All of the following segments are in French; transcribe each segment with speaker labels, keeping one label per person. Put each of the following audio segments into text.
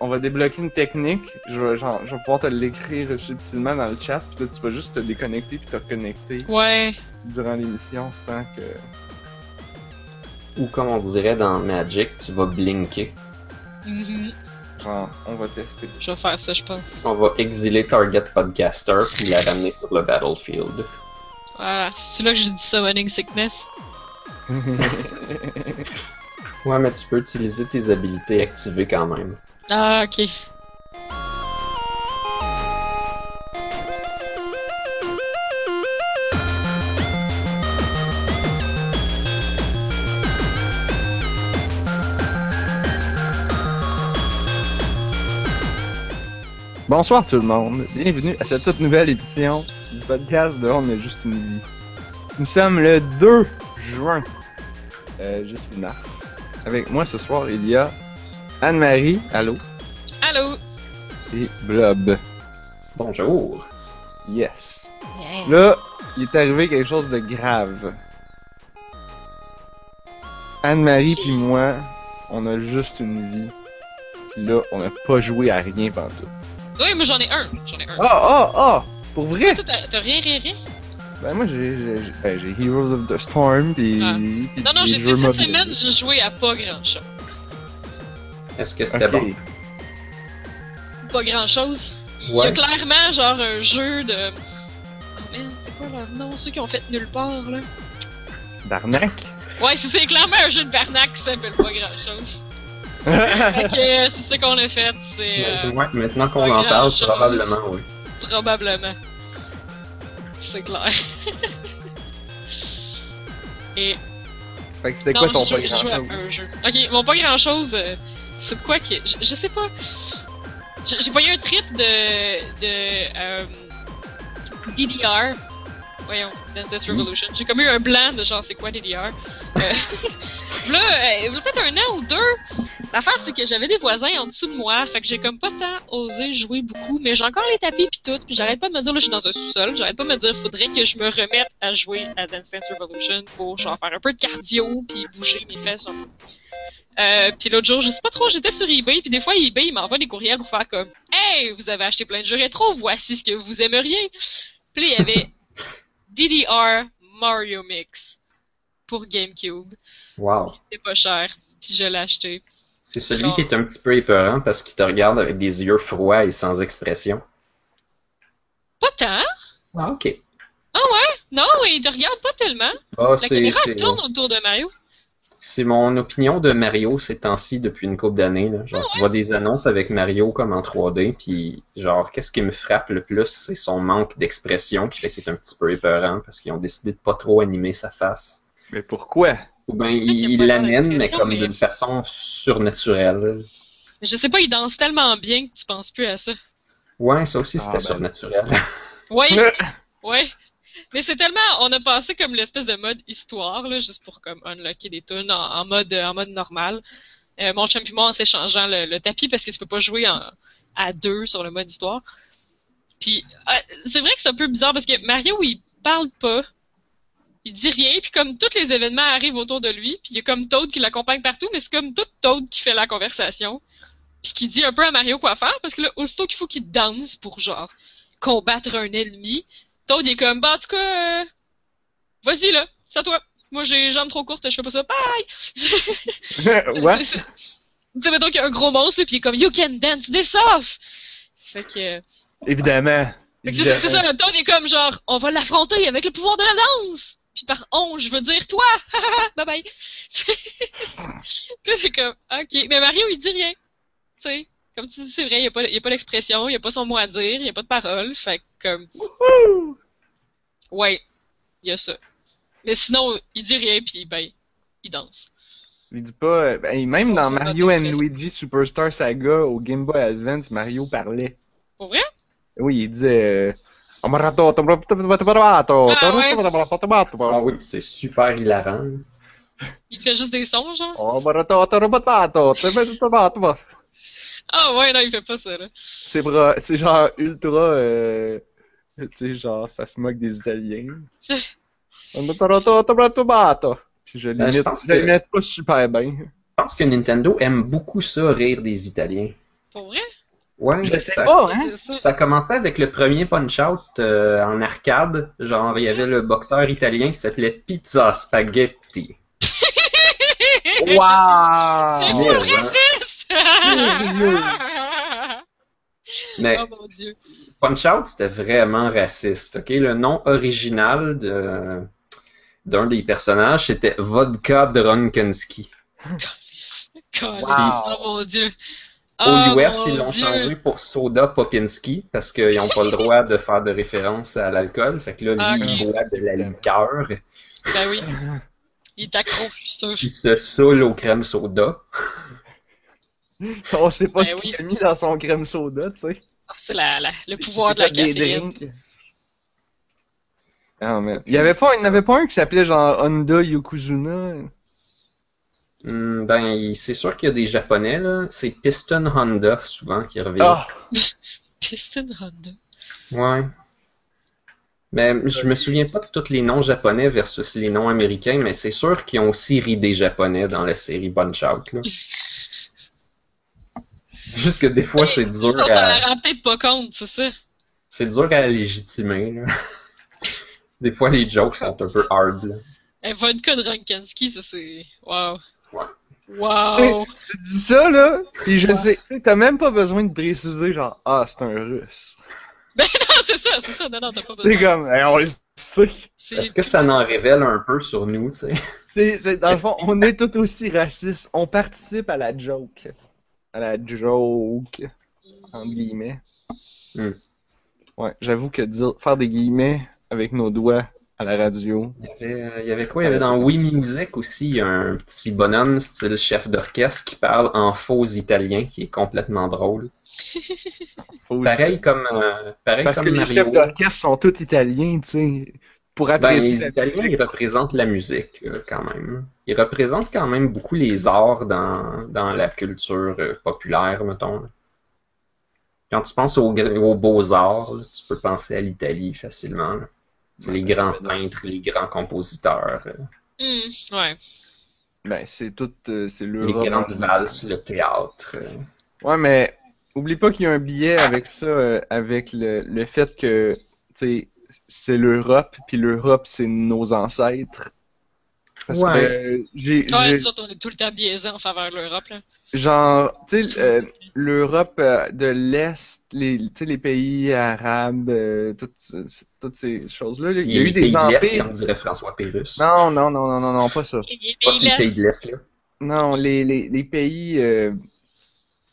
Speaker 1: on va débloquer une technique. Je vais, genre, je vais pouvoir te l'écrire subtilement dans le chat. Puis là, tu vas juste te déconnecter puis te reconnecter
Speaker 2: Ouais.
Speaker 1: durant l'émission sans que.
Speaker 3: Ou comme on dirait dans Magic, tu vas blinker.
Speaker 2: Mhm.
Speaker 1: Genre, on va tester.
Speaker 2: Je vais faire ça, je pense.
Speaker 3: On va exiler Target Podcaster puis la ramener sur le battlefield.
Speaker 2: Voilà. C'est là que j'ai dit Summoning Sickness?
Speaker 3: Ouais, mais tu peux utiliser tes habilités activées quand même.
Speaker 2: Ah, ok.
Speaker 1: Bonsoir tout le monde, bienvenue à cette toute nouvelle édition du podcast de On a juste une vie. Nous sommes le 2 juin. Euh, je suis Marc. Avec moi ce soir, il y a Anne-Marie, allô,
Speaker 2: Allô?
Speaker 1: et Blob.
Speaker 3: Bonjour!
Speaker 1: Yes.
Speaker 2: Yeah.
Speaker 1: Là, il est arrivé quelque chose de grave. Anne-Marie puis moi, on a juste une vie. Puis là, on n'a pas joué à rien pendant tout.
Speaker 2: Oui, mais j'en ai un. J'en ai un.
Speaker 1: Ah, ah, ah! Pour vrai?
Speaker 2: Toi, t'as rien, rien, rien?
Speaker 1: Ben moi j'ai ben, Heroes of the Storm pis,
Speaker 2: Ah.
Speaker 1: pis
Speaker 2: Non, non, j'ai dit cette semaine, j'ai joué à pas grand chose.
Speaker 3: Est-ce que c'était
Speaker 1: Ok.
Speaker 3: bon?
Speaker 2: Pas grand chose. Il y
Speaker 3: Ouais.
Speaker 2: a clairement, genre, un jeu de. Oh man, c'est quoi leur nom, ceux qui ont fait nulle part, là?
Speaker 1: Darnac.
Speaker 2: Ouais, c'est c'est clairement un jeu de Barnac qui s'appelle pas grand chose. Fait que euh, c'est ça qu'on a fait, c'est. euh,
Speaker 3: Ouais, maintenant qu'on en parle,
Speaker 2: grand-chose.
Speaker 3: probablement, oui.
Speaker 2: Probablement. C'est clair. Et
Speaker 1: fait que c'était quoi ton pas
Speaker 2: joué-
Speaker 1: grand
Speaker 2: j'ai joué à
Speaker 1: chose?
Speaker 2: un jeu. Ok, mon pas grand chose, c'est de quoi que. Je, je sais pas. J'ai eu un trip de. de. euh, DDR. Voyons, Dance Dance Revolution. J'ai comme eu un blanc de genre, c'est quoi DDR? Euh, là, euh, peut-être un an ou deux. L'affaire, c'est que j'avais des voisins en dessous de moi, fait que j'ai comme pas tant osé jouer beaucoup, mais j'ai encore les tapis pis tout, puis j'arrête pas de me dire, là, je suis dans un sous-sol, j'arrête pas de me dire, faudrait que je me remette à jouer à Dance Dance Revolution pour, genre, faire un peu de cardio puis bouger mes fesses un peu. Euh, puis l'autre jour, je sais pas trop, j'étais sur eBay, puis des fois eBay m'envoie des courriels pour faire comme Hey, vous avez acheté plein de jeux rétro, voici ce que vous aimeriez. Puis il y avait DDR Mario Mix pour GameCube.
Speaker 3: Wow.
Speaker 2: C'était pas cher, puis je l'ai acheté.
Speaker 3: C'est celui qui est un petit peu épeurant parce qu'il te regarde avec des yeux froids et sans expression.
Speaker 2: Pas tant.
Speaker 3: Ah, ok.
Speaker 2: Non, il te regarde pas tellement.
Speaker 3: Ah,
Speaker 2: La caméra tourne autour de Mario.
Speaker 3: C'est mon opinion de Mario ces temps-ci depuis une couple d'années. là. Genre,
Speaker 2: Ah
Speaker 3: tu vois des annonces avec Mario comme en 3D, puis genre, qu'est-ce qui me frappe le plus, c'est son manque d'expression qui fait qu'il est un petit peu épeurant parce qu'ils ont décidé de pas trop animer sa face.
Speaker 1: Mais pourquoi?
Speaker 3: Ou bien il l'amène, mais comme
Speaker 2: mais-
Speaker 3: d'une façon surnaturelle.
Speaker 2: Je sais pas, il danse tellement bien que tu penses plus à ça.
Speaker 3: Ouais, ça aussi
Speaker 1: Ah,
Speaker 3: c'était
Speaker 1: ben.
Speaker 3: surnaturel.
Speaker 2: Oui, ouais. Mais c'est tellement, on a passé comme l'espèce de mode histoire là, juste pour comme unlocker des tunes en, mode en mode normal. Euh, mon chum et moi en s'échangeant le, le tapis parce que tu peux pas jouer en, à deux sur le mode histoire. Puis euh, c'est vrai que c'est un peu bizarre parce que Mario il parle pas, il dit rien puis comme tous les événements arrivent autour de lui puis il y a comme Toad qui l'accompagne partout mais c'est comme tout Toad qui fait la conversation puis qui dit un peu à Mario quoi faire parce que là aussitôt qu'il faut qu'il danse pour genre combattre un ennemi Toad il est comme, bah, en tout cas, euh, vas-y là, c'est à toi. Moi j'ai les jambes trop courtes, je fais pas ça. Bye! C'est- Tu sais, mettons qu'il y a un gros monstre, pis il est comme, you can dance this off! Fait que, euh,
Speaker 1: Évidemment.
Speaker 2: fait que c'est ça, c'est ça, le Toad est comme genre, on va l'affronter avec le pouvoir de la danse! Puis par on, je veux dire toi! bye bye! Puis là, c'est comme, ok. Mais Mario, il dit rien. Tu sais, comme tu dis, c'est vrai, il y a pas, il y a pas d'expression, il y a pas son mot à dire, il y a pas de parole. Fait que, comme, ouais, il y a ça. Mais sinon, il dit rien, puis ben, il danse.
Speaker 1: Il dit pas. euh, Ben, même dans Mario and. Luigi Superstar Saga au Game Boy Advance, Mario parlait.
Speaker 2: Pour vrai?
Speaker 1: Oui, il disait. euh,
Speaker 2: Ah, ouais.
Speaker 3: Ah oui, c'est super hilarant.
Speaker 2: Il fait juste des sons, genre? Ah ouais, non, il fait pas ça, là.
Speaker 1: C'est bra- c'est genre ultra. Euh... Tu sais, genre, ça se moque des Italiens. Puis je
Speaker 3: Ben, je
Speaker 1: l'imite
Speaker 3: pense
Speaker 1: je
Speaker 3: que-
Speaker 1: l'imite pas super bien.
Speaker 3: Je pense que Nintendo aime beaucoup ça, rire des Italiens.
Speaker 2: Pour vrai?
Speaker 3: Ouais,
Speaker 1: Je sais
Speaker 3: ça,
Speaker 1: pas, hein?
Speaker 2: Ça.
Speaker 3: ça commençait avec le premier Punch-Out euh, en arcade. Genre, il y avait le boxeur italien qui s'appelait Pizza Spaghetti.
Speaker 1: Waouh!
Speaker 3: Hein,
Speaker 1: Sérieux?
Speaker 3: mais
Speaker 2: oh mon dieu.
Speaker 3: Punch-Out, c'était vraiment raciste. ok? Le nom original de d'un des personnages, c'était Vodka Drunkenski.
Speaker 1: Wow.
Speaker 2: Oh mon dieu.
Speaker 3: Au
Speaker 2: Oh,
Speaker 3: US, ils l'ont
Speaker 2: Dieu.
Speaker 3: changé pour Soda Popinski parce qu'ils n'ont pas le droit de faire de référence à l'alcool. Fait que là, lui,
Speaker 2: Ah,
Speaker 3: il boit de la liqueur.
Speaker 2: Ben oui. Il est accro, je suis sûr.
Speaker 3: Il se saoule au crème soda.
Speaker 1: On sait pas
Speaker 2: Ben
Speaker 1: ce
Speaker 2: oui.
Speaker 1: qu'il a mis dans son crème soda, tu sais.
Speaker 2: Ah, C'est la, la- le pouvoir de la caféine.
Speaker 1: Ah, mais il y avait pas, il n'y en avait pas un qui s'appelait genre Honda Yokozuna?
Speaker 3: Hmm, ben, c'est sûr qu'il y a des japonais, là. C'est Piston Honda, souvent, qui revient.
Speaker 1: Ah!
Speaker 2: Piston Honda.
Speaker 3: Ouais. Mais je me souviens pas de tous les noms japonais versus les noms américains, mais c'est sûr qu'ils ont aussi ri des japonais dans la série Punch Out, là. Juste que des fois, c'est dur
Speaker 2: Non, ça
Speaker 3: à...
Speaker 2: rend peut-être pas compte, c'est ça.
Speaker 3: C'est dur à légitimer, là. Des fois, les jokes sont un peu hard, là.
Speaker 2: Un vodka de Rankinski, ça c'est. Wow.
Speaker 3: Ouais.
Speaker 2: Wow.
Speaker 1: Tu dis ça, là, pis je sais, tu sais, t'as même pas besoin de préciser, genre, ah, c'est un russe.
Speaker 2: non, c'est ça, c'est ça. Non, non, t'as pas besoin.
Speaker 1: C'est comme, hey, on le sait.
Speaker 3: Est-ce que ça en révèle un peu sur nous, tu sais?
Speaker 1: C'est, c'est, dans le fond, on est tout aussi racistes. On participe à la joke. À la joke, entre guillemets.
Speaker 3: Hmm.
Speaker 1: Ouais, j'avoue que dire, faire des guillemets avec nos doigts à la radio.
Speaker 3: Il y avait, euh, il y avait quoi? Il y avait dans Wii Music aussi un petit bonhomme style chef d'orchestre qui parle en faux italien, qui est complètement drôle. Pareil comme, euh, pareil
Speaker 1: Parce
Speaker 3: comme
Speaker 1: que les chefs d'orchestre sont tous italiens, tu sais. Pour
Speaker 3: Ben, les
Speaker 1: la
Speaker 3: Italiens, ils représentent la musique, quand même. Ils représentent quand même beaucoup les arts dans, dans la culture euh, populaire, mettons. là. Quand tu penses aux, aux beaux-arts, tu peux penser à l'Italie facilement. les grands peintres, les grands compositeurs, euh,
Speaker 2: Hmm, ouais.
Speaker 1: Ben, c'est tout, euh, c'est
Speaker 3: les grandes valses, le théâtre. euh.
Speaker 1: Ouais, mais oublie pas qu'il y a un billet avec ça, euh, avec le, le fait que, tu sais, c'est l'Europe, puis l'Europe, c'est nos ancêtres. Parce
Speaker 3: Ouais.
Speaker 1: que euh, j'ai,
Speaker 2: Ouais,
Speaker 1: j'ai-
Speaker 2: nous autres, on est tout le temps biaisés en faveur de l'Europe, là.
Speaker 1: genre, tu sais, euh, l'Europe euh, de l'Est, les, tu sais, les pays arabes, euh, toutes, toutes ces choses-là, là, il y a eu des
Speaker 3: pays de l'Est,
Speaker 1: empires.
Speaker 3: comme dirait François Pérusse.
Speaker 1: Non, non, non, non, non, non, pas ça.
Speaker 2: Et les
Speaker 3: Pas
Speaker 2: pays
Speaker 3: ces
Speaker 2: là.
Speaker 3: pays de l'Est, là.
Speaker 1: Non, les, les, les pays. euh,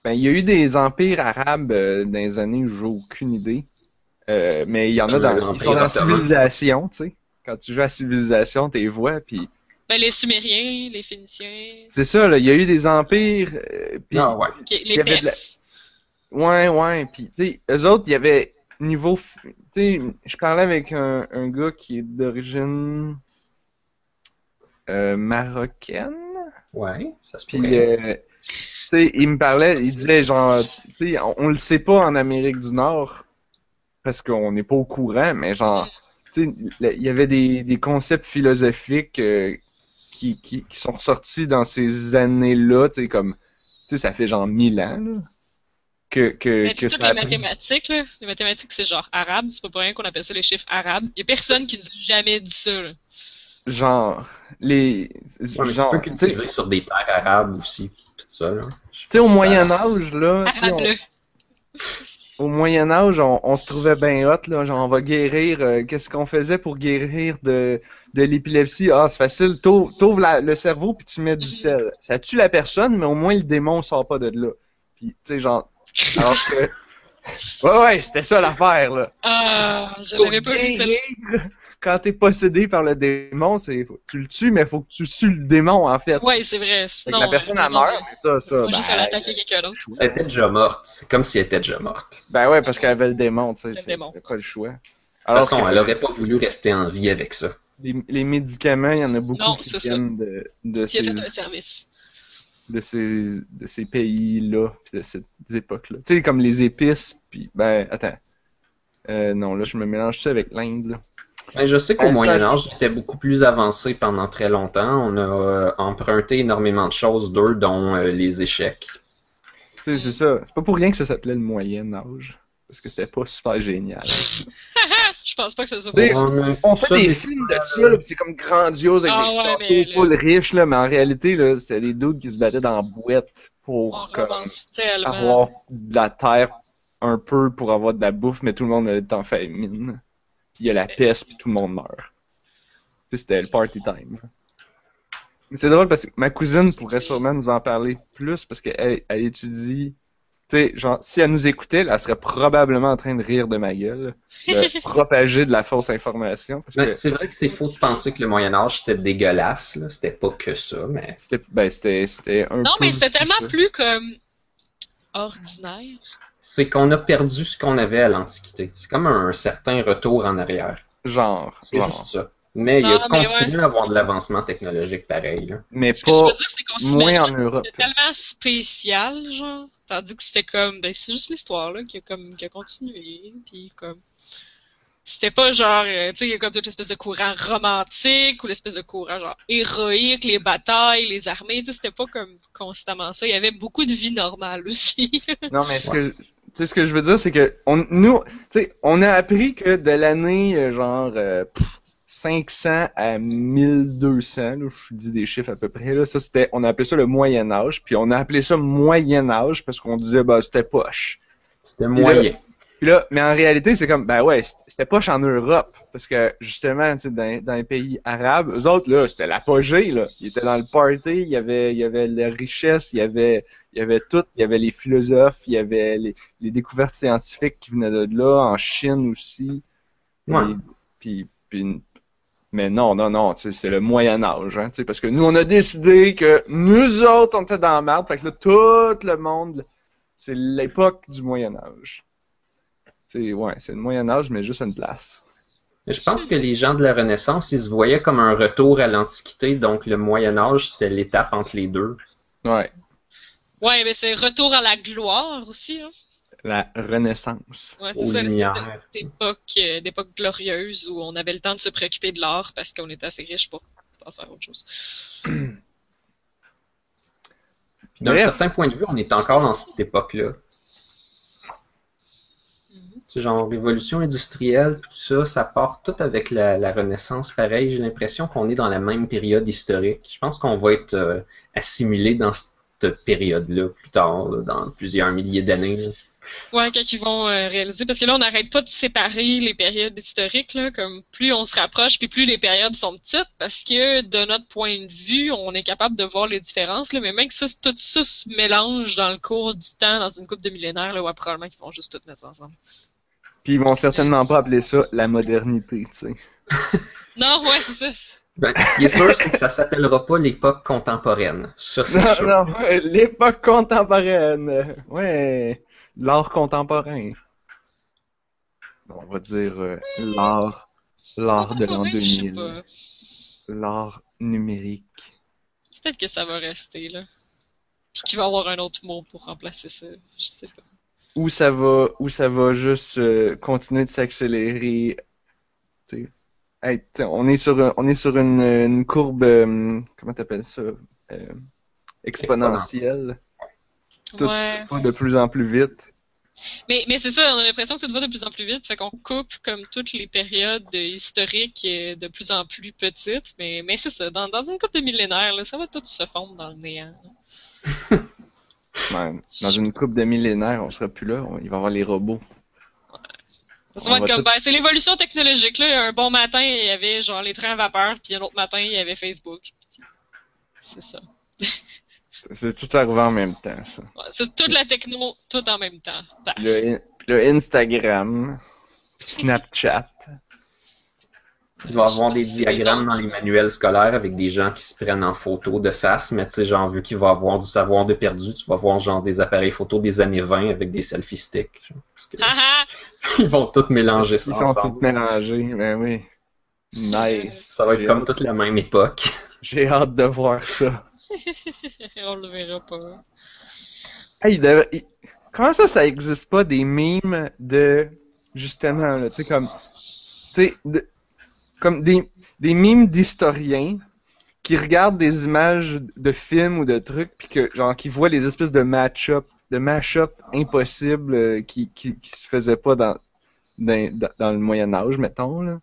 Speaker 1: ben, il y a eu des empires arabes euh, dans les années où j'ai aucune idée. Euh, mais il y en a
Speaker 3: Comme
Speaker 1: dans. Ils sont dans. Civilisation, tu sais. Quand tu joues à Civilisation, t'es vois, puis.
Speaker 2: Ben, les Sumériens, les Phéniciens.
Speaker 1: C'est ça, là. Il y a eu des empires. euh, puis-
Speaker 3: Ah ouais.
Speaker 2: Les
Speaker 1: la-
Speaker 2: Perses.
Speaker 1: Ouais, ouais. Puis, tu sais, eux autres, il y avait niveau. Tu sais, je parlais avec un, un gars qui est d'origine. euh, marocaine.
Speaker 3: Ouais, ça se
Speaker 1: Puis,
Speaker 3: pourrait.
Speaker 1: euh, tu sais, il me parlait, il disait genre, tu sais, on, on le sait pas en Amérique du Nord parce qu'on n'est pas au courant, mais genre, tu sais, le- il y avait des, des concepts philosophiques euh, qui, qui, qui sont ressortis dans ces années-là, tu sais, comme, tu sais, ça fait genre mille ans, là, que, que,
Speaker 2: Mais
Speaker 1: que
Speaker 2: toutes
Speaker 1: ça a
Speaker 2: les mathématiques, là, les mathématiques, c'est genre arabe, c'est pas pour rien qu'on appelle ça les chiffres arabes. Y a personne qui nous a jamais dit ça, là.
Speaker 1: Genre, les,
Speaker 3: Ouais,
Speaker 1: genre,
Speaker 3: tu peux cultiver sur des terres arabes aussi, tout ça, là.
Speaker 1: Tu sais, au
Speaker 3: pas si ça-
Speaker 1: Moyen Âge, là,
Speaker 2: Arabe,
Speaker 1: on-
Speaker 2: là.
Speaker 1: Au Moyen Âge, on, on se trouvait bien hot, là, genre on va guérir, euh, qu'est-ce qu'on faisait pour guérir de, de l'épilepsie? Ah, c'est facile, t'ouvres le cerveau puis tu mets du sel. Ça tue la personne, mais au moins le démon sort pas de là. Puis, tu sais, genre, alors que... Ouais, ouais, c'était ça l'affaire, là.
Speaker 2: Ah, je
Speaker 1: Pour
Speaker 2: l'avais pas vu celle
Speaker 1: quand t'es possédé par le démon, c'est, tu le tues, mais faut que tu sues le démon, en fait.
Speaker 2: Ouais, c'est vrai.
Speaker 1: La personne,
Speaker 2: euh,
Speaker 1: elle meurt, mais ça, ça,
Speaker 2: Moi, juste à
Speaker 1: ben,
Speaker 2: quelqu'un d'autre.
Speaker 3: Elle était déjà morte. C'est comme si elle était déjà morte.
Speaker 1: ben ouais, parce qu'elle avait le démon, tu sais,
Speaker 2: Le
Speaker 1: c'est pas le choix.
Speaker 3: De toute façon,
Speaker 1: que-
Speaker 3: elle aurait pas voulu rester en vie avec ça.
Speaker 1: Les, les médicaments, il y en a beaucoup
Speaker 2: Non,
Speaker 1: qui
Speaker 2: ça.
Speaker 1: viennent de, de
Speaker 2: Qui a
Speaker 1: ces,
Speaker 2: fait un service.
Speaker 1: de ces, de ces pays-là, puis de ces époques-là. Tu sais, comme les épices, puis ben, attends. Euh, non, là, je me mélange ça avec l'Inde, là.
Speaker 3: Mais je sais qu'au
Speaker 1: Ben,
Speaker 3: Moyen Âge, c'était beaucoup plus avancé pendant très longtemps. On a euh, emprunté énormément de choses d'eux, dont euh, les échecs.
Speaker 1: Tu sais, c'est ça. C'est pas pour rien que ça s'appelait le Moyen Âge. Parce que c'était pas super génial.
Speaker 2: Je pense pas que ça soit
Speaker 3: mais
Speaker 1: On fait
Speaker 3: ça,
Speaker 1: des
Speaker 3: des-
Speaker 1: films de ça, c'est comme grandiose avec
Speaker 2: Ah
Speaker 1: des
Speaker 2: ouais, mais
Speaker 1: riches, là, mais en réalité, là, c'était des dudes qui se battaient dans la boîte
Speaker 2: On
Speaker 1: pour comme, avoir de la terre un peu pour avoir de la bouffe, mais tout le monde est en famine. Puis il y a la peste, puis tout le monde meurt. C'était le party time. C'est drôle parce que ma cousine pourrait sûrement nous en parler plus parce qu'elle elle étudie. Tu sais, genre, si elle nous écoutait, elle serait probablement en train de rire de ma gueule, de propager de la fausse information. Que
Speaker 3: c'est vrai que c'est faux de penser que le Moyen-Âge c'était dégueulasse, là. C'était pas que ça, mais.
Speaker 1: c'était ben, c'était c'était un
Speaker 2: Non,
Speaker 1: peu
Speaker 2: mais c'était tellement
Speaker 1: ça.
Speaker 2: plus comme ordinaire.
Speaker 3: C'est qu'on a perdu ce qu'on avait à l'Antiquité. C'est comme un certain retour en arrière.
Speaker 1: Genre,
Speaker 3: C'est juste ça. Mais il a
Speaker 2: mais
Speaker 3: continué à avoir de l'avancement technologique pareil. Là.
Speaker 1: Mais
Speaker 2: Ce que je
Speaker 1: pas
Speaker 2: veux dire, c'est qu'on
Speaker 1: moins en Europe.
Speaker 2: c'était tellement spécial, genre. Tandis que c'était comme, ben, c'est juste l'histoire, là, qui a comme, qui a continué, puis comme. C'était pas genre, euh, tu sais, il y a comme toute l'espèce de courant romantique ou l'espèce de courant genre héroïque, les batailles, les armées, tu sais, c'était pas comme constamment ça. Il y avait beaucoup de vie normale aussi.
Speaker 1: Non, mais ce que, tu sais, ce que je veux dire, c'est que on, nous, tu sais, on a appris que de l'année euh, genre euh, pff, 500 à 1200, là, je dis des chiffres à peu près, là, ça c'était, on a appelé ça le Moyen Âge, puis on a appelé ça Moyen Âge parce qu'on disait bah c'était poche.
Speaker 3: C'était moyen.
Speaker 1: Puis là, mais en réalité, c'est comme, ben ouais, c'était poche en Europe. Parce que, justement, dans, dans les pays arabes, eux autres, là, c'était l'apogée, là. Ils étaient dans le party, il y avait, il y avait la richesse, il y avait, il y avait tout, il y avait les philosophes, il y avait les, les découvertes scientifiques qui venaient de là, en Chine aussi.
Speaker 3: Ouais.
Speaker 1: Et- Puis, puis, mais non, non, non, c'est le Moyen Âge, hein, parce que nous, on a décidé que nous autres, on était dans la merde, fait que là, tout le monde, c'est l'époque du Moyen Âge. C'est, ouais, c'est le Moyen Âge, mais juste une place.
Speaker 3: Mais je pense que les gens de la Renaissance, ils se voyaient comme un retour à l'Antiquité, donc le Moyen Âge, c'était l'étape entre les deux.
Speaker 1: Ouais,
Speaker 2: ouais, mais c'est retour à la gloire aussi, hein.
Speaker 1: la Renaissance.
Speaker 2: Ouais, c'est d'époque, euh, glorieuse où on avait le temps de se préoccuper de l'art parce qu'on était assez riche pour pas faire autre chose.
Speaker 3: D'un certain point de vue, on est encore dans cette époque-là. Genre révolution industrielle, tout ça, ça part tout avec la, Renaissance. Pareil, j'ai l'impression qu'on est dans la même période historique. Je pense qu'on va être euh, assimilé dans cette période-là plus tard, dans plusieurs milliers d'années.
Speaker 2: Ouais, quand ils vont euh, réaliser, parce que là, on n'arrête pas de séparer les périodes historiques, comme plus on se rapproche, puis plus les périodes sont petites, parce que de notre point de vue, on est capable de voir les différences, mais même que ça, tout ça se mélange dans le cours du temps, dans une coupe de millénaires, là, ouais, probablement qu'ils vont juste tout mettre ensemble.
Speaker 1: Puis ils vont certainement pas appeler ça la modernité, tu sais.
Speaker 2: Non, ouais, c'est ça.
Speaker 3: Ben, ce qui est sûr, c'est que ça s'appellera pas l'époque contemporaine. Ça, c'est
Speaker 1: Non,
Speaker 3: sûr.
Speaker 1: non, l'époque contemporaine. Ouais, l'art contemporain. On va dire euh, l'art, l'art de l'an
Speaker 2: Ouais, je sais
Speaker 1: 2000,
Speaker 2: pas.
Speaker 1: l'art numérique.
Speaker 2: Peut-être que ça va rester, là. Puis qu'il va y avoir un autre mot pour remplacer ça. Je sais pas.
Speaker 1: Ou ça va, ou ça va juste euh, continuer de s'accélérer. Hey, on est sur, un- on est sur une, une courbe, euh, comment t'appelles ça, Euh, exponentielle. Tout
Speaker 2: Ouais.
Speaker 1: va de plus en plus vite.
Speaker 2: Mais, mais c'est ça, on a l'impression que tout va de plus en plus vite, fait qu'on coupe comme toutes les périodes historiques euh, de plus en plus petites, mais, mais c'est ça, dans, dans une couple de millénaires, là, ça va tout se fondre dans le néant.
Speaker 1: dans une coupe de millénaires, on sera plus là. on- il va y avoir les robots.
Speaker 2: Ça
Speaker 1: On
Speaker 2: va être
Speaker 1: va
Speaker 2: comme,
Speaker 1: tout-
Speaker 2: ben, c'est l'évolution technologique, là. Un bon matin, il y avait genre les trains à vapeur, puis un autre matin, il y avait Facebook. C'est ça.
Speaker 1: C'est tout arrivé en même temps, ça.
Speaker 2: Ouais, c'est toute la techno, tout en même temps. Bah.
Speaker 1: Le, le Instagram, Snapchat.
Speaker 3: Il va y avoir des diagrammes dans les manuels scolaires avec des gens qui se prennent en photo de face, mais tu sais, genre, vu qu'il va y avoir du savoir de perdu, tu vas voir genre des appareils photo des années 20 avec des selfie sticks. genre, parce que
Speaker 2: Ah ah!
Speaker 3: ils vont tous mélanger
Speaker 1: Ils
Speaker 3: ça
Speaker 1: sont
Speaker 3: ensemble.
Speaker 1: tous mélangés, ben oui. Nice.
Speaker 3: Ça va être
Speaker 1: J'ai
Speaker 3: comme
Speaker 1: hâte-
Speaker 3: toute la même époque.
Speaker 1: J'ai hâte de voir ça.
Speaker 2: On le verra pas.
Speaker 1: Hey, il devait- il- Comment ça, ça existe pas des mimes de. Justement, là, tu sais, comme. Tu sais, de- comme des, des mimes d'historiens qui regardent des images de films ou de trucs, puis que, genre, qui voient les espèces de match-up de mash-up impossible euh, qui, qui, se faisait pas dans, dans, le Moyen Âge, mettons. Là.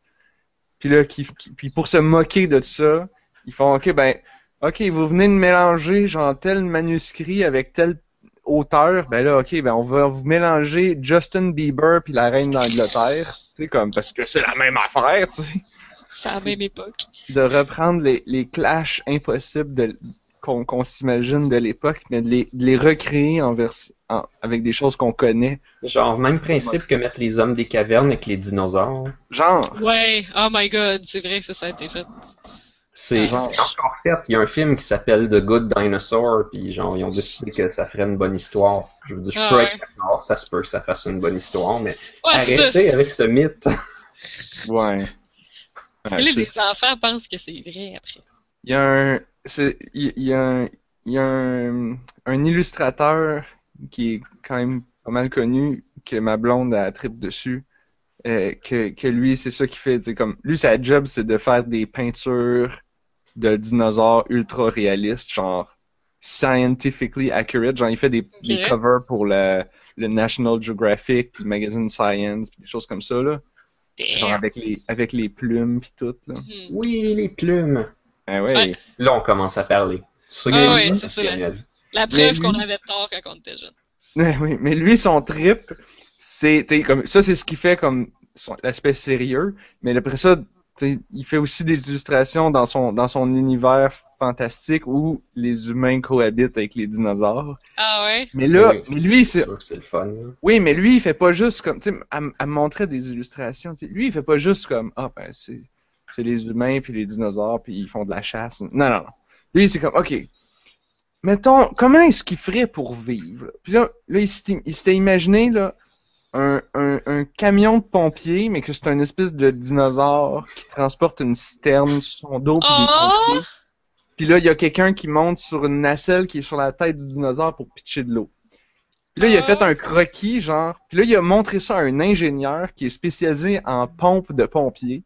Speaker 1: Puis là, qui- puis pour se moquer de ça, ils font OK, ben, OK, vous venez de mélanger genre tel manuscrit avec tel auteur, ben là, OK, ben on va vous mélanger Justin Bieber puis la reine d'Angleterre. Tu sais, comme, parce que c'est la même affaire, tu sais
Speaker 2: C'est à la même époque.
Speaker 1: de reprendre les, les clashs impossibles de, qu'on, qu'on s'imagine de l'époque, mais de les, de les recréer en vers- en- avec des choses qu'on connaît.
Speaker 3: Genre, même principe que mettre les hommes des cavernes avec les dinosaures.
Speaker 1: Genre,
Speaker 2: Ouais, oh my god, c'est vrai que ça, ça a été fait.
Speaker 3: C'est encore fait. Il y a un film qui s'appelle The Good Dinosaur, puis genre, ils ont décidé que ça ferait une bonne histoire. Je veux dire, je
Speaker 2: Ah
Speaker 3: peux
Speaker 2: ouais.
Speaker 3: être d'accord, ça se peut que ça fasse une bonne histoire, mais
Speaker 2: Ouais, c'est ça.
Speaker 3: arrêtez avec ce mythe.
Speaker 1: ouais.
Speaker 2: Parce que
Speaker 1: Ouais,
Speaker 2: là,
Speaker 1: c'est-
Speaker 2: les enfants pensent que c'est vrai après.
Speaker 1: Il y a un, c'est, il y a un, il y a un, un illustrateur qui est quand même pas mal connu, que ma blonde a trip dessus, euh, que, que lui, c'est ça qu'il fait, comme, lui, sa job, c'est de faire des peintures de dinosaures ultra réalistes, genre, scientifically accurate, genre, il fait des, des covers pour le, le National Geographic, le magazine Science, des choses comme ça, là, genre avec les, avec les plumes, puis tout, là.
Speaker 2: Mhm.
Speaker 3: Oui, les plumes.
Speaker 1: Ah ouais.
Speaker 2: Ouais.
Speaker 3: Là, on commence à parler. C'est ça que
Speaker 2: Ah ouais, c'est ça,
Speaker 3: Daniel.
Speaker 2: La preuve
Speaker 1: lui-
Speaker 2: qu'on avait tort quand on était jeune.
Speaker 1: Ouais, oui, mais lui, son trip, c'est, comme, ça, c'est ce qui fait comme son- l'aspect sérieux, mais après ça, t'sais, il fait aussi des illustrations dans son, dans son univers fantastique où les humains cohabitent avec les dinosaures.
Speaker 2: Ah ouais?
Speaker 1: Mais là,
Speaker 3: Oui,
Speaker 1: mais lui, c'est,
Speaker 3: sûr que c'est le fun. là.
Speaker 1: oui, mais lui, il fait pas juste comme, tu sais, elle, m- elle me montrait des illustrations, lui, il fait pas juste comme, ah, ben, c'est, c'est les humains puis les dinosaures puis ils font de la chasse. Non, non, non. Lui, c'est comme, ok, mettons, comment est-ce qu'il ferait pour vivre? Puis là, là il s'était imaginé, là, un, un, un camion de pompiers, mais que c'est un espèce de dinosaure qui transporte une citerne sur son dos puis des
Speaker 2: Oh!
Speaker 1: pompiers. Puis là, il y a quelqu'un qui monte sur une nacelle qui est sur la tête du dinosaure pour pitcher de l'eau. Puis là, il a fait un croquis, genre. Puis là, il a montré ça à un ingénieur qui est spécialisé en pompe de pompiers.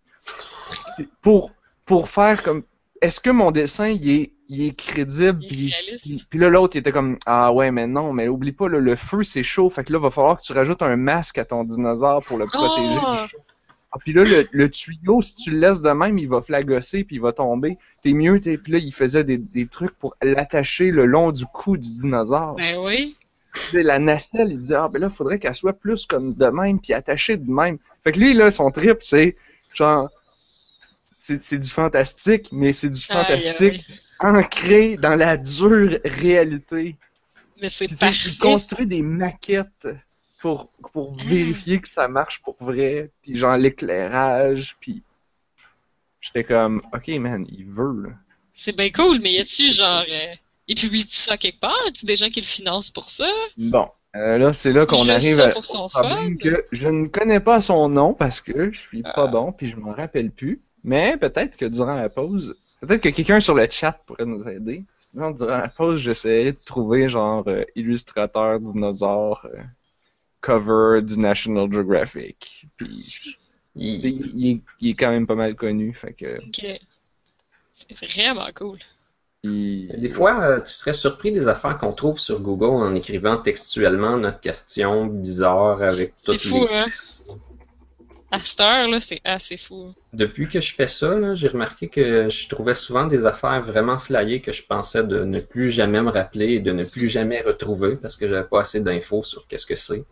Speaker 1: Pour, pour faire comme. Est-ce que mon dessin, il est, il est crédible?
Speaker 2: Il est
Speaker 1: Puis, là, l'autre, il était comme Ah ouais, mais non, mais oublie pas, là, le feu, c'est chaud. Fait que là, va falloir que tu rajoutes un masque à ton dinosaure pour le protéger
Speaker 2: Oh!
Speaker 1: du chaud. Ah, puis là, le, le tuyau, si tu le laisses de même, il va flagosser puis il va tomber. T'es mieux, t'es. Puis là, il faisait des, des trucs pour l'attacher le long du cou du dinosaure.
Speaker 2: Ben oui.
Speaker 1: Puis la nacelle, il disait, ah, ben là, faudrait qu'elle soit plus comme de même, puis attachée de même. Fait que lui, là, son trip, c'est genre, c'est du fantastique, mais c'est du fantastique ancré dans la dure réalité.
Speaker 2: Mais c'est parfait.
Speaker 1: construit des maquettes pour, pour vérifier que ça marche pour vrai, puis genre l'éclairage, puis j'étais comme, ok, man, il veut.
Speaker 2: C'est bien cool, mais y a-tu genre. Euh, il publie-tu ça quelque part? Y a-tu des gens qui le financent pour ça?
Speaker 1: Bon, euh, là, c'est là qu'on arrive à,
Speaker 2: pour son
Speaker 1: au problème
Speaker 2: fun?
Speaker 1: que je ne connais pas son nom parce que je suis pas
Speaker 2: Ah.
Speaker 1: bon puis je m'en rappelle plus. Mais peut-être que durant la pause, peut-être que quelqu'un sur le chat pourrait nous aider. Sinon, durant la pause, j'essayais de trouver genre euh, illustrateur dinosaure euh, cover du National Geographic. Puis
Speaker 3: Il-
Speaker 1: il, il est, il est quand même pas mal connu, fait que
Speaker 2: Ok. C'est vraiment cool.
Speaker 1: il-
Speaker 3: Des fois, euh, tu serais surpris des affaires qu'on trouve sur Google en écrivant textuellement notre question bizarre avec
Speaker 2: C'est
Speaker 3: toutes
Speaker 2: fou,
Speaker 3: les...
Speaker 2: hein? À cette heure, là, c'est assez fou.
Speaker 3: Depuis que je fais ça, là, j'ai remarqué que je trouvais souvent des affaires vraiment flyées que je pensais de ne plus jamais me rappeler et de ne plus jamais retrouver parce que j'avais pas assez d'infos sur qu'est-ce que c'est.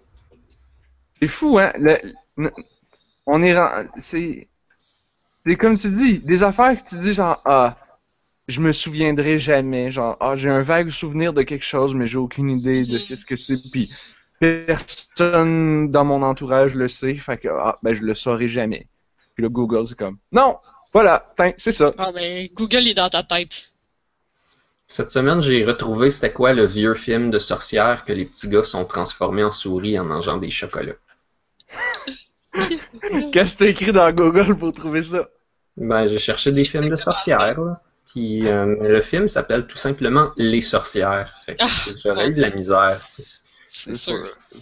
Speaker 1: C'est fou, hein? Le- le- on est. C'est. C'est comme tu dis, des affaires que tu dis genre, ah, je me souviendrai jamais. Genre, ah, j'ai un vague souvenir de quelque chose, mais j'ai aucune idée de
Speaker 2: Mhm.
Speaker 1: qu'est-ce que c'est. Puis personne dans mon entourage le sait. Fait que, ah, ben, je le saurai jamais. Puis là, Google, c'est comme, non, voilà, c'est ça.
Speaker 2: Ah, ben, Google est dans ta tête.
Speaker 3: Cette semaine, j'ai retrouvé c'était quoi le vieux film de sorcière que les petits gars sont transformés en souris en mangeant des chocolats.
Speaker 1: Qu'est-ce que t'as écrit dans Google pour trouver ça?
Speaker 3: Ben, j'ai cherché des films de sorcières, là. Puis euh, le film s'appelle tout simplement Les sorcières. Fait que
Speaker 2: Ah,
Speaker 3: j'aurais eu de la misère. tu sais.
Speaker 2: C'est sûr.
Speaker 1: c'est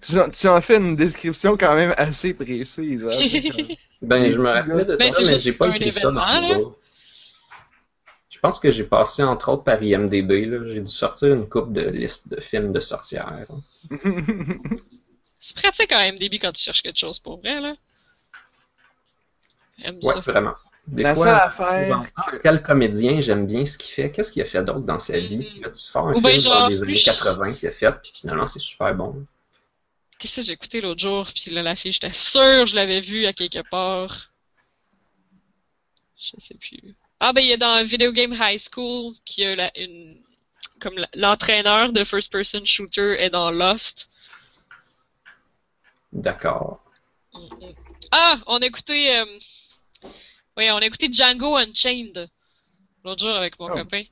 Speaker 1: Tu en- tu en fais une description quand même assez précise. Hein?
Speaker 3: Ben, je me rappelais
Speaker 1: gars.
Speaker 3: de
Speaker 2: Ben,
Speaker 3: ça, mais j'ai pas
Speaker 2: un
Speaker 3: écrit ça dans
Speaker 2: événement, là.
Speaker 3: Google. Je pense que j'ai passé entre autres par IMDB. là. J'ai dû sortir une coupe de liste de films de sorcières.
Speaker 2: C'est pratique quand même, début quand tu cherches quelque chose pour vrai, là?
Speaker 3: Ouais,
Speaker 2: ça.
Speaker 3: vraiment. Des
Speaker 1: La
Speaker 3: fois,
Speaker 1: seule affaire.
Speaker 3: quel comédien j'aime bien ce qu'il fait, qu'est-ce qu'il a fait d'autre dans sa vie? Là, tu sors un
Speaker 2: Ou ben
Speaker 3: film
Speaker 2: genre,
Speaker 3: dans les années
Speaker 2: lui,
Speaker 3: 80 qu'il a fait, puis finalement c'est super bon.
Speaker 2: Qu'est-ce que j'ai écouté l'autre jour, puis là, la fille, j'étais sûre je l'avais vue à quelque part. Je sais plus. Ah, ben, il est dans Video Game High School, qui a la, une, comme l'entraîneur de first person shooter est dans Lost.
Speaker 3: D'accord.
Speaker 2: Ah, on a écouté, euh, oui, on a écouté Django Unchained l'autre jour avec mon
Speaker 1: Oh.
Speaker 2: copain.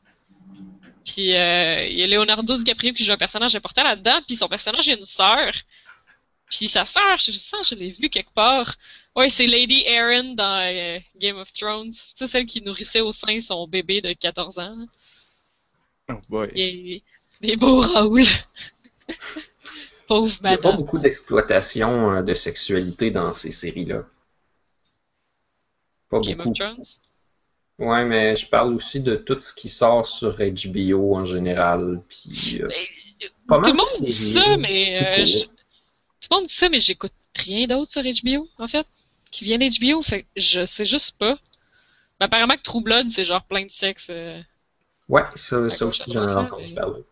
Speaker 2: Puis euh, il y a Leonardo DiCaprio qui joue un personnage important là-dedans, puis son personnage il a une sœur. Puis sa sœur, je sens, je l'ai vue quelque part. Ouais, c'est Lady Erin dans euh, Game of Thrones. C'est celle qui nourrissait au sein son bébé de 14 ans.
Speaker 1: Oh boy.
Speaker 2: Et des beaux rôles. Pauvre
Speaker 3: Il n'y a pas
Speaker 2: madame.
Speaker 3: beaucoup d'exploitation euh, de sexualité dans ces séries-là. Pas
Speaker 2: Game
Speaker 3: beaucoup.
Speaker 2: of Thrones?
Speaker 3: Ouais, mais je parle aussi de tout ce qui sort sur HBO en général. Puis, euh,
Speaker 2: Mais, Tout le monde
Speaker 3: de
Speaker 2: dit ça, mais euh, je- tout le monde dit ça, mais j'écoute rien d'autre sur HBO, en fait, qui vient d'HBO, fait je sais juste pas. Mais apparemment que True Blood, c'est genre plein de sexe. euh,
Speaker 3: Ouais, ça, aussi j'en ai entendu parler.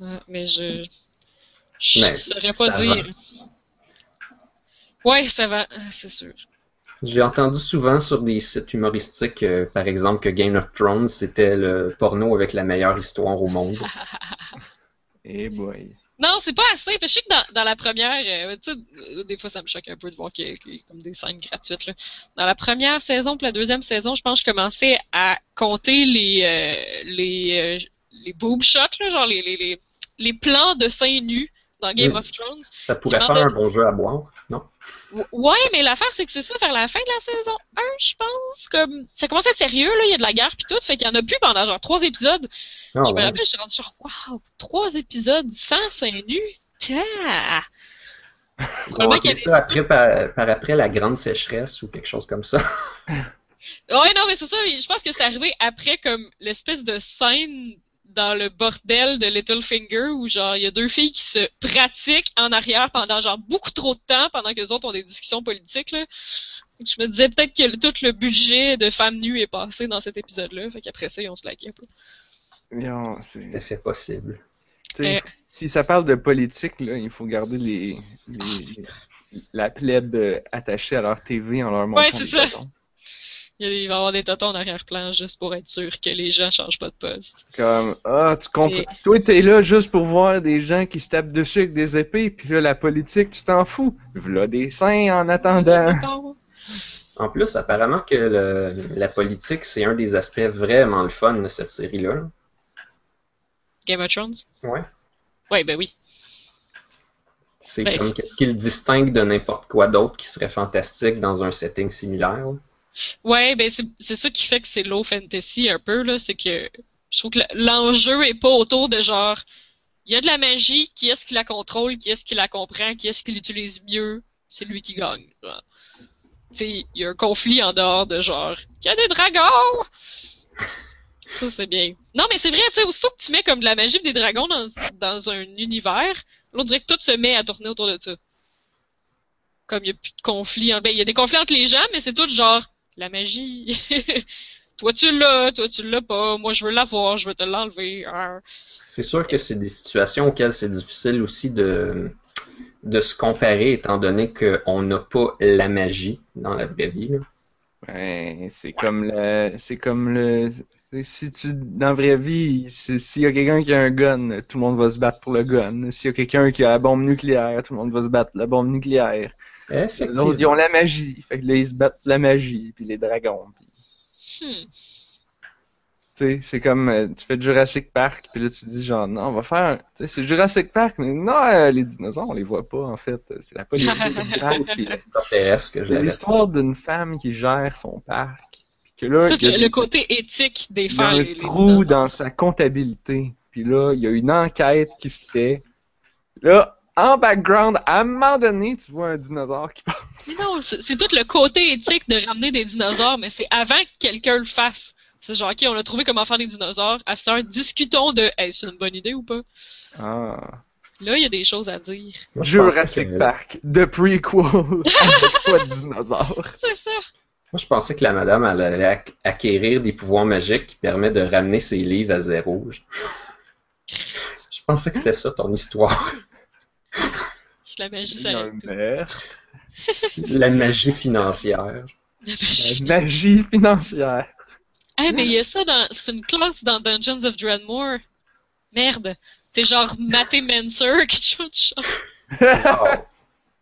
Speaker 2: ouais, mais je je
Speaker 3: Mais
Speaker 2: saurais pas dire. Ouais, ça va, c'est sûr.
Speaker 3: J'ai entendu souvent sur des sites humoristiques, euh, par exemple, que Game of Thrones, c'était le porno avec la meilleure histoire au monde.
Speaker 1: Eh boy.
Speaker 2: Non, c'est pas assez. Je sais que dans, dans la première, euh, tu sais, euh, des fois ça me choque un peu de voir qu'il y a, qu'il y a comme des scènes gratuites. Là. Dans la première saison, puis la deuxième saison, je pense que je commençais à compter les euh, les euh, les boob shots, là, genre les, les, les, les plans de seins nus dans Game
Speaker 3: Mm.
Speaker 2: of Thrones.
Speaker 3: Ça pourrait faire un bon jeu à boire, non?
Speaker 2: Ou- Ouais, mais l'affaire, c'est que c'est ça, vers la fin de la saison 1, je pense, comme, ça commence à être sérieux, là, il y a de la guerre pis tout, fait qu'il y en a plus pendant genre trois épisodes.
Speaker 3: Ah,
Speaker 2: je me rappelle, je suis rendu genre, waouh, trois épisodes sans seins nus, Tia!
Speaker 3: On va ça après, par, par après la grande sécheresse ou quelque chose comme ça.
Speaker 2: Ouais, non, mais c'est ça, je pense que c'est arrivé après comme l'espèce de scène dans le bordel de Littlefinger où genre il y a deux filles qui se pratiquent en arrière pendant genre beaucoup trop de temps pendant que les autres ont des discussions politiques là. Je me disais peut-être que tout le budget de femmes nues est passé dans cet épisode-là, fait qu'après ça ils ont se laqué un peu.
Speaker 1: Non, c'est-
Speaker 3: Tout à fait possible.
Speaker 2: Euh.
Speaker 1: Si ça parle de politique, là, il faut garder les, les- la plèbe attachée à leur TV en leur montrant
Speaker 2: Ouais, c'est ça.
Speaker 1: bâtons.
Speaker 2: Il va y avoir des totons en arrière-plan juste pour être sûr que les gens changent pas de poste.
Speaker 1: Comme, ah, tu comprends.
Speaker 2: Et-
Speaker 1: Toi, t'es là juste pour voir des gens qui se tapent dessus avec des épées, puis là, la politique, tu t'en fous. V'là des seins en attendant.
Speaker 3: En plus, apparemment que le- la politique, c'est un des aspects vraiment le fun de cette série-là. là.
Speaker 2: Game of Thrones?
Speaker 3: Ouais.
Speaker 2: Ouais, ben oui.
Speaker 3: C'est
Speaker 2: Ben,
Speaker 3: comme qu'est-ce qui le distingue de n'importe quoi d'autre qui serait fantastique dans un setting similaire.
Speaker 2: Ouais, ben c'est ça qui fait que c'est low fantasy un peu là, c'est que je trouve que le- l'enjeu est pas autour de genre il y a de la magie, qui est-ce qui la contrôle, qui est-ce qui la comprend, qui est-ce qui l'utilise mieux, c'est lui qui gagne. il y a un conflit en dehors de genre il y a des dragons. Ça c'est bien. Non mais c'est vrai, tu sais, aussitôt que tu mets comme de la magie des dragons dans, un univers, l'autre dirait que tout se met à tourner autour de ça. Comme il y a plus de conflit, en- ben il y a des conflits entre les gens, mais c'est tout genre la magie. toi tu l'as, toi tu l'as pas, moi je veux l'avoir, je veux te l'enlever. Ah.
Speaker 3: C'est sûr que c'est des situations auxquelles c'est difficile aussi de, de se comparer, étant donné qu'on n'a pas la magie dans la vraie vie. là.
Speaker 1: Ouais, c'est comme le, c'est comme le, si tu, dans la vraie vie, c'est- s'il y a quelqu'un qui a un gun, tout le monde va se battre pour le gun. S'il y a quelqu'un qui a la bombe nucléaire, tout le monde va se battre pour la bombe nucléaire. L'autre, ils
Speaker 3: Effectivement.
Speaker 1: ont la magie. Fait que là, ils se battent la magie, puis les dragons. Puis,
Speaker 2: Hmm.
Speaker 1: tu sais, c'est comme, euh, tu fais Jurassic Park, puis là, tu dis genre, non, on va faire, un- tu sais, c'est Jurassic Park, mais non, euh, les dinosaures, on les voit pas, en fait. C'est la politique. C'est l'histoire d'une femme qui gère son parc. Puis que là,
Speaker 2: Tout le,
Speaker 1: des-
Speaker 2: le côté éthique des
Speaker 1: il y a un
Speaker 2: les
Speaker 1: trou
Speaker 2: dinosaures.
Speaker 1: dans sa comptabilité. Puis là, il y a une enquête qui se fait. Là, en background, à un moment donné, tu vois un dinosaure qui passe.
Speaker 2: Mais non, c'est tout le côté éthique de ramener des dinosaures, mais c'est avant que quelqu'un le fasse. C'est genre, ok, on a trouvé comment faire des dinosaures. À cette heure, discutons de, hey, c'est une bonne idée ou pas?
Speaker 1: Ah.
Speaker 2: Là, il y a des choses à dire.
Speaker 3: Moi,
Speaker 1: Jurassic
Speaker 3: que-
Speaker 1: Park, The Prequel, avec pas de dinosaures.
Speaker 2: C'est ça.
Speaker 3: Moi, je pensais que la madame elle allait ac- acquérir des pouvoirs magiques qui permettent de ramener ses livres à zéro. Je, je pensais que c'était ça ton histoire.
Speaker 2: C'est la magie.
Speaker 3: La magie financière.
Speaker 2: La magie.
Speaker 1: La magie financière.
Speaker 2: Ah, mais il y a ça dans. C'est une classe dans Dungeons of Dreadmore. Merde. T'es genre Maté Mancer, quelque chose de genre.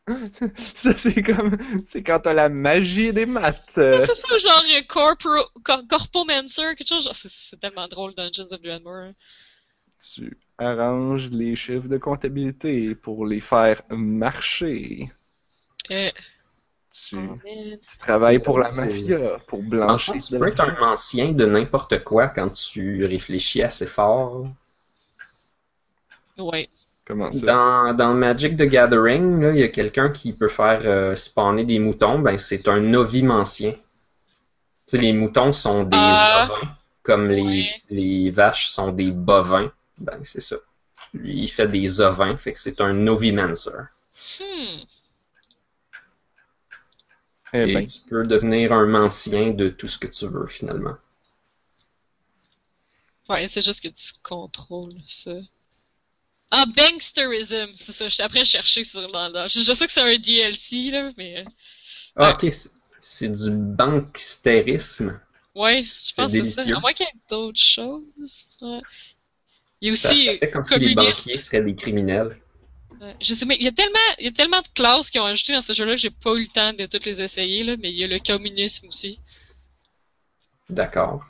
Speaker 1: Ça, c'est comme. C'est quand t'as la magie des maths. euh.
Speaker 2: C'est ça, genre euh, corporo, cor, Corpomancer, quelque chose. Genre, c'est- c'est tellement drôle Dungeons of Dreadmore. hein.
Speaker 1: Tu arranges les chiffres de comptabilité pour les faire marcher.
Speaker 2: Euh,
Speaker 1: Tu, travailles pour la mafia, pour
Speaker 3: En
Speaker 1: blanchir.
Speaker 3: fait, tu peux être un ancien de n'importe quoi quand tu réfléchis assez fort.
Speaker 2: Ouais.
Speaker 1: Comment ça?
Speaker 3: Dans, dans Magic the Gathering, là, il y a quelqu'un qui peut faire euh, spawner des moutons, ben c'est un ovimancien. Tu sais, les moutons sont des
Speaker 2: Ah.
Speaker 3: ovins, comme les,
Speaker 2: Ouais.
Speaker 3: les vaches sont des bovins. Ben c'est ça. Lui, il fait des ovins, fait que c'est un ovimancer.
Speaker 2: Hmm.
Speaker 1: Eh
Speaker 3: Et
Speaker 1: ben,
Speaker 3: tu peux devenir un mancien de tout ce que tu veux, finalement.
Speaker 2: Ouais, c'est juste que tu contrôles ça. Ah, Banksterism, c'est ça. J'étais après chercher sur dans- Je, je sais que c'est un DLC, là, mais... euh,
Speaker 3: Ah,
Speaker 2: Ouais.
Speaker 3: ok, c'est- du banksterisme.
Speaker 2: Ouais, je pense que c'est ça. À moins qu'il y ait d'autres choses. Ouais. Il y a
Speaker 3: Ça,
Speaker 2: aussi
Speaker 3: ça fait comme si les
Speaker 2: communiste.
Speaker 3: banquiers seraient des criminels.
Speaker 2: Ouais. Je sais, mais il y a tellement, il y a tellement de classes qui ont ajouté dans ce jeu-là que j'ai pas eu le temps de toutes les essayer, là, mais il y a le communisme aussi.
Speaker 3: D'accord.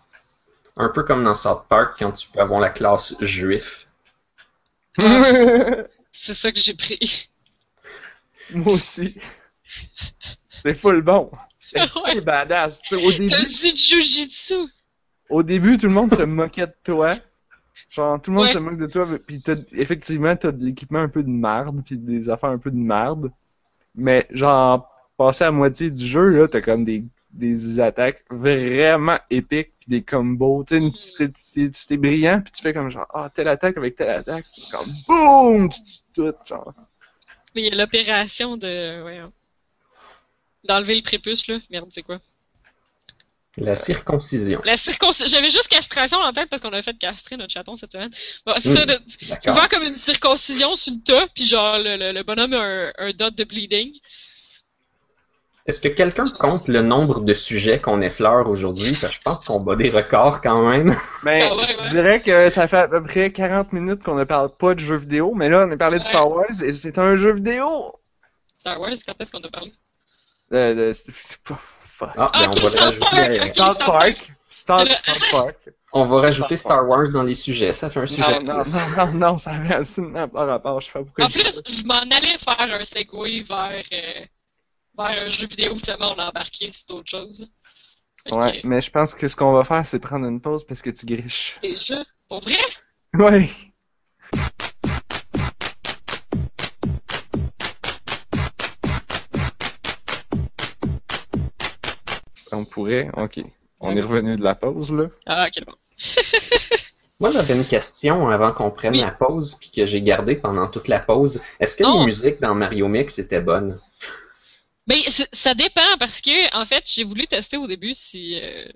Speaker 3: Un peu comme dans South Park, quand tu peux avoir la classe juif.
Speaker 2: C'est ça que j'ai pris.
Speaker 1: Moi aussi. C'est full bon. C'est
Speaker 2: Ouais.
Speaker 1: full badass. Tu sais, au
Speaker 2: T'as
Speaker 1: début,
Speaker 2: jujitsu!
Speaker 1: au début, tout le monde se moquait de toi. Genre, tout le monde
Speaker 2: Ouais.
Speaker 1: se moque de toi, pis t'as, effectivement, t'as de l'équipement un peu de marde, pis des affaires un peu de marde. Mais, genre, passé à moitié du jeu, là, t'as comme des, des attaques vraiment épiques, pis des combos. Tu sais, c'était c'était brillant, pis tu fais comme genre, ah, telle attaque avec telle attaque, c'est comme BOOM! Tu dis tout, genre.
Speaker 2: Mais il y a l'opération de, voyons. D'enlever le prépuce, là. Merde, c'est quoi?
Speaker 3: La circoncision.
Speaker 2: La circoncision. J'avais juste castration en tête parce qu'on a fait castrer notre chaton cette semaine. Bon, c'est ça,
Speaker 3: Mm.
Speaker 2: de... Tu peux
Speaker 3: D'accord.
Speaker 2: faire comme une circoncision sur le tas, puis genre, le, le, le bonhomme a un, un dot de bleeding.
Speaker 3: Est-ce que quelqu'un compte le nombre de sujets qu'on effleure aujourd'hui? Parce que je pense qu'on bat des records quand même.
Speaker 1: Mais
Speaker 2: Ah ouais,
Speaker 1: je dirais que ça fait à peu près 40 minutes qu'on ne parle pas de jeux vidéo, mais là on a parlé de. Star Wars et c'est un jeu vidéo.
Speaker 2: Star Wars, quand est-ce qu'on a parlé?
Speaker 1: Euh, de- c'est- fuck.
Speaker 3: Ah,
Speaker 2: Ah,
Speaker 3: ben,
Speaker 2: ok,
Speaker 3: on va
Speaker 2: South
Speaker 3: rajouter.
Speaker 1: South Park? South Park?
Speaker 3: on va rajouter
Speaker 1: Star
Speaker 3: Wars dans les sujets. Ça fait un sujet
Speaker 1: Non, non,
Speaker 3: plus.
Speaker 1: non, non, non, ça avait absolument pas rapport. Je sais pas pourquoi.
Speaker 2: En plus, je m'en allais faire un segway vers, euh, vers un jeu vidéo, tellement on a embarqué choses. Fait que,
Speaker 1: Ouais, mais je pense que ce qu'on va faire, c'est prendre une pause parce que tu griches.
Speaker 2: Déjà, pour vrai?
Speaker 1: Ouais. Pourrait, ok. On est revenu de la pause là.
Speaker 2: Ah, ok, bon.
Speaker 3: Moi, j'avais une question avant qu'on prenne
Speaker 2: Oui.
Speaker 3: la pause, puis que j'ai gardé pendant toute la pause. Est-ce que
Speaker 2: Oh.
Speaker 3: les musiques dans Mario Mix étaient bonnes?
Speaker 2: Mais c'est- ça dépend parce que en fait, j'ai voulu tester au début si euh,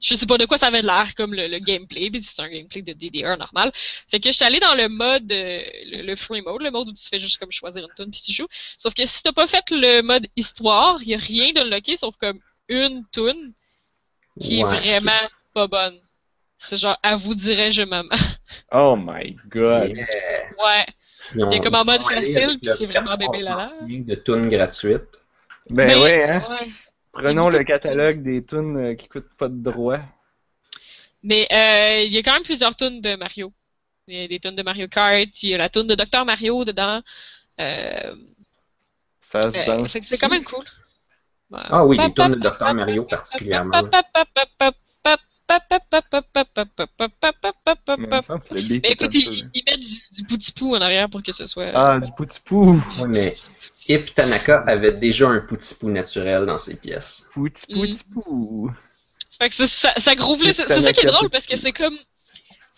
Speaker 2: je sais pas de quoi ça avait l'air comme le, le gameplay, puis c'est un gameplay de DDR normal. Fait que je suis allé dans le mode euh, le, le free mode, le mode où tu fais juste comme choisir une tune puis tu joues. Sauf que si t'as pas fait le mode histoire, y a rien de locké sauf comme une tune qui
Speaker 3: Ouais.
Speaker 2: est vraiment pas bonne. C'est genre à vous dirais-je maman.
Speaker 1: Oh my god.
Speaker 3: Yeah.
Speaker 2: ouais. Il est comme en mode facile, puis c'est vraiment bébé
Speaker 3: entier de tunes gratuites.
Speaker 1: Ben ouais, hein.
Speaker 2: ouais.
Speaker 1: Prenons le catalogue des tunes euh, qui coûtent pas de droit.
Speaker 2: Mais euh, il y a quand même plusieurs tunes de Mario. Il y a des tunes de Mario Kart, il y a la tune de Dr Mario dedans. Euh,
Speaker 1: Ça se
Speaker 2: euh, c'est quand même cool.
Speaker 3: Ah oui, les tunes de Dr. Mario particulièrement.
Speaker 1: Mais
Speaker 2: écoute, ils, ils mettent du, du pouti-pou en arrière pour que ce soit.
Speaker 1: Ah, du pouti-pou.
Speaker 3: Ouais, mais Ip Tanaka avait déjà un pouti-pou naturel dans ses pièces.
Speaker 1: Pouti-pouti-pou.
Speaker 2: Fait que ça, ça groove là, c'est ça qui est drôle parce que c'est comme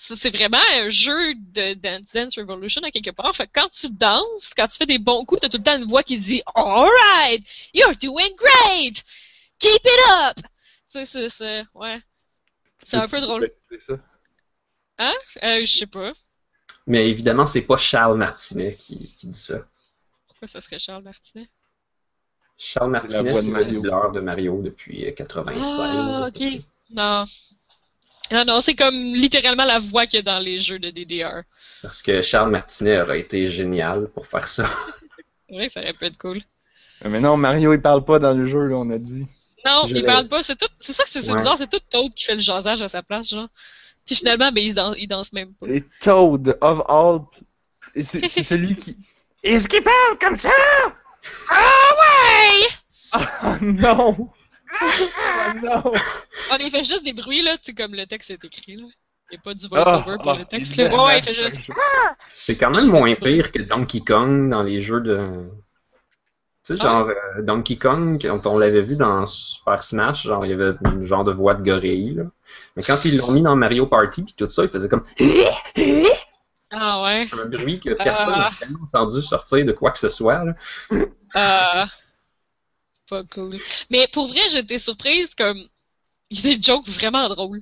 Speaker 2: c'est vraiment un jeu de Dance Dance Revolution à quelque part. Fait que quand tu danses, quand tu fais des bons coups, t'as tout le temps une voix qui dit Alright, you're doing great! Keep it up! Tu sais, c'est, c'est, ouais. C'est un peu drôle.
Speaker 1: ça?
Speaker 2: Euh, je sais pas.
Speaker 3: Mais évidemment, c'est pas Charles Martinet qui, qui dit ça.
Speaker 2: Pourquoi ça serait Charles Martinet?
Speaker 3: Charles Martinet,
Speaker 1: voix de
Speaker 3: c'est le doubleur de Mario depuis euh, 96.
Speaker 2: Ah, ok. Non. Non, non, c'est comme littéralement la voix qu'il y a dans les jeux de DDR.
Speaker 3: Parce que Charles Martinet aurait été génial pour faire ça.
Speaker 2: Que ça aurait pu être cool.
Speaker 1: Mais non, Mario, il parle pas dans le jeu, là, on a dit.
Speaker 2: Non,
Speaker 3: Je
Speaker 2: il parle pas. C'est tout. C'est ça que c'est
Speaker 3: Ouais.
Speaker 2: bizarre. C'est tout Toad qui fait le jasage à sa place, genre. Puis finalement, ben il danse, il danse même pas.
Speaker 1: C'est Toad, of all... Et C'est celui qui... Est-ce qu'il parle comme ça?
Speaker 2: Ah ouais!
Speaker 1: Ah non! Ah non!
Speaker 2: On il fait juste des bruits là, tu sais comme le texte est écrit là. Il n'y a pas du
Speaker 1: Ah,
Speaker 2: voice-over pour
Speaker 1: ah,
Speaker 2: le texte.
Speaker 1: il
Speaker 2: là. Ouais, ouais, il fait
Speaker 1: dérange
Speaker 2: juste.
Speaker 1: chaque
Speaker 3: C'est quand même moins pire que Donkey Kong dans les jeux de. Tu sais,
Speaker 2: Ah
Speaker 3: genre euh, Donkey Kong, quand on l'avait vu dans Super Smash, genre il y avait une genre de voix de gorille. Là. Mais quand ils l'ont mis dans Mario Party puis tout ça, il faisait comme
Speaker 2: Ah ouais.
Speaker 3: un bruit que personne n'a
Speaker 2: Ah.
Speaker 3: entendu sortir de quoi que ce soit. Là.
Speaker 2: Euh... Pas cool. Mais pour vrai, j'étais surprise comme. Il y a des jokes vraiment drôles.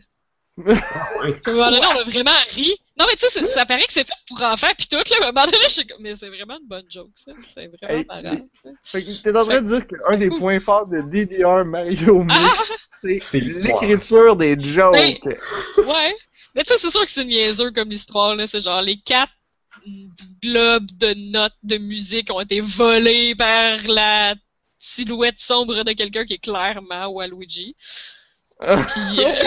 Speaker 2: À un moment donné, on a vraiment ri. Non, mais tu sais, ça paraît que c'est fait pour enfants pis tout, là. Mais à un moment donné, je suis comme, mais c'est vraiment une bonne joke, ça. C'est vraiment
Speaker 1: Hey,
Speaker 2: marrant. ça.
Speaker 1: Fait que t'es en train de dire qu'un des points forts de DDR Mario Mix,
Speaker 2: Ah!
Speaker 1: c'est
Speaker 3: C'est l'histoire.
Speaker 1: l'écriture des jokes.
Speaker 2: Ben, Ouais. Mais tu sais, c'est sûr que c'est niaiseux comme histoire, là. C'est genre les quatre globes de notes de musique ont été volés par la silhouette sombre de quelqu'un qui est clairement Waluigi. Puis, euh...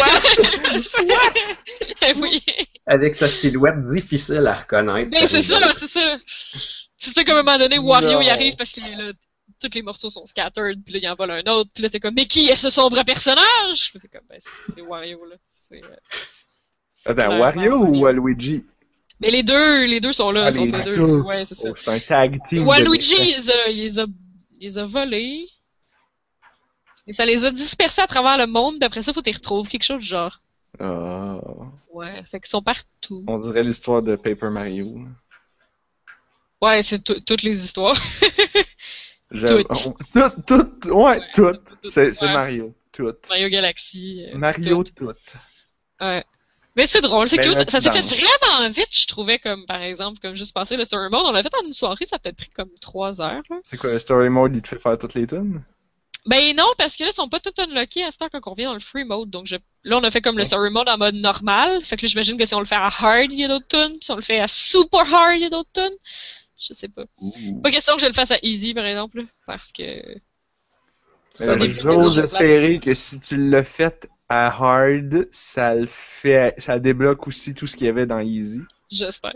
Speaker 2: oui.
Speaker 3: Avec sa silhouette difficile à reconnaître.
Speaker 2: Ben, c'est ça, c'est ça. C'est ça, comme à un moment donné, Wario, il arrive parce que là, tous les morceaux sont scattered, puis là, il en vole un autre, puis là, t'es comme, mais qui est ce sombre personnage? C'est comme, ben, c'est Wario, là. C'est, euh,
Speaker 1: Attends, Wario ou Waluigi?
Speaker 2: Mais les deux, les deux sont là,
Speaker 1: Ah,
Speaker 2: sont
Speaker 1: les
Speaker 2: les deux.
Speaker 1: deux.
Speaker 2: Ouais, c'est ça.
Speaker 1: Oh, c'est un tag team.
Speaker 2: Waluigi, il les a, les a, volés. Et ça les a dispersés à travers le monde, puis après ça, faut qu'ils retrouvent quelque chose du genre.
Speaker 1: Ah,
Speaker 2: Ouais, fait qu'ils sont partout.
Speaker 1: on dirait l'histoire de Paper Mario.
Speaker 2: Ouais, c'est tout- toutes les histoires.
Speaker 1: J'aime-
Speaker 2: Toutes.
Speaker 1: on- Toutes, toutes, ouais,
Speaker 2: Ouais,
Speaker 1: toutes. C'est c'est
Speaker 2: ouais.
Speaker 1: Mario, toutes.
Speaker 2: Mario Galaxy. euh,
Speaker 1: Mario,
Speaker 2: tout.
Speaker 1: toutes.
Speaker 2: Ouais. Mais c'est drôle, c'est
Speaker 1: Ben,
Speaker 2: cute.
Speaker 1: là,
Speaker 2: Ça s'est fait vraiment vite, je trouvais, comme par exemple, comme juste passer le Story Mode. On l'a fait en une soirée, ça a peut-être pris comme trois heures. Là.
Speaker 1: C'est quoi, le story mode, il te fait faire toutes les tunes?
Speaker 2: Ben non, parce que là, ils sont pas tout unlockés à ce temps quand on revient dans le free mode. Donc je... là, on a fait comme le story mode en mode normal. Fait que là, j'imagine que si on le fait à hard, il y a d'autres tunes. Si on le fait à super hard, il y a d'autres tunes. Je sais pas. Pas question que je le fasse à easy, par exemple, là, parce que...
Speaker 1: J'ose espérer que si tu l'as fait à hard, ça le fait, ça débloque aussi tout ce qu'il y avait dans Easy.
Speaker 2: J'espère.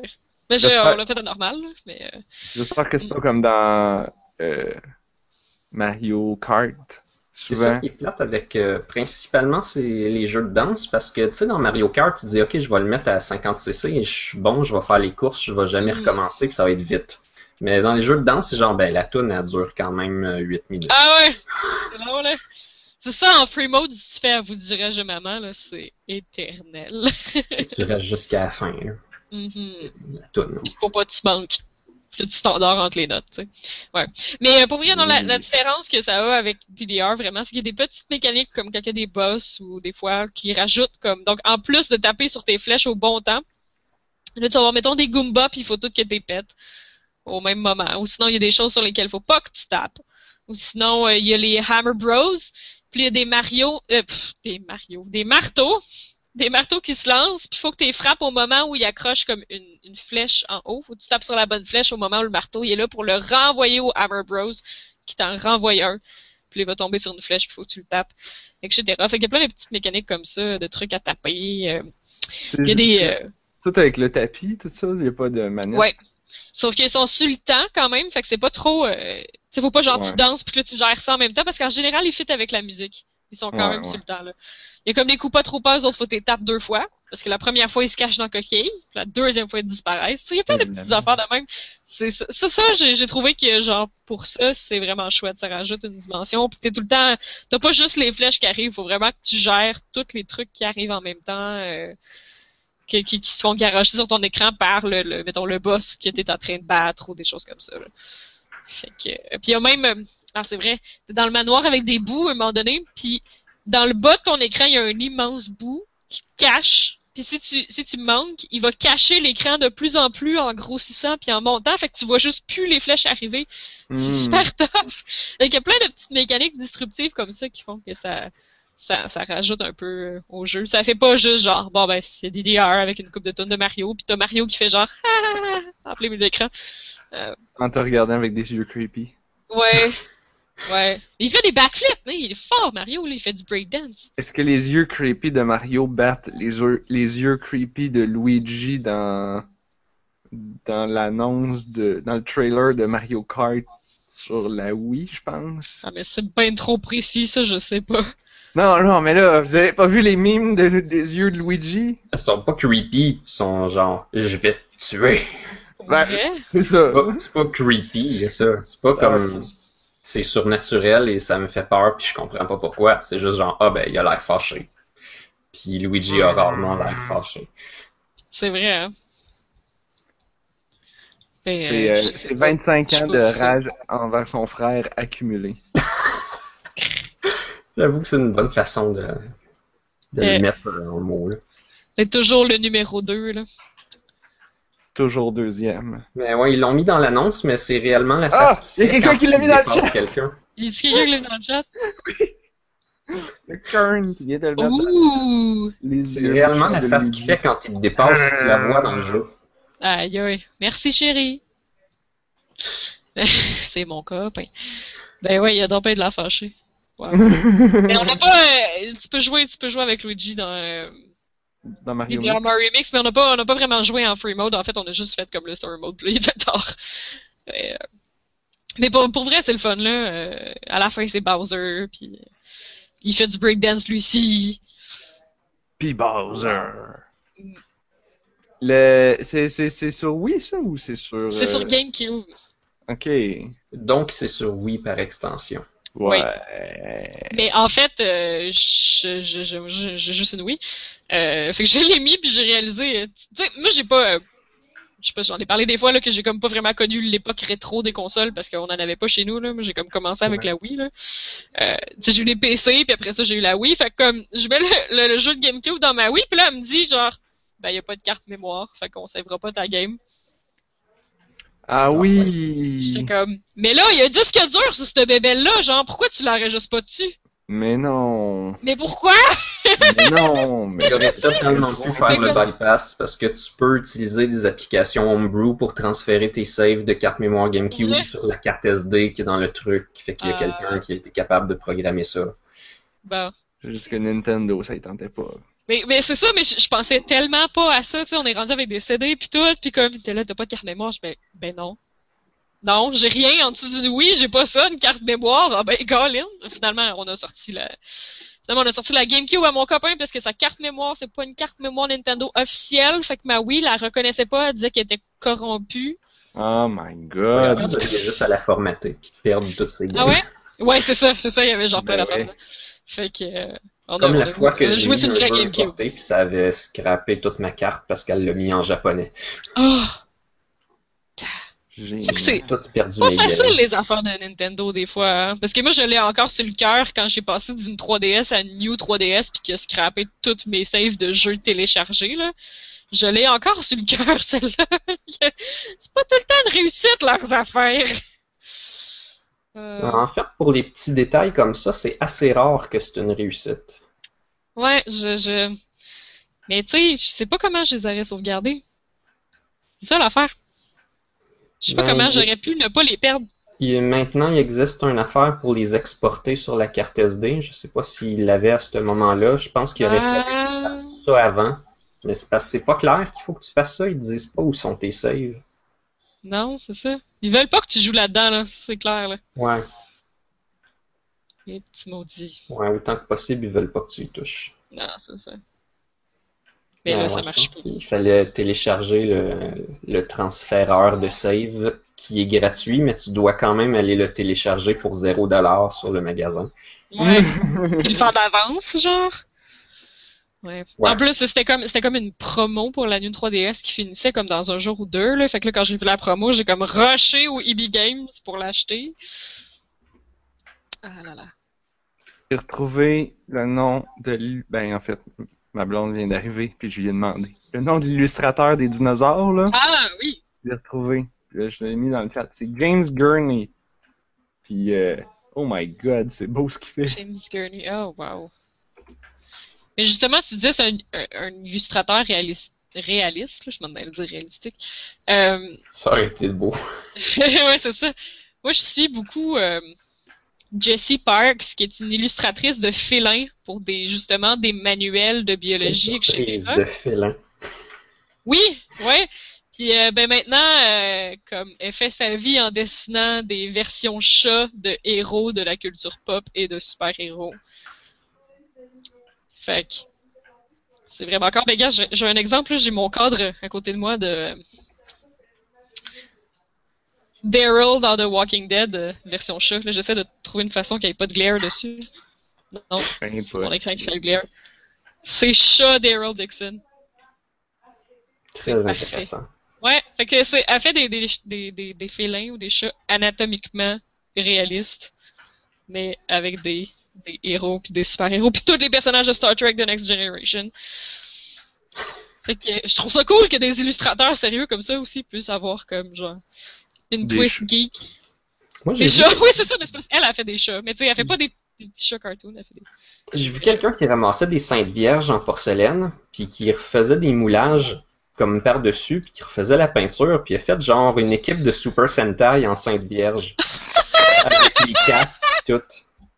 Speaker 2: Je-
Speaker 1: J'espère.
Speaker 2: on l'a fait à normal, là, mais... euh,
Speaker 1: J'espère que c'est pas comme dans euh, Mario Kart.
Speaker 3: C'est ça qui est plate avec euh, principalement c'est les jeux de danse parce que tu sais dans Mario Kart tu dis ok je vais le mettre à 50cc et je suis bon je vais faire les courses je vais jamais
Speaker 2: Mm.
Speaker 3: recommencer puis ça va être vite mais dans les jeux de danse c'est genre ben la tune elle dure quand même euh, 8 minutes
Speaker 2: Ah ouais! C'est drôle, hein? C'est ça, en free mode, si tu fais à vous dirais-je maman, là, c'est éternel.
Speaker 3: et tu restes jusqu'à la fin
Speaker 2: Mhm.
Speaker 3: la tune
Speaker 2: Faut pas que tu manques. Là, tu t'endors entre les notes, tu sais. Ouais. Mais euh, pour vrai, non, la différence que ça a avec DDR, vraiment, c'est qu'il y a des petites mécaniques comme quand il y a des boss ou des fois qui rajoutent comme. Donc, en plus de taper sur tes flèches au bon temps, là, tu vas avoir, mettons, des Goombas, puis il faut tout que tu pètes au même moment. Ou sinon, il y a des choses sur lesquelles il faut pas que tu tapes. Ou sinon, euh, il y a les Hammer Bros, puis il y a des Mario, euh, pff, des Mario, des marteaux, des marteaux qui se lancent, puis il faut que tu les frappes au moment où il accroche comme une, une flèche en haut. Faut que tu tapes sur la bonne flèche au moment où le marteau il est là pour le renvoyer au Hammer Bros, qui t'en renvoie un. Puis il va tomber sur une flèche, puis faut que tu le tapes, etc. Fait qu'il y a plein de petites mécaniques comme ça, de trucs à taper. euh, Il y a des... euh,
Speaker 1: Tout avec le tapis, tout ça, il n'y a pas de manette?
Speaker 2: Ouais. Sauf qu'ils sont sur le temps quand même, fait que c'est pas trop. Euh... Tu sais, faut pas genre tu danses puis que là tu gères ça en même temps parce qu'en général ils fit avec la musique. Ils sont quand
Speaker 1: Ouais,
Speaker 2: même sur
Speaker 1: ouais.
Speaker 2: le temps, là. Il y a comme les coups pas trop peurs, autres faut que tu tapes deux fois. Parce que la première fois, ils se cachent dans la coquille. puis La deuxième fois, ils disparaissent. Il y a plein de petites affaires de même. C'est ça, ça, j'ai trouvé que, genre, pour ça, c'est vraiment chouette. Ça rajoute une dimension. Puis t'es tout le temps, t'as pas juste les flèches qui arrivent. Faut vraiment que tu gères tous les trucs qui arrivent en même temps. euh, qui, qui, qui se font garocher sur ton écran par le, le mettons, le boss que t'es en train de battre ou des choses comme ça. là. Fait que, euh, puis il y a même, euh, ah c'est vrai, t'es dans le manoir avec des bouts à un moment donné, puis dans le bas de ton écran, il y a un immense bout qui te cache. Puis si tu si tu manques, il va cacher l'écran de plus en plus en grossissant puis en montant, fait que tu vois juste plus les flèches arriver. C'est
Speaker 1: Hmm.
Speaker 2: super tough. Fait qu'il y a plein de petites mécaniques disruptives comme ça qui font que ça ça, ça rajoute un peu euh, au jeu. Ça fait pas juste genre bon ben c'est DDR avec une coupe de tonnes de Mario, puis t'as Mario qui fait genre ah, ah, ah, en plein milieu de l'écran.
Speaker 1: En te regardant avec des yeux creepy.
Speaker 2: Ouais. Ouais. Il fait des backflips, hein, il est fort Mario, là, il fait du breakdance.
Speaker 1: Est-ce que les yeux creepy de Mario battent les yeux, les yeux creepy de Luigi dans dans l'annonce de dans le trailer de Mario Kart sur la Wii, je pense?
Speaker 2: Ah mais c'est bien trop précis ça, je sais pas.
Speaker 1: Non, non, mais là, vous avez pas vu les mimes de- des yeux de Luigi?
Speaker 3: Ils sont pas creepy, ils sont genre, je vais te tuer.
Speaker 1: Ben, c'est ça.
Speaker 3: C'est pas, c'est pas creepy, ça. C'est pas comme. C'est surnaturel et ça me fait peur, puis je comprends pas pourquoi. C'est juste genre, ah ben, il a l'air fâché. Puis Luigi a rarement l'air fâché.
Speaker 2: C'est vrai, hein.
Speaker 1: C'est
Speaker 2: euh,
Speaker 1: euh,
Speaker 2: je sais
Speaker 1: c'est
Speaker 2: pas.
Speaker 1: 25
Speaker 2: Je sais
Speaker 1: ans de rage envers son frère accumulé.
Speaker 3: J'avoue que c'est une bonne façon de, de
Speaker 2: Euh.
Speaker 3: le mettre en mots. Là.
Speaker 2: C'est toujours le numéro 2, là.
Speaker 1: Toujours deuxième.
Speaker 3: Mais ouais, ils l'ont mis dans l'annonce, mais c'est réellement la
Speaker 1: Ah,
Speaker 3: face.
Speaker 1: il y a quelqu'un
Speaker 3: quand
Speaker 1: qui l'a
Speaker 3: il
Speaker 1: mis dans le
Speaker 3: dépasse
Speaker 1: chat.
Speaker 3: quelqu'un.
Speaker 2: Il dit quelqu'un qui l'a mis dans le chat?
Speaker 1: Le Kern qui vient de le
Speaker 2: Ouh!
Speaker 1: les
Speaker 3: C'est réellement la face qu'il fait quand il te dépasse, tu la vois dans le jeu.
Speaker 2: Aïe aïe. Merci chérie. c'est mon copain. Ben ouais, il a donc pas de la fâcher. Mais on n'a pas. euh, tu peux jouer, tu peux jouer avec Luigi dans euh,
Speaker 1: Dans Mario Mix.
Speaker 2: Mario Mix, mais on n'a pas, on n'a pas vraiment joué en free mode. En fait, on a juste fait comme le story mode, puis il fait tard. Mais, euh, mais pour, pour vrai, c'est le fun là. Euh, à la fin, c'est Bowser, puis euh, il fait du breakdance lui aussi.
Speaker 1: Puis Bowser. Le... C'est, c'est, c'est sur Wii, ça, ou c'est sur...
Speaker 2: C'est
Speaker 1: euh,
Speaker 2: sur GameCube.
Speaker 1: Ok.
Speaker 3: Donc, c'est sur Wii par extension.
Speaker 1: Ouais.
Speaker 2: Mais en fait, euh, je- je- je- juste une Wii. Euh, fait que je l'ai mis puis j'ai réalisé. euh, Tu sais, moi j'ai pas. euh, je sais pas, j'en ai parlé des fois là que j'ai comme pas vraiment connu l'époque rétro des consoles parce qu'on en avait pas chez nous là. Moi j'ai comme commencé avec
Speaker 1: Ouais.
Speaker 2: la Wii là. Euh, tu sais, j'ai eu les PC puis après ça j'ai eu la Wii. Fait que comme je mets le, le- le jeu de GameCube dans ma Wii puis là elle me dit genre ben y a pas de carte mémoire, fait qu'on savera pas ta game.
Speaker 1: Ah oui!
Speaker 2: J'étais comme mais là il y a un disque dur sur cette bébelle là, genre pourquoi tu l'enregistres pas dessus?
Speaker 1: Mais non!
Speaker 2: Mais pourquoi?
Speaker 1: Mais non! Mais...
Speaker 3: J'aurais totalement pu faire le bypass parce que tu peux utiliser des applications Homebrew pour transférer tes saves de carte mémoire GameCube
Speaker 2: Ouais.
Speaker 3: sur la carte SD qui est dans le truc, qui fait qu'il y a
Speaker 2: Ah.
Speaker 3: quelqu'un qui a été capable de programmer ça.
Speaker 2: Bon.
Speaker 1: C'est juste que Nintendo, ça y tentait pas.
Speaker 2: Mais, mais c'est ça, mais je, je pensais tellement pas à ça, tu sais, on est rendu avec des CD puis tout, puis comme t'es là, t'as pas de carte mémoire, je ben, ben non. Non, j'ai rien en dessous d'une Wii, j'ai pas ça, une carte mémoire, ah ben Colin. Finalement, on a sorti la. Finalement, on a sorti la GameCube à mon copain parce que sa carte mémoire, c'est pas une carte mémoire Nintendo officielle, fait que ma Wii la reconnaissait pas, elle disait qu'elle était corrompue.
Speaker 1: Oh my
Speaker 3: Ouais,
Speaker 1: god!
Speaker 3: il y a juste à la formater puis perdre toutes ses games.
Speaker 2: Ah ouais? Ouais, c'est ça, c'est ça, il y avait genre plein
Speaker 1: Ben
Speaker 2: d'affaires.
Speaker 1: ouais.
Speaker 2: dedans. Fait que. euh, on a-
Speaker 3: Comme
Speaker 2: on
Speaker 3: la fois que j'ai
Speaker 2: joué
Speaker 3: eu
Speaker 2: sur
Speaker 3: un
Speaker 2: une vraie
Speaker 3: importé puis ça avait scrappé toute ma carte parce qu'elle l'a mis en japonais.
Speaker 2: Oh!
Speaker 1: J'ai...
Speaker 2: Que.
Speaker 3: Tout perdu
Speaker 2: pas
Speaker 3: mes
Speaker 2: facile les affaires de Nintendo des fois. hein. Parce que moi je l'ai encore sur le cœur quand j'ai passé d'une 3DS à une New 3DS puis a scrappé toutes mes saves de jeux téléchargés là. Je l'ai encore sur le cœur celle-là. C'est pas tout le temps une réussite leurs affaires. Euh,
Speaker 3: En fait, pour les petits détails comme ça, c'est assez rare que c'est une réussite.
Speaker 2: ouais, je, je. Mais tu sais, je sais pas comment je les aurais sauvegardés. C'est ça l'affaire. Je sais pas
Speaker 3: Ben,
Speaker 2: comment j'aurais pu ne pas les perdre.
Speaker 3: Maintenant, il existe une affaire pour les exporter sur la carte SD. Je sais pas s'il l'avait à ce moment-là. Je pense qu'il aurait
Speaker 2: Ah.
Speaker 3: faire ça avant. Mais c'est parce que c'est pas clair qu'il faut que tu fasses ça. Ils te disent pas où sont tes saves.
Speaker 2: Non, c'est ça. Ils veulent pas que tu joues là-dedans, là, c'est clair, là.
Speaker 3: Ouais.
Speaker 2: Les petits maudits.
Speaker 3: Ouais, autant que possible, ils veulent pas que tu y touches.
Speaker 2: Non, c'est ça. Mais là, ça marche pas.
Speaker 3: qu'il fallait télécharger le, le transféreur de save qui est gratuit, mais tu dois quand même aller le télécharger pour 0$ sur le magasin.
Speaker 2: Ouais. Puis le faire d'avance, genre. Ouais.
Speaker 3: Ouais.
Speaker 2: En plus, c'était comme, c'était comme une promo pour la New 3DS qui finissait comme dans un jour ou deux, là. Fait que là, quand j'ai vu la promo, j'ai comme rushé au EB Games pour l'acheter. Ah là là.
Speaker 1: J'ai retrouvé le nom de Ben, en fait, ma blonde vient d'arriver, puis je lui ai demandé. Le nom de l'illustrateur des dinosaures, là,
Speaker 2: Ah oui!
Speaker 1: je l'ai retrouvé. Là, je l'ai mis dans le chat. C'est James Gurney. Puis, euh, oh my god, c'est beau ce qu'il fait.
Speaker 2: James Gurney. Oh, wow. Mais justement, tu disais c'est un, un- un illustrateur réaliste, réaliste, là, je m'en allais dire réalistique. Euh,
Speaker 3: Ça aurait été beau.
Speaker 2: ouais, c'est ça. Moi, je suis beaucoup euh, Jessie Parks, qui est une illustratrice de félins pour des justement des manuels de biologie, etc.
Speaker 3: de félin.
Speaker 2: Oui, ouais. Puis euh, ben maintenant, euh, comme elle fait sa vie en dessinant des versions chats de héros de la culture pop et de super-héros. Fait que c'est vraiment encore. Ben gars, j'ai un exemple, j'ai mon cadre à côté de moi de Daryl dans The Walking Dead euh, version chat. Là, j'essaie de trouver une façon qu'il n'y ait pas de glare dessus. Non, c'est mon écran qui fait le glare. C'est chat Daryl Dixon.
Speaker 3: Très
Speaker 2: parfait.
Speaker 3: intéressant.
Speaker 2: Ouais, fait que c'est, elle fait des, des, des, des, des félins ou des chats anatomiquement réalistes, mais avec des, des héros puis des super-héros puis tous les personnages de Star Trek The Next Generation. Fait que je trouve ça cool que des illustrateurs sérieux comme ça aussi puissent avoir comme genre une
Speaker 1: Des
Speaker 2: twist
Speaker 1: chats.
Speaker 2: geek.
Speaker 3: Moi,
Speaker 2: Des
Speaker 3: vu,
Speaker 2: chats, oui c'est ça, mais c'est parce qu'elle a fait des chats, mais tu sais elle fait pas des, des petits chats cartoon, elle fait des.
Speaker 3: j'ai vu quelqu'un qui ramassait des Saintes Vierges en porcelaine, puis qui refaisait des moulages comme par-dessus, puis qui refaisait la peinture, puis il a fait genre une équipe de Super Sentai en Sainte Vierge. avec les casques et tout.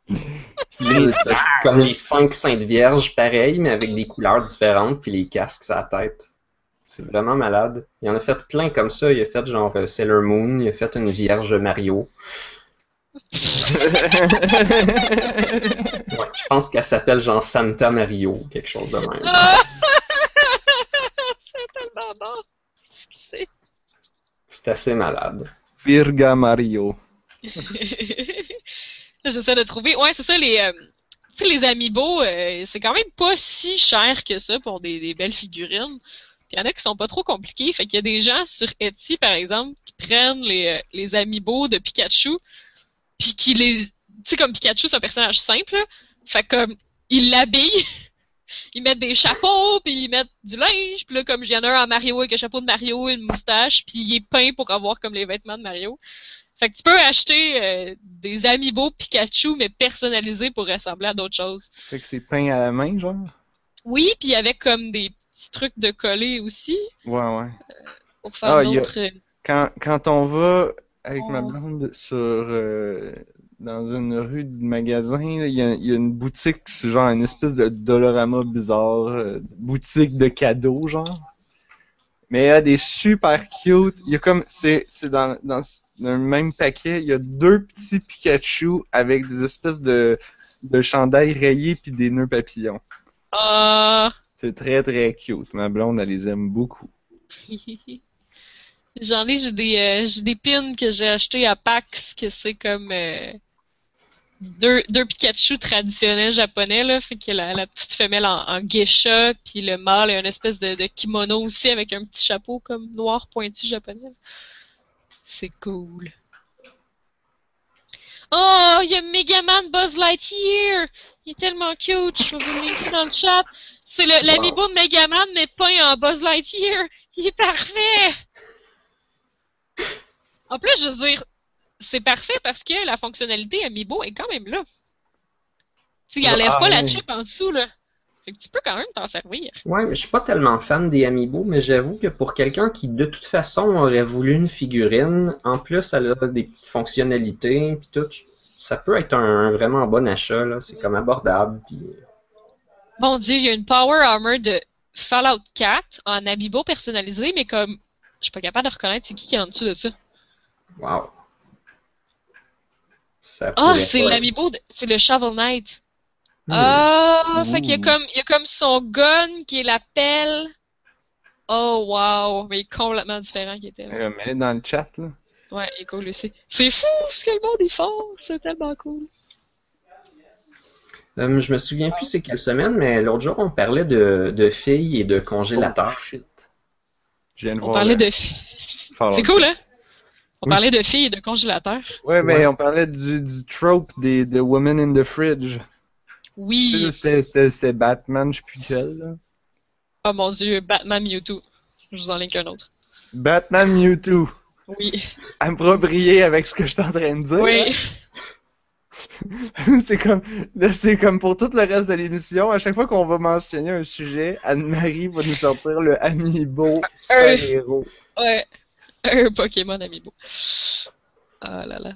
Speaker 3: Puis là, t'as comme les cinq Saintes Vierges pareilles, mais avec des couleurs différentes, puis les casques sur la tête. C'est vraiment malade. Il en a fait plein comme ça. Il a fait genre euh, Sailor Moon, il a fait une Vierge Mario. Ouais, je pense qu'elle s'appelle genre Santa Mario, quelque chose de même.
Speaker 2: C'est tellement bon! C'est
Speaker 3: assez malade.
Speaker 1: Virga Mario.
Speaker 2: J'essaie de trouver. Ouais, c'est ça, les. euh, les amiibo, euh, c'est quand même pas si cher que ça pour des, belles figurines. Il y en a qui sont pas trop compliqués. Fait qu'il y a des gens sur Etsy, par exemple, qui prennent les, euh, les amiibo de Pikachu, puis qui les. Tu sais, comme Pikachu, c'est un personnage simple. Fait comme, ils l'habillent. Ils mettent des chapeaux, puis ils mettent du linge, puis là, comme il y en a un en Mario avec un chapeau de Mario et une moustache, puis il est peint pour avoir comme les vêtements de Mario. Fait que tu peux acheter euh, des amiibo Pikachu, mais personnalisés pour ressembler à d'autres choses.
Speaker 1: Fait que c'est peint à la main, genre?
Speaker 2: Oui, puis avec comme des petits trucs de coller aussi,
Speaker 1: Ouais, ouais.
Speaker 2: pour faire
Speaker 1: Ah, a-
Speaker 2: d'autres... euh,
Speaker 1: Quand, quand on va avec ma
Speaker 2: Oh.
Speaker 1: blonde sur euh, dans une rue de magasin, il y y a une boutique, c'est genre une espèce de Dolorama bizarre, euh, boutique de cadeaux, genre. Mais il y a des super cute. Il y a comme c'est c'est dans dans le même paquet, il y a deux petits Pikachu avec des espèces de de chandails rayés puis des nœuds papillons.
Speaker 2: Ah!
Speaker 1: C'est très très cute. Ma blonde elle les aime beaucoup.
Speaker 2: J'en ai, j'ai des, euh, j'ai des pins que j'ai achetés à PAX, que c'est comme euh, deux, deux Pikachu traditionnels japonais, là. Fait que la, la petite femelle en, en geisha, puis le mâle a une espèce de, de kimono aussi avec un petit chapeau comme noir pointu japonais. C'est cool. Oh, il y a Megaman Buzz Lightyear! Il est tellement cute, je vais vous le linker dans le chat. C'est le, l'amiibo de Megaman, mais peint en Buzz Lightyear. Il est parfait! En plus, je veux dire, c'est parfait parce que la fonctionnalité Amiibo est quand même là. Tu enlève
Speaker 1: Ah,
Speaker 2: pas la chip en dessous, là. Fait que tu peux quand même t'en servir.
Speaker 3: Ouais, mais je suis pas tellement fan des Amiibo, mais j'avoue que pour quelqu'un qui de toute façon aurait voulu une figurine, en plus elle a des petites fonctionnalités puis tout, ça peut être un, vraiment bon achat là, c'est comme abordable puis
Speaker 2: Mon dieu, il y a une Power Armor de Fallout 4 en Amiibo personnalisé, mais comme, je suis pas capable de reconnaître c'est qui qui est en dessous de ça.
Speaker 3: wow.
Speaker 2: Ah,
Speaker 3: pourrait
Speaker 2: c'est l'amiibo, de- c'est le Shovel Knight.
Speaker 3: Hmm.
Speaker 2: Ah, fait qu'il y a
Speaker 1: Ouh.
Speaker 2: comme, il y a comme son gun qui est la pelle. Oh, wow. Mais il est complètement différent qu'il était. là.
Speaker 1: Euh, Mets-le dans le chat, là.
Speaker 2: Ouais, il est cool aussi. C'est fou ce que le monde est fort. C'est tellement cool.
Speaker 3: Euh, je me souviens plus c'est quelle semaine, mais l'autre jour, on parlait de, de filles et de congélateurs.
Speaker 1: Oh, shit. Je viens de
Speaker 2: On
Speaker 1: voir.
Speaker 2: parlait
Speaker 1: le-
Speaker 2: de. C'est cool, hein? On
Speaker 1: Oui.
Speaker 2: parlait de filles et de congélateurs.
Speaker 1: Ouais, mais
Speaker 3: Ouais.
Speaker 1: on parlait du, du trope des de Women in the Fridge.
Speaker 2: Oui.
Speaker 1: C'était Batman, je sais plus quel. là.
Speaker 2: Oh mon dieu, Batman Mewtwo. Je vous en link un autre.
Speaker 1: Batman Mewtwo.
Speaker 2: Oui.
Speaker 1: Approprié avec ce que je suis en train de dire.
Speaker 2: Oui.
Speaker 1: c'est comme là, c'est comme pour tout le reste de l'émission. À chaque fois qu'on va mentionner un sujet, Anne-Marie va nous sortir le amiibo super héros.
Speaker 2: Ouais. Un Pokémon Amiibo. Ah là là.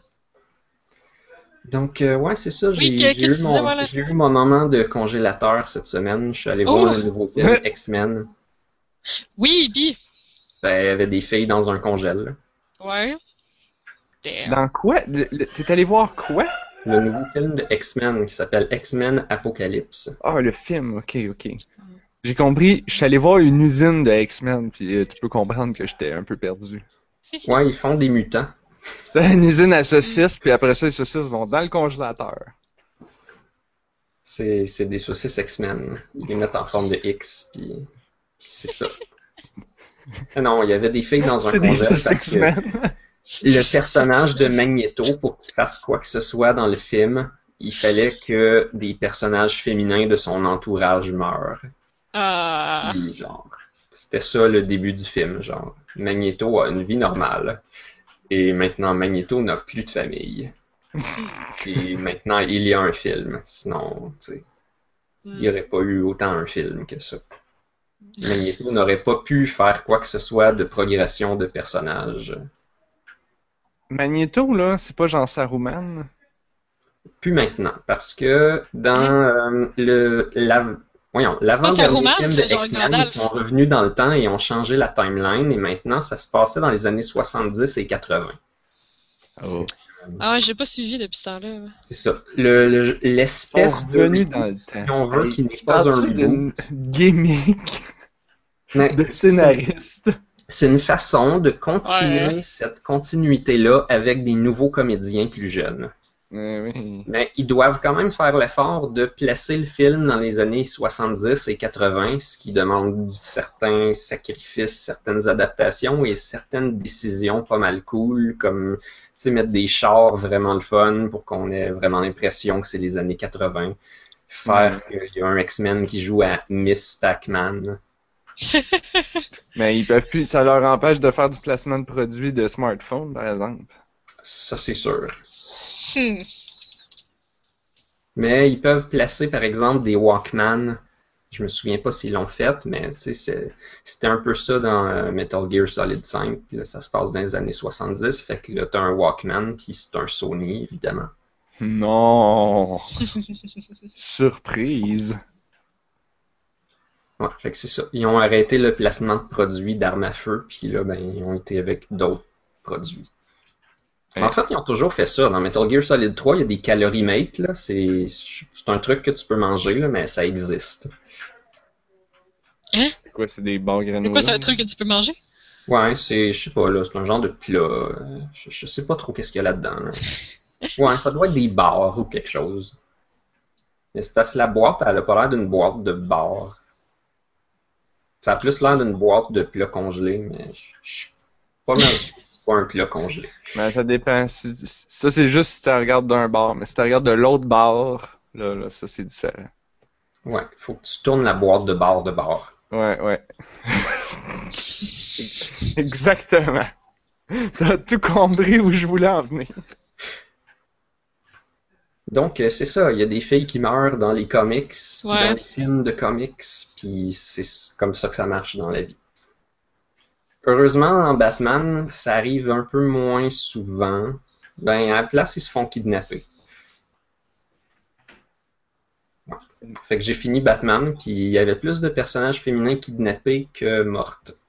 Speaker 3: Donc, euh, ouais, c'est ça. J'ai
Speaker 2: Oui,
Speaker 3: j'ai eu,
Speaker 2: disais,
Speaker 3: mon-
Speaker 2: voilà?
Speaker 3: j'ai eu mon moment de congélateur cette semaine. Je suis allé
Speaker 2: Oh!
Speaker 3: voir le nouveau film X-Men.
Speaker 2: Oui, pis.
Speaker 3: Ben, il y avait des filles dans un congèle.
Speaker 2: Ouais. Damn.
Speaker 1: Dans quoi? Le- le- T'es allé voir quoi?
Speaker 3: Le nouveau film de X-Men qui s'appelle X-Men Apocalypse.
Speaker 1: Ah, le film, ok, ok. J'ai compris, je suis allé voir une usine de X-Men, puis euh, tu peux comprendre que j'étais un peu perdu.
Speaker 3: Ouais, ils font des mutants.
Speaker 1: C'était une usine à saucisses, puis après ça, les saucisses vont dans le congélateur.
Speaker 3: C'est c'est des saucisses X-Men. Ils les mettent en forme de X, puis c'est ça. Non, il y avait des filles dans un
Speaker 1: C'est X-Men.
Speaker 3: le personnage de Magneto, pour qu'il fasse quoi que ce soit dans le film, il fallait que des personnages féminins de son entourage meurent.
Speaker 2: Ah.
Speaker 3: Genre, c'était ça le début du film, genre. Magneto a une vie normale. Et maintenant, Magneto n'a plus de famille. Et maintenant, il y a un film. Sinon, tu sais, il n'y aurait pas eu autant un film que ça. Magneto n'aurait pas pu faire quoi que ce soit de progression de personnage.
Speaker 1: Magneto, là, c'est pas Jean Saruman?
Speaker 3: Plus maintenant, parce que dans euh, le la, voyons, l'avant-dernier film de X-Men, ils sont revenus dans le temps et ont changé la timeline et maintenant ça se passait dans les années 70 et 80.
Speaker 1: Oh.
Speaker 2: Ah ouais, j'ai pas suivi depuis ce temps-là.
Speaker 3: C'est ça. Le- le- L'espèce
Speaker 1: sont
Speaker 3: de
Speaker 1: dans le temps.
Speaker 3: on veut
Speaker 1: tu
Speaker 3: n'est pas un
Speaker 1: d'une gimmick
Speaker 3: Mais
Speaker 1: de scénariste?
Speaker 3: C'est une façon de continuer
Speaker 2: Ouais.
Speaker 3: cette continuité-là avec des nouveaux comédiens plus jeunes.
Speaker 1: Oui.
Speaker 3: Mais ils doivent quand même faire l'effort de placer le film dans les années 70 et 80, ce qui demande certains sacrifices, certaines adaptations et certaines décisions pas mal cool, comme mettre des chars vraiment le fun pour qu'on ait vraiment l'impression que c'est les années 80. Faire qu'il y a un X-Men qui joue à Miss Pac-Man.
Speaker 1: Mais ils peuvent plus, ça leur empêche de faire du placement de produits de smartphone, par exemple.
Speaker 3: Ça, c'est sûr.
Speaker 2: Hmm.
Speaker 3: Mais ils peuvent placer, par exemple, des Walkman. Je me souviens pas s'ils l'ont fait, mais c'était un peu ça dans euh, Metal Gear Solid 5. Puis là, ça se passe dans les années 70. Fait que là, t'as un Walkman, puis c'est un Sony, évidemment.
Speaker 1: Non! Surprise!
Speaker 3: Ouais, fait que c'est ça. Ils ont arrêté le placement de produits d'armes à feu, puis là, ben, ils ont été avec d'autres produits.
Speaker 1: Hein?
Speaker 3: En fait, ils ont toujours fait ça. Dans Metal Gear Solid 3, il y a des calories mate, là. C'est un truc que tu peux manger, là, mais ça existe.
Speaker 1: C'est quoi, c'est des barres granola?
Speaker 2: C'est quoi, c'est un truc que tu peux manger?
Speaker 3: Ouais, c'est, je sais pas, là, c'est un genre de plat. Je, je sais pas trop qu'est-ce qu'il y a là-dedans. là. Ouais, ça doit être des bars ou quelque chose. Mais c'est parce que la boîte, elle a pas l'air d'une boîte de bar. Ça a plus l'air d'une boîte de plats congelés, mais je je suis pas mal pas un plat congelé.
Speaker 1: Mais ça dépend. Si- ça, c'est juste si tu regardes d'un bar. Mais si tu regardes de l'autre bar, là, là, ça, c'est différent.
Speaker 3: Ouais, faut que tu tournes la boîte de bar de bar.
Speaker 1: Ouais, ouais. Exactement. T'as tout compris où je voulais en venir.
Speaker 3: Donc, euh, c'est ça, il y a des filles qui meurent dans les comics, puis
Speaker 2: Ouais.
Speaker 3: dans les films de comics, puis c'est comme ça que ça marche dans la vie. Heureusement, en Batman, ça arrive un peu moins souvent. Ben, à la place, ils se font kidnapper. Fait que j'ai fini Batman, puis il y avait plus de personnages féminins kidnappés que mortes.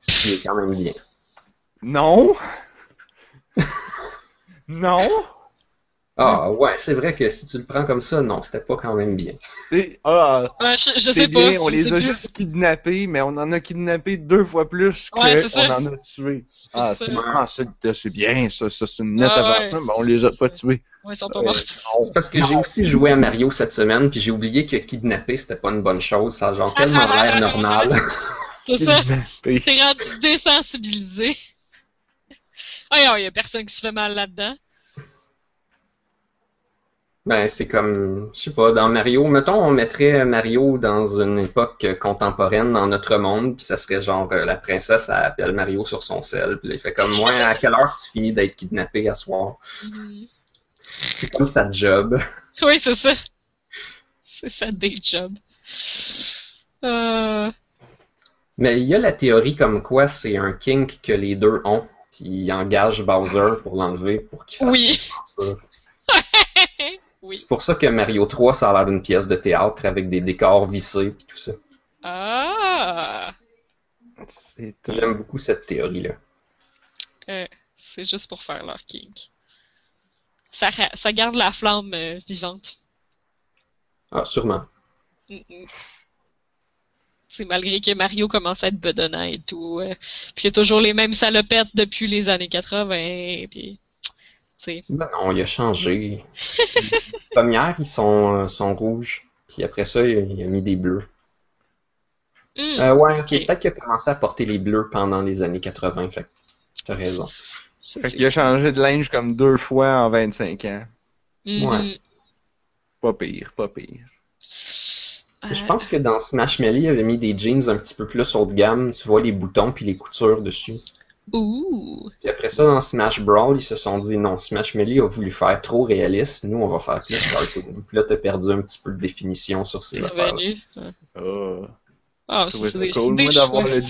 Speaker 3: Ce quand même bien.
Speaker 1: Non! non!
Speaker 3: Ah, ouais, c'est vrai que si tu le prends comme ça, non, c'était pas quand même bien.
Speaker 1: C'est- Ah,
Speaker 2: Ouais, je, sais
Speaker 1: bien,
Speaker 2: pas.
Speaker 1: on
Speaker 2: je
Speaker 1: les
Speaker 2: sais
Speaker 1: a
Speaker 2: plus.
Speaker 1: juste kidnappés, mais on en a kidnappé deux fois plus
Speaker 2: Ouais,
Speaker 1: qu'on en a tués. Ah,
Speaker 2: C'est
Speaker 1: ah, c'est- c'est bien, ça, ça c'est une nette
Speaker 2: Ah,
Speaker 1: aventure, mais on les a pas tués.
Speaker 2: Ouais, ils sont pas
Speaker 1: Euh,
Speaker 2: morts.
Speaker 3: C'est parce que j'ai aussi joué à Mario cette semaine, puis j'ai oublié que kidnapper, c'était pas une bonne chose. Ça a genre tellement l'air normal.
Speaker 2: C'est ça. T'es rendu désensibilisé. Ah, il y a personne qui se fait mal là-dedans.
Speaker 3: Ben, c'est comme, je sais pas, dans Mario, mettons, on mettrait Mario dans une époque contemporaine dans notre monde, puis ça serait genre, euh, la princesse, elle appelle Mario sur son sel, puis il fait comme, moi, à quelle heure tu finis d'être kidnappé à soir?
Speaker 2: Mhm.
Speaker 3: C'est comme sa job.
Speaker 2: Oui, c'est ça. C'est ça, day job. Euh...
Speaker 3: Mais il y a la théorie comme quoi c'est un kink que les deux ont, puis ils engagent Bowser pour l'enlever pour qu'il fasse
Speaker 2: Oui.
Speaker 3: ça.
Speaker 2: Oui.
Speaker 3: C'est pour ça que Mario 3, ça a l'air d'une pièce de théâtre avec des décors vissés puis tout ça.
Speaker 2: Ah!
Speaker 1: C'est
Speaker 3: J'aime beaucoup cette théorie-là.
Speaker 2: Euh, c'est juste pour faire leur kink. Ça, garde la flamme euh, vivante.
Speaker 3: Ah, sûrement.
Speaker 2: C'est malgré que Mario commence à être bedonnant et tout. euh, puis il y a toujours les mêmes salopettes depuis les années 80. Puis,
Speaker 3: Ben non, il a changé. Première, ils sont, euh, sont rouges, puis après ça, il il a mis des bleus.
Speaker 2: Hmm.
Speaker 3: Euh, ouais, ok,
Speaker 2: Ok.
Speaker 3: peut-être qu'il a commencé à porter les bleus pendant les années 80, fait que t'as raison.
Speaker 1: Fait qu'il a changé de linge comme deux fois en 25 ans.
Speaker 2: Mhm.
Speaker 3: Ouais.
Speaker 1: Pas pire, pas pire.
Speaker 2: Euh,
Speaker 3: Je pense que dans Smash Melee, il avait mis des jeans un petit peu plus haut de gamme. Tu vois les boutons puis les coutures dessus.
Speaker 2: Ouh!
Speaker 3: Puis après ça, dans Smash Brawl, ils se sont dit non, Smash Melee a voulu faire trop réaliste. Nous, on va faire plus cartoon. Puis là, t'as perdu un petit peu de définition sur ces
Speaker 2: C'est
Speaker 3: affaires.
Speaker 1: Ah.
Speaker 2: Ah, c'est des,
Speaker 1: cool,
Speaker 2: des
Speaker 1: moi, d'avoir le.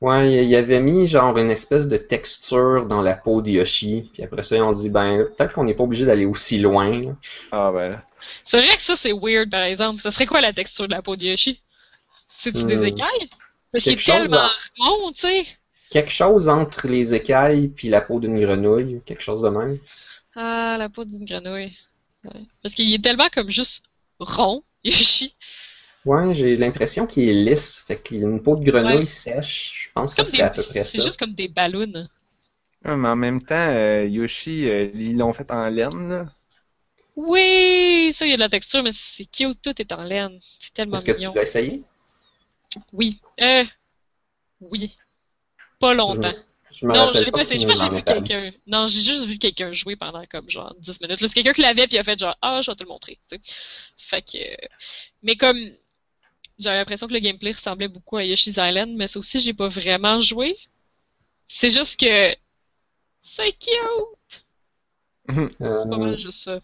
Speaker 3: Ouais, il avait mis genre une espèce de texture dans la peau de Yoshi. Puis après ça, ils ont dit ben, peut-être qu'on n'est pas obligé d'aller aussi loin. là.
Speaker 1: Ah, ben là.
Speaker 2: C'est vrai que ça, c'est weird, par exemple. Ce serait quoi la texture de la peau de Yoshi? C'est-tu des
Speaker 3: Hmm.
Speaker 2: écailles? Parce qu'il est tellement
Speaker 3: en-
Speaker 2: rond, tu sais.
Speaker 3: Quelque chose entre les écailles puis la peau d'une grenouille, quelque chose de même?
Speaker 2: Ah, la peau d'une grenouille. Ouais. Parce qu'il est tellement comme juste rond, Yoshi.
Speaker 3: Ouais, j'ai l'impression qu'il est lisse. Fait qu'il a une peau de grenouille
Speaker 2: Ouais.
Speaker 3: sèche. Je pense que
Speaker 2: des...
Speaker 3: serait à peu près
Speaker 2: C'est
Speaker 3: ça.
Speaker 2: juste comme des ballons.
Speaker 1: Ouais, mais en même temps, euh, Yoshi, euh, ils l'ont fait en laine, là.
Speaker 2: Oui, ça, il y a de la texture, mais c'est cute, tout est en laine. C'est tellement
Speaker 3: Est-ce que tu l'as essayé?
Speaker 2: Oui. Euh, oui. Pas longtemps.
Speaker 3: Je
Speaker 2: Non, je l'ai pas essayé. Je pense que j'ai vu quelqu'un. Non, j'ai juste vu quelqu'un jouer pendant comme genre 10 minutes. C'est quelqu'un qui l'avait puis il a fait genre ah, je vais te le montrer. tu sais. Fait que. euh, Mais comme j'avais l'impression que le gameplay ressemblait beaucoup à Yoshi's Island, mais ça aussi j'ai pas vraiment joué. C'est juste que c'est cute. C'est pas
Speaker 3: Euh,
Speaker 2: mal juste ça.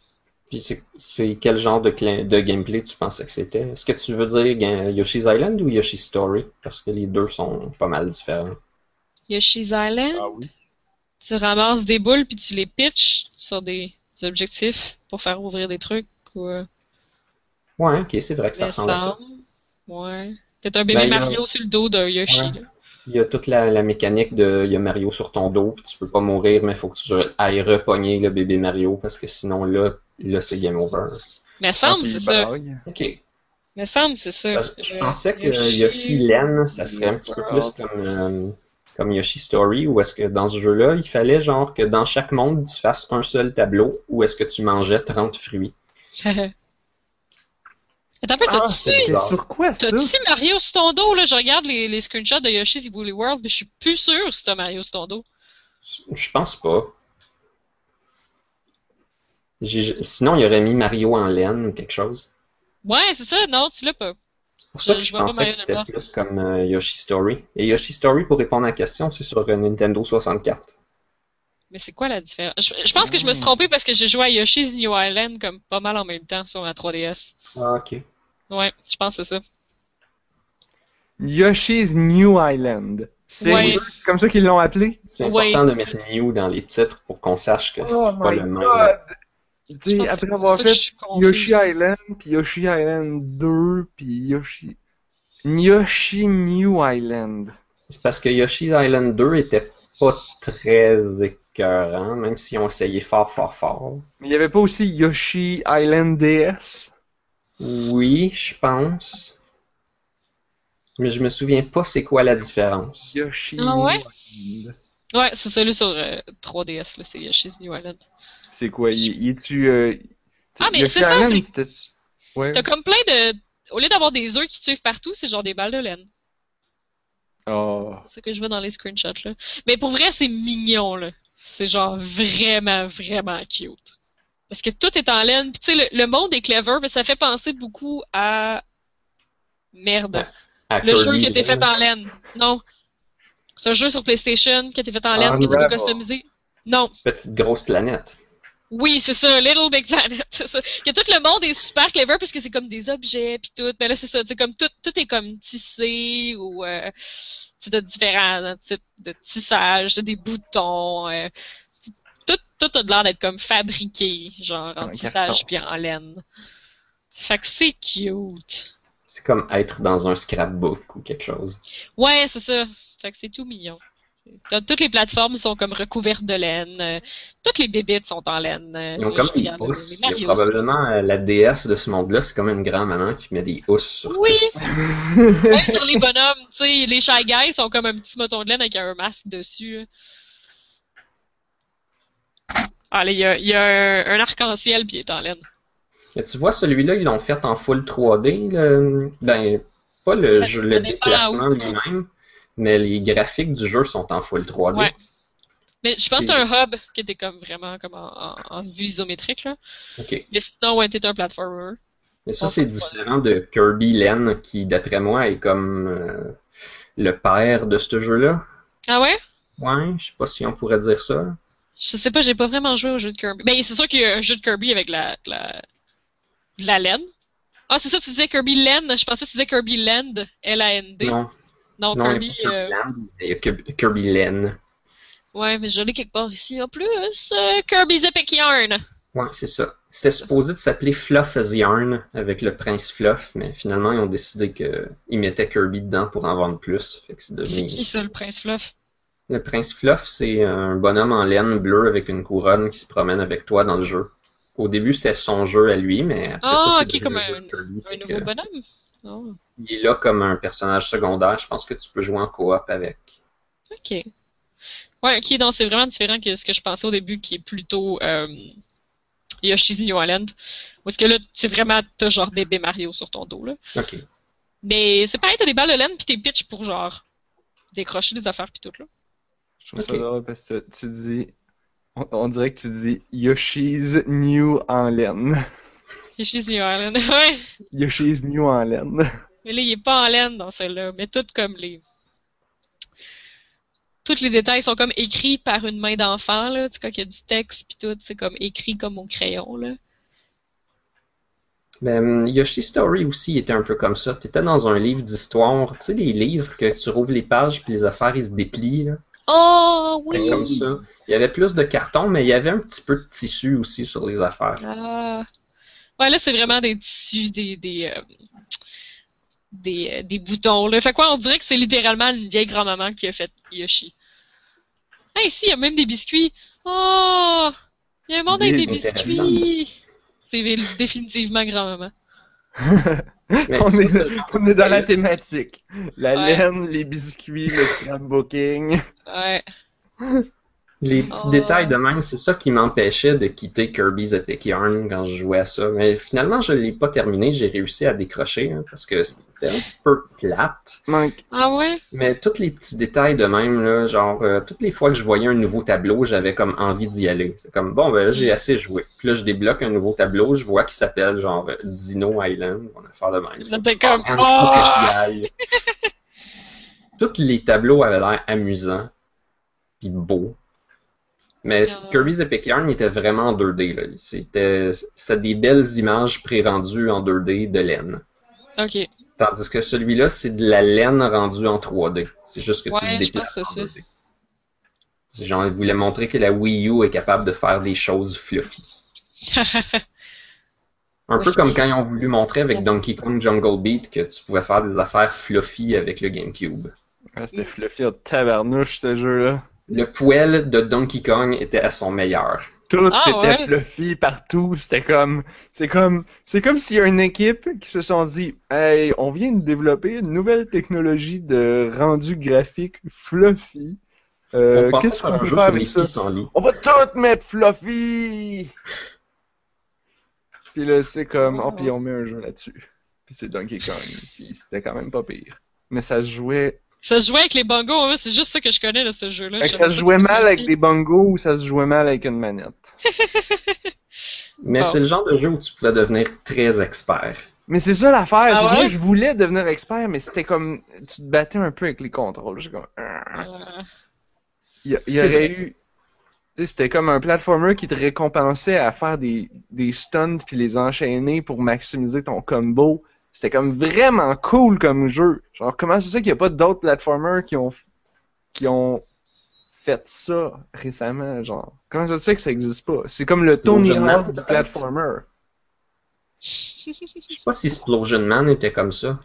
Speaker 3: Puis c'est- quel genre de, de gameplay tu pensais que c'était? Est-ce que tu veux dire ga- Yoshi's Island ou Yoshi's Story? Parce que les deux sont pas mal différents.
Speaker 2: Yoshi's Island,
Speaker 1: Ah oui.
Speaker 2: tu ramasses des boules puis tu les pitches sur des objectifs pour faire ouvrir des trucs ou. euh,
Speaker 3: Ouais, ok, c'est vrai que ça ressemble à ça.
Speaker 2: semble. Ouais. Peut-être un bébé
Speaker 3: Ben, a-
Speaker 2: Mario sur le dos d'un Yoshi.
Speaker 3: Ouais.
Speaker 2: là.
Speaker 3: Il y a toute la, la mécanique de il y a Mario sur ton dos, puis tu peux pas mourir, mais il faut que tu ailles repogner le bébé Mario parce que sinon là, là c'est game over.
Speaker 2: Mais semble,
Speaker 1: Ah,
Speaker 2: c'est ça.
Speaker 3: Ok.
Speaker 2: Mais semble, c'est ça.
Speaker 3: Je
Speaker 2: Euh,
Speaker 3: pensais que
Speaker 2: Yoshi-
Speaker 3: Yoshi Len, ça serait un petit peu plus comme, euh, comme Yoshi Story, ou est-ce que dans ce jeu-là, il fallait genre que dans chaque monde, tu fasses un seul tableau, ou est-ce que tu mangeais 30 fruits?
Speaker 2: Attends un peu,
Speaker 1: Ah,
Speaker 2: t'as-tu
Speaker 3: bizarre.
Speaker 1: sur quoi ça?
Speaker 2: t'as-tu Mario sur ton dos, là? Je regarde les, les screenshots de Yoshi's Woolly World, mais je suis plus sûr si t'as Mario sur ton dos.
Speaker 3: Je pense pas. J'ai- Sinon, il aurait mis Mario en laine ou quelque chose.
Speaker 2: Ouais, c'est ça, non, tu l'as pas.
Speaker 3: C'est pour ça
Speaker 2: Je-
Speaker 3: que
Speaker 2: je
Speaker 3: pensais que c'était plus comme euh, Yoshi Story. Et Yoshi Story, pour répondre à la question, c'est sur euh, Nintendo 64.
Speaker 2: Mais c'est quoi la différence? Je, je pense que je me suis trompé parce que j'ai joué à Yoshi's New Island comme pas mal en même temps sur la 3DS.
Speaker 3: Ah, ok.
Speaker 2: Ouais, je pense que c'est ça.
Speaker 1: Yoshi's New Island. C'est
Speaker 2: Ouais.
Speaker 1: comme ça qu'ils l'ont appelé?
Speaker 3: C'est
Speaker 2: Ouais.
Speaker 3: important de mettre Mew dans les titres pour qu'on sache que c'est
Speaker 1: Oh
Speaker 3: pas
Speaker 1: my
Speaker 3: le même.
Speaker 1: god! Tu sais, après avoir fait. Yoshi Island, puis Yoshi Island 2, puis Yoshi... Yoshi New Island.
Speaker 3: C'est parce que Yoshi Island 2 était pas très écœurant, même s'ils ont essayé fort, fort, fort.
Speaker 1: Mais il y avait pas aussi Yoshi Island DS?
Speaker 3: Oui, je pense. Mais je me souviens pas c'est quoi la différence.
Speaker 1: Yoshi
Speaker 2: Ah ouais?
Speaker 1: New Island.
Speaker 2: Ouais, c'est celui sur euh, 3DS, là, c'est Yoshi's New Island.
Speaker 1: C'est quoi? Il, est-tu... euh,
Speaker 2: Ah, mais
Speaker 1: Yoshi
Speaker 2: c'est ça,
Speaker 1: c'était... Ouais.
Speaker 2: T'as comme plein de. Au lieu d'avoir des œufs qui te suivent partout, c'est genre des balles de laine.
Speaker 1: Oh.
Speaker 2: C'est ça que je vois dans les screenshots, là. Mais pour vrai, c'est mignon, là. C'est genre vraiment, vraiment cute. Parce que tout est en laine. Puis tu sais, le, le monde est clever, mais ça fait penser beaucoup à. Merde.
Speaker 3: À
Speaker 2: Le jeu qui a été
Speaker 3: là.
Speaker 2: fait en laine. Non. C'est un jeu sur PlayStation qui a été fait en laine, que tu peux customiser. Non.
Speaker 3: Petite grosse planète.
Speaker 2: Oui, c'est ça, Little Big Planet, c'est ça. Que tout le monde est super clever parce que c'est comme des objets puis tout. Mais là, c'est ça, c'est comme tout, tout est comme tissé ou euh, de différents types de tissage, de des boutons. euh, tout, tout a de l'air d'être comme fabriqué, genre en tissage puis en laine. Fait que c'est cute.
Speaker 3: C'est comme être dans un scrapbook ou quelque chose.
Speaker 2: Ouais, c'est ça. Fait que c'est tout mignon. Toutes les plateformes sont comme recouvertes de laine. euh, toutes les bébites sont en laine. euh,
Speaker 3: Ils ont comme des housses. Il y a probablement euh, la déesse de ce monde-là, c'est comme une grand-maman qui met des housses sur
Speaker 2: Oui! Même sur les bonhommes, tu sais, les Shy Guys sont comme un petit moton de laine avec un masque dessus. là, il y a, il y a un, un arc-en-ciel puis il est en laine.
Speaker 3: Mais tu vois, celui-là, ils l'ont fait en full 3D. le- Ben, pas le, jeu, le déplacement lui-même, mais les graphiques du jeu sont en full 3D.
Speaker 2: Ouais. Mais je pense que
Speaker 3: C'est-
Speaker 2: c'est un hub qui était comme vraiment comme en, en- en vue isométrique, là.
Speaker 3: Ok.
Speaker 2: Mais sinon, ouais, t'es un platformer.
Speaker 3: Mais ça, c'est différent de Kirby Len, qui, d'après moi, est comme euh, le père de ce jeu-là.
Speaker 2: Ah ouais?
Speaker 3: Ouais, je sais pas si on pourrait dire ça.
Speaker 2: Je sais pas, j'ai pas vraiment joué au jeu de Kirby. Ben, c'est sûr qu'il y a un jeu de Kirby avec la, la, de la laine. Ah, c'est ça, tu disais Kirby Land. Je pensais que tu disais Kirby Land. L-A-N-D.
Speaker 3: Non,
Speaker 2: Non,
Speaker 3: non,
Speaker 2: Kirby.
Speaker 3: il y a
Speaker 2: euh,
Speaker 3: Kirby Land, il y a Kirby- Len.
Speaker 2: Ouais, mais je l'ai quelque part ici en plus. euh, Kirby's Epic Yarn.
Speaker 3: Ouais, c'est ça. C'était supposé de s'appeler Fluff as Yarn avec le prince Fluff, mais finalement, ils ont décidé qu'ils mettaient Kirby dedans pour en vendre plus. C'est
Speaker 2: C'est
Speaker 3: devenu...
Speaker 2: qui ça, le prince Fluff?
Speaker 3: Le prince Fluff, c'est un bonhomme en laine bleue avec une couronne qui se promène avec toi dans le jeu. Au début, c'était son jeu à lui, mais après
Speaker 2: Ah,
Speaker 3: ça, c'est
Speaker 2: ok,
Speaker 3: devenu
Speaker 2: comme un-
Speaker 3: Kirby.
Speaker 2: Nouveau
Speaker 3: que
Speaker 2: bonhomme? Oh,
Speaker 3: Il est là comme un personnage secondaire. Je pense que tu peux jouer en coop avec.
Speaker 2: ok. Ouais, ok, donc c'est vraiment différent que ce que je pensais au début, qui est plutôt euh, Yoshi's New Island. Parce que là, c'est vraiment, t'as genre bébé Mario sur ton dos, là.
Speaker 3: Ok.
Speaker 2: Mais c'est pareil, t'as des balles de laine pis t'es pitch pour genre décrocher des affaires pis tout, là.
Speaker 1: Je trouve ça drôle parce que tu dis... On, on dirait que tu dis Yoshi's New laine.
Speaker 2: Yoshi's New Island, ouais.
Speaker 1: Yoshi's New en laine.
Speaker 2: Mais là, il est pas en laine dans celle-là, mais tout comme les. Tous les détails sont comme écrits par une main d'enfant, là. Tu sais, quand il y a du texte pis tout, c'est comme écrit comme au crayon, là.
Speaker 3: Ben, Yoshi Story aussi était un peu comme ça. Tu étais dans un livre d'histoire. Tu sais, les livres que tu rouvres les pages puis les affaires, ils se déplient. Là.
Speaker 2: Oh, oui!
Speaker 3: Comme ça. Il y avait plus de carton, mais il y avait un petit peu de tissu aussi sur les affaires.
Speaker 2: Ah. Ouais, là, c'est vraiment des tissus, des, des, euh, des, euh, des boutons, là. Fait quoi, on dirait que c'est littéralement une vieille grand-maman qui a fait Yoshi. Ah, ici, il y a même des biscuits. Oh! Il y a un monde avec des biscuits! C'est définitivement grand-maman.
Speaker 1: On, est, on est dans la thématique. La
Speaker 2: Ouais.
Speaker 1: laine, les biscuits, le scrapbooking.
Speaker 2: Ouais.
Speaker 3: Les petits
Speaker 2: Oh.
Speaker 3: détails de même, c'est ça qui m'empêchait de quitter Kirby's Epic Yarn quand je jouais à ça. Mais finalement, je l'ai pas terminé. J'ai réussi à décrocher hein, parce que c'était un peu plate.
Speaker 1: Manque.
Speaker 2: Ah ouais?
Speaker 3: Mais tous les petits détails de même, là, genre, euh, toutes les fois que je voyais un nouveau tableau, j'avais comme envie d'y aller. C'est comme, bon, ben là, j'ai assez joué. Puis là, je débloque un nouveau tableau, je vois qu'il s'appelle, genre, Dino Island. On va faire de même.
Speaker 2: Comme,
Speaker 3: Ah, man, faut que j'y aille. Tous les tableaux avaient l'air amusants, puis beaux. Mais
Speaker 2: Ah.
Speaker 3: Kirby's Epic Yarn était vraiment en 2D. là. C'était des belles images pré-rendues en 2D de laine.
Speaker 2: Ok.
Speaker 3: Tandis que celui-là, c'est de la laine rendue en 3D. C'est juste que tu
Speaker 2: Ouais, je
Speaker 3: déplaces en
Speaker 2: que c'est
Speaker 3: 2D. C'est Genre, ils voulaient montrer que la Wii U est capable de faire des choses fluffy. Un
Speaker 2: Ouais,
Speaker 3: peu comme quand ils ont voulu montrer avec
Speaker 2: Ouais.
Speaker 3: Donkey Kong Jungle Beat que tu pouvais faire des affaires fluffy avec le GameCube.
Speaker 1: C'était fluffy en tabarnouche, ce jeu-là.
Speaker 3: Le poêle de Donkey Kong était à son meilleur.
Speaker 1: Tout
Speaker 2: Ah,
Speaker 1: était
Speaker 2: ouais.
Speaker 1: fluffy partout. C'était comme, c'est comme, c'est comme s'il y a une équipe qui se sont dit, hey, on vient de développer une nouvelle technologie de rendu graphique fluffy. Euh, Qu'est-ce qu'on peut faire avec ça? On va tout mettre fluffy! Puis là, c'est comme, oh, puis on met un jeu là-dessus. Puis c'est Donkey Kong. Puis c'était quand même pas pire. Mais ça se jouait,
Speaker 2: Ça se jouait avec les bongos, hein, c'est juste ça que je connais de ce jeu-là. Je
Speaker 1: ça se jouait mal avec des bongos ou ça se jouait mal avec une manette?
Speaker 3: Mais
Speaker 2: Bon.
Speaker 3: c'est le genre de jeu où tu pouvais devenir très expert.
Speaker 1: Mais c'est ça l'affaire,
Speaker 2: Ah
Speaker 1: moi je voulais devenir expert, mais c'était comme tu te battais un peu avec les contrôles. J'étais comme ah.
Speaker 2: Euh,
Speaker 1: il y, il y
Speaker 3: C'est
Speaker 1: aurait
Speaker 3: vrai.
Speaker 1: eu tu sais, c'était comme un platformer qui te récompensait à faire des, des stunts puis les enchaîner pour maximiser ton combo. C'était comme vraiment cool comme jeu. Genre comment c'est ça qu'il n'y a pas d'autres platformers qui ont qui ont fait ça récemment, genre? Comment ça se fait que ça existe pas? C'est comme le Tony Hawk du platformer.
Speaker 3: Je sais pas si Explosion Man était comme ça.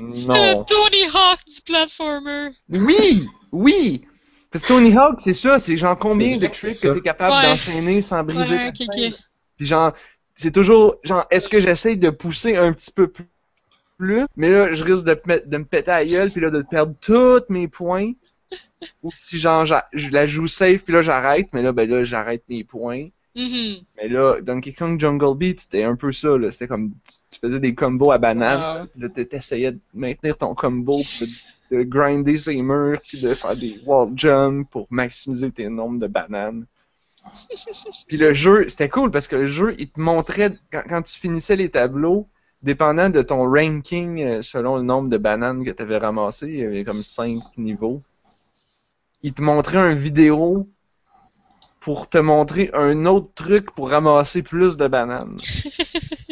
Speaker 1: Non.
Speaker 2: Le Tony Hawk du platformer.
Speaker 1: Oui! Oui! Parce que Tony Hawk, c'est ça, c'est genre combien de tricks que t'es capable
Speaker 2: Ouais.
Speaker 1: d'enchaîner sans briser
Speaker 2: Ouais,
Speaker 1: ta
Speaker 2: ok,
Speaker 1: chaîne.
Speaker 2: ok.
Speaker 1: Puis genre, c'est toujours, genre, est-ce que j'essaye de pousser un petit peu plus, mais là, je risque de, de me péter à la gueule, puis là, de perdre tous mes points. Ou si genre, je la joue safe, puis là, j'arrête, mais là, ben là, j'arrête mes points.
Speaker 2: Mhm.
Speaker 1: Mais là, Donkey Kong Jungle Beat, c'était un peu ça, là. C'était comme, tu, faisais des combos à banane,
Speaker 2: Wow.
Speaker 1: puis là, tu essayais de maintenir ton combo, puis de, de grinder ses murs, puis de faire des wall jumps pour maximiser tes nombres de bananes. Puis le jeu, c'était cool parce que le jeu, il te montrait, quand, tu finissais les tableaux, dépendant de ton ranking euh, selon le nombre de bananes que tu avais ramassé, il y avait comme 5 niveaux, il te montrait un vidéo pour te montrer un autre truc pour ramasser plus de bananes.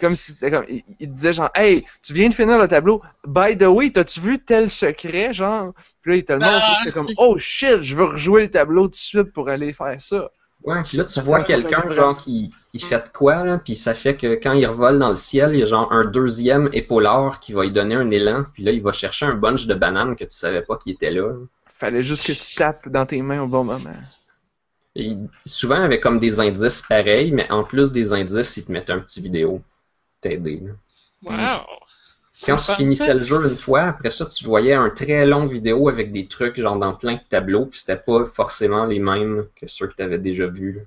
Speaker 1: comme si c'était comme il, il disait genre hey tu viens de finir le tableau. By the way t'as-tu vu tel secret genre? Puis là il te le montre
Speaker 2: Ah.
Speaker 1: c'est comme oh shit je veux rejouer le tableau tout de suite pour aller faire ça.
Speaker 3: Ouais, puis là, tu vois quelqu'un, genre, qui il fait de quoi, là, puis ça fait que quand il revole dans le ciel, il y a genre un deuxième épaulard qui va lui donner un élan, puis là, il va chercher un bunch de bananes que tu savais pas qu'il était là.
Speaker 1: fallait juste que tu tapes dans tes mains au bon moment
Speaker 3: Et souvent, avec comme des indices pareils, mais en plus des indices, il te mettait un petit vidéo t'aider.
Speaker 2: Wow.
Speaker 3: Quand
Speaker 2: C'est
Speaker 3: tu finissais le jeu une fois, après ça, tu voyais un très long vidéo avec des trucs genre dans plein de tableaux, puis c'était pas forcément les mêmes que ceux que tu avais déjà vus.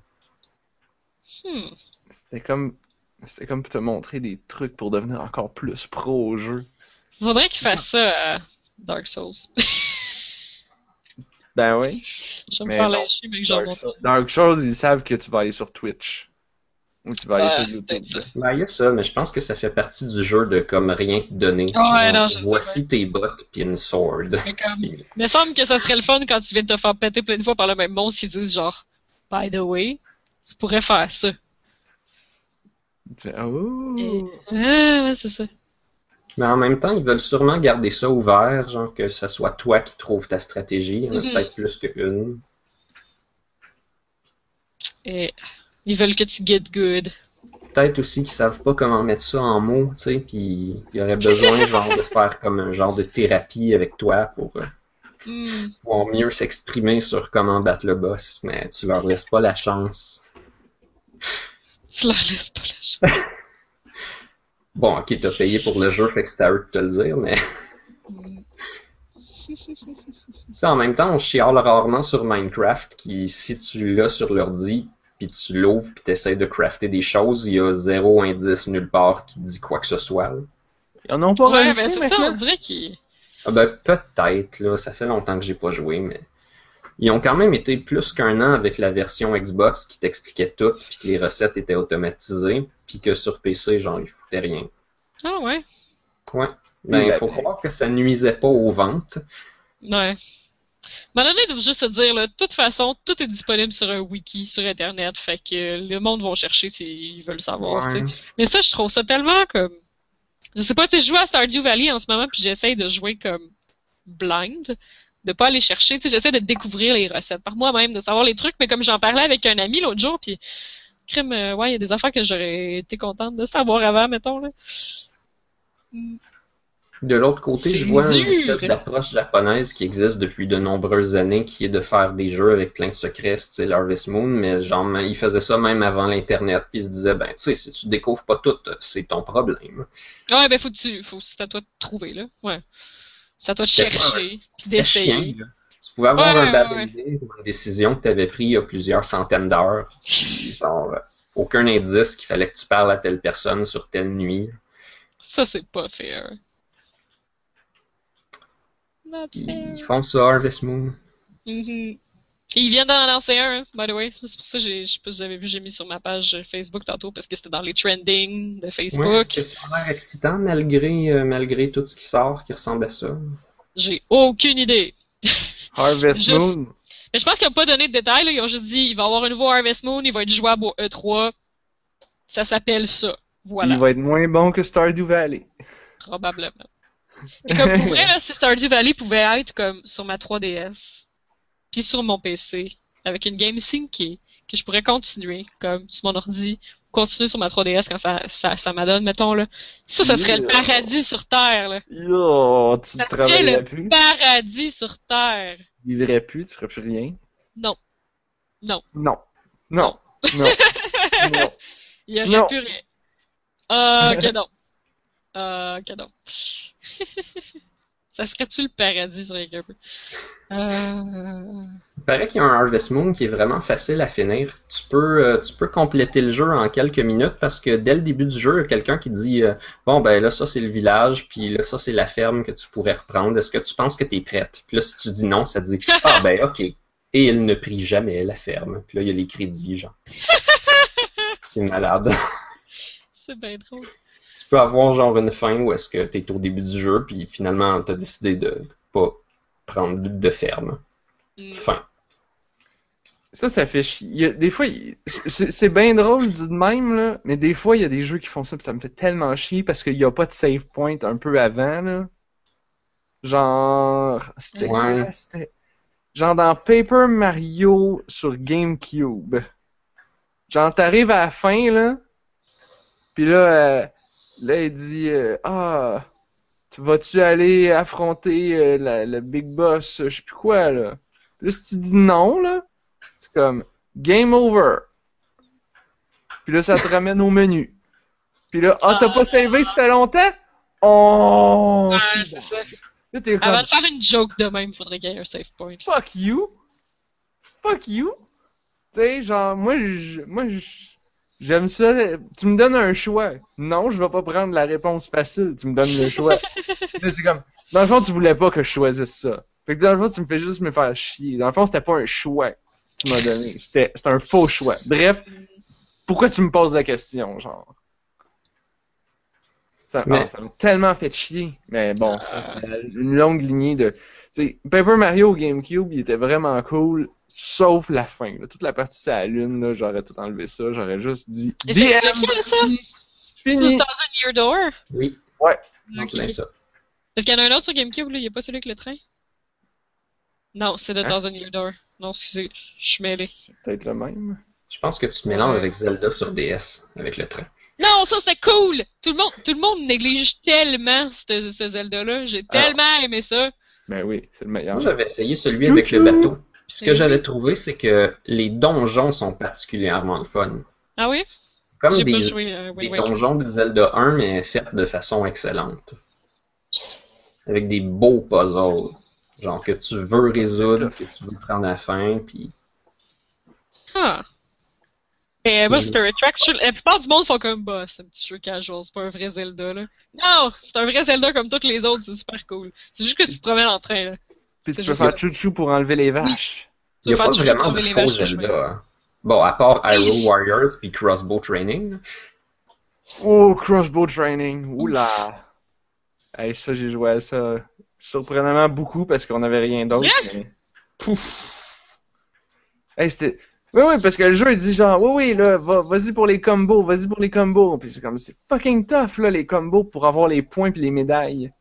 Speaker 2: Hmm.
Speaker 1: c'était comme c'était comme pour te montrer des trucs pour devenir encore plus pro au jeu
Speaker 2: Faudrait qu'il fasse ça à Dark Souls.
Speaker 1: ben oui
Speaker 2: Je vais me faire lâcher, mais que j'en montre.
Speaker 1: Souls- Dark Souls ils savent que tu vas aller sur Twitch ou tu vas aller
Speaker 2: Ouais,
Speaker 1: sur YouTube.
Speaker 3: Ben, il y a ça, mais je pense que ça fait partie du jeu de comme rien te donner.
Speaker 2: Ouais,
Speaker 3: Donc,
Speaker 2: non, je sais,
Speaker 3: Voici tes bottes puis une sword.
Speaker 2: Mais comme- Il me semble que ça serait le fun quand tu viens de te faire péter plein de fois par le même monstre qui disent genre, by the way, tu pourrais faire ça.
Speaker 1: Tu fais, oh
Speaker 2: Et- Ah, ouais, c'est ça.
Speaker 3: Mais en même temps, ils veulent sûrement garder ça ouvert, genre que ce soit toi qui trouves ta stratégie. Il y en a
Speaker 2: Mhm.
Speaker 3: peut-être plus qu'une.
Speaker 2: Et ils veulent que tu get good.
Speaker 3: Peut-être aussi qu'ils savent pas comment mettre ça en mots, tu sais, puis il y aurait besoin genre de faire comme un genre de thérapie avec toi pour euh,
Speaker 2: Hmm.
Speaker 3: pouvoir mieux s'exprimer sur comment battre le boss, mais tu leur laisses pas la chance.
Speaker 2: Tu leur laisses pas la chance.
Speaker 3: Bon, ok, t'as payé pour le jeu, fait que c'est à eux de te le dire, mais en même temps, on chiale rarement sur Minecraft qui, si tu l'as sur l'ordi, puis tu l'ouvres, puis tu essaies de crafter des choses, il y a zéro indice nulle part qui dit quoi que ce soit. là.
Speaker 1: ils en ont pas
Speaker 2: Ouais, mais c'est ça, on dirait qu'ils.
Speaker 3: Ah ben, peut-être, là, ça fait longtemps que j'ai pas joué, mais. Ils ont quand même été plus qu'un an avec la version Xbox qui t'expliquait tout, puis que les recettes étaient automatisées, puis que sur PC, genre, ils foutaient rien.
Speaker 2: Ah ouais?
Speaker 3: Ouais. Ben, il faut croire que ça nuisait pas aux ventes.
Speaker 2: Ouais. À un moment donné, doivent juste se dire, là, de toute façon, tout est disponible sur un wiki, sur Internet, fait que le monde va chercher s'ils veulent savoir.
Speaker 3: Ouais.
Speaker 2: Mais ça, je trouve ça tellement comme. Je sais pas, tu sais, je joue à Stardew Valley en ce moment, puis j'essaye de jouer comme blind, de pas aller chercher, tu sais, j'essaie de découvrir les recettes par moi-même, de savoir les trucs, mais comme j'en parlais avec un ami l'autre jour, puis crime, euh, ouais, il y a des affaires que j'aurais été contente de savoir avant, mettons, là.
Speaker 3: De l'autre côté, je vois une espèce d'approche japonaise qui existe depuis de nombreuses années, qui est de faire des jeux avec plein de secrets, style Harvest Moon, mais genre, ils faisaient ça même avant l'Internet, puis ils se disaient, ben, tu sais, si tu découvres pas tout, c'est ton problème.
Speaker 2: Ouais, ben faut que tu. Faut, c'est à toi de trouver, là. Ouais. C'est à toi de chercher, puis d'essayer.
Speaker 3: Tu pouvais avoir
Speaker 2: Ouais,
Speaker 3: un
Speaker 2: ouais,
Speaker 3: bad
Speaker 2: ouais.
Speaker 3: une décision que tu avais pris il y a plusieurs centaines d'heures, genre, euh, aucun indice qu'il fallait que tu parles à telle personne sur telle nuit.
Speaker 2: Ça, c'est pas fair. Not
Speaker 3: Puis
Speaker 2: fair.
Speaker 3: ils font ça, Harvest Moon.
Speaker 2: Mhm. Et ils viennent d'en lancer un, by the way. C'est pour ça que je sais pas si vous avez vu, j'ai mis sur ma page Facebook tantôt parce que c'était dans les trending de
Speaker 3: Ouais,
Speaker 2: Facebook.
Speaker 3: est-ce que ça a l'air excitant malgré, euh, malgré tout ce qui sort qui ressemble à ça?
Speaker 2: J'ai aucune idée.
Speaker 1: Harvest
Speaker 2: Juste-
Speaker 1: Moon.
Speaker 2: Mais je pense qu'ils n'ont pas donné de détails, là. Ils ont juste dit, il va y avoir un nouveau Harvest Moon, il va être jouable au E3. Ça s'appelle ça. Voilà.
Speaker 1: Il va être moins bon que Stardew Valley.
Speaker 2: Probablement. Et comme pour vrai, là, si Stardew Valley pouvait être comme sur ma 3DS, puis sur mon PC, avec une game syncée, que je pourrais continuer, comme sur mon ordi, continuer sur ma 3DS quand ça, ça, ça m'adonne, mettons, là. Ça, ça serait le paradis sur Terre, là.
Speaker 1: Yo, tu
Speaker 2: Ça serait le
Speaker 1: plus?
Speaker 2: paradis sur Terre.
Speaker 1: Tu vivrais plus, tu ferais plus rien?
Speaker 2: Non. Non.
Speaker 1: Non. Non. Non. non.
Speaker 2: Il y aurait
Speaker 1: Non.
Speaker 2: plus rien. Ah, que non. Ah, que non. ça serait-tu le paradis, sur un peu? Euh...
Speaker 3: Il paraît qu'il y a un Harvest Moon qui est vraiment facile à finir. Tu peux, euh, tu peux compléter le jeu en quelques minutes parce que dès le début du jeu, il y a quelqu'un qui dit euh, Bon, ben là, ça c'est le village, puis là, ça c'est la ferme que tu pourrais reprendre. Est-ce que tu penses que tu es prête Puis là, si tu dis non, ça dit Ah, ben ok. Et il ne prie jamais la ferme. Puis là, il y a les crédits, genre. C'est malade.
Speaker 2: C'est bien drôle.
Speaker 3: Tu peux avoir genre une fin où est-ce que tu es au début du jeu, puis finalement, tu as décidé de pas prendre de ferme.
Speaker 2: Mm.
Speaker 3: Fin.
Speaker 1: Ça, ça fait chier. Des fois, c'est c'est bien drôle dit de même, là, mais des fois, il y a des jeux qui font ça, pis ça me fait tellement chier parce qu'il n'y a pas de save point un peu avant, là. Genre. C'était
Speaker 3: Ouais.
Speaker 1: Genre dans Paper Mario sur GameCube. Genre, t'arrives à la fin, là. Pis là, euh, là, il dit euh, Ah, tu vas-tu aller affronter euh, la- le Big Boss, euh, je sais plus quoi, là. Là, si tu dis non, là, c'est comme Game over. Puis là, ça te ramène au menu. Puis là, ah, t'as pas savé, ça fait longtemps? Oh!
Speaker 2: C'est ça.
Speaker 1: Là, t'es comme,
Speaker 2: Avant de faire une joke de même, faudrait qu'il y ait un save point.
Speaker 1: fuck you. Fuck you. Tu sais, genre, moi, je- moi, je- j'aime ça. Tu me donnes un choix. Non, je vais pas prendre la réponse facile. Tu me donnes le choix. C'est comme, dans le fond, tu voulais pas que je choisisse ça. Fait que dans le fond, tu me fais juste me faire chier. Dans le fond, c'était pas un choix que tu m'as donné. C'était, c'était un faux choix. Bref, pourquoi tu me poses la question, genre? Ça,
Speaker 3: Mais-
Speaker 1: ah, ça m'a tellement fait chier. Mais bon, ça, c'est une longue lignée de. Paper Mario au GameCube, il était vraiment cool, sauf la fin. là. Toute la partie sur la lune, là, j'aurais tout enlevé ça. J'aurais juste dit
Speaker 2: Et c'est
Speaker 1: DM,
Speaker 2: lequel, ça?
Speaker 1: fini.
Speaker 2: Dans un Year Door?
Speaker 3: Oui,
Speaker 1: Ouais.
Speaker 3: en
Speaker 2: Ok.
Speaker 3: plein ça.
Speaker 2: Est-ce qu'il y en a un autre sur GameCube, là? Il n'y a pas celui avec le train? Non, c'est de
Speaker 1: Hein?
Speaker 2: Thousand Year Door. Non, excusez, je suis mêlé.
Speaker 1: C'est peut-être le même.
Speaker 3: Je pense que tu te mélanges avec Zelda sur DS, avec le train.
Speaker 2: Non, ça c'est cool! Tout le monde, tout le monde néglige tellement ce, ce Zelda-là. J'ai
Speaker 1: Alors.
Speaker 2: tellement aimé ça.
Speaker 1: Ben oui, c'est le meilleur.
Speaker 3: Moi, j'avais essayé celui
Speaker 1: Chou
Speaker 3: avec le bateau. Puis ce que j'avais trouvé, c'est que les donjons sont particulièrement le fun.
Speaker 2: Ah oui?
Speaker 3: Comme des,
Speaker 2: joué à
Speaker 3: des donjons de Zelda 1, mais faits de façon excellente. Avec des beaux puzzles. Genre que tu veux résoudre, que tu veux prendre à la fin, puis
Speaker 2: Ah. Et moi,
Speaker 3: Je-
Speaker 2: Spirit Tracks, je- la plupart du monde font comme bah, c'est un petit jeu casual, c'est pas un vrai Zelda là. Non, c'est un vrai Zelda comme tous les autres, c'est super cool. C'est juste que tu te promènes en train là.
Speaker 1: Puis tu
Speaker 2: c'est
Speaker 1: peux faire chouchou pour enlever les vaches.
Speaker 2: Tu
Speaker 3: il n'y a pas vraiment de
Speaker 2: les
Speaker 3: faux. Zelda. hein. Bon, à part. Hyrule Warriors puis Crossbow Training.
Speaker 1: Oh, Crossbow Training. Oula. Hey, ça, j'ai joué à ça surprenamment beaucoup parce qu'on avait rien d'autre. Mais- Pouf. Hey, c'était. Oui, oui, parce que le jeu, il dit genre, oui, oui, là, va- vas-y pour les combos, vas-y pour les combos. Puis c'est comme, c'est fucking tough, là, les combos pour avoir les points puis les médailles.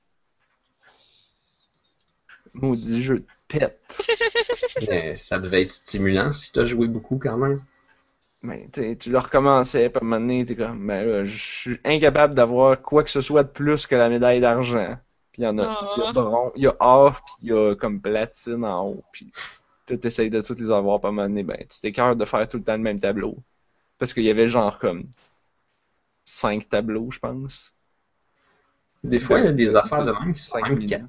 Speaker 1: Maudit jeu de pète.
Speaker 3: Mais ça devait être stimulant si t'as joué beaucoup quand même.
Speaker 1: Mais tu le recommençais, puis à un moment donné, t'es comme, ben là, je suis incapable d'avoir quoi que ce soit de plus que la médaille d'argent. Puis il y en a, il y a
Speaker 2: Ah.
Speaker 1: bron, il y a or, puis il y a comme platine en haut. Puis tu essayes de tous les avoir, pas mal donné, ben, tu t'écœures de faire tout le temps le même tableau. Parce qu'il y avait genre comme cinq tableaux, je pense.
Speaker 3: Des fois, il y a des affaires de même qui sont quatre.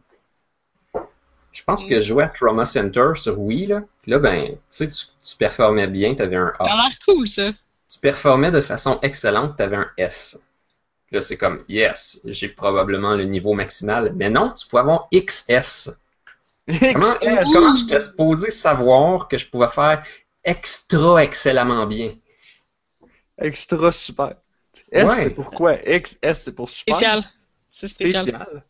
Speaker 3: Je pense que je jouais à Trauma Center sur Wii, là. Puis là, ben, tu sais, tu, tu performais bien, t'avais un
Speaker 2: Ça
Speaker 3: A.
Speaker 2: a l'air cool, ça.
Speaker 3: Tu performais de façon excellente, t'avais un S. Puis là, c'est comme, yes, j'ai probablement le niveau maximal. Mais non, tu pouvais avoir XS. Comment,
Speaker 1: XL.
Speaker 3: comment j'étais supposé savoir que je pouvais faire extra excellemment bien?
Speaker 1: Extra super. S,
Speaker 3: Ouais.
Speaker 1: c'est pour quoi? X, S, c'est pour super?
Speaker 2: Spécial. C'est spécial.
Speaker 1: Spécial.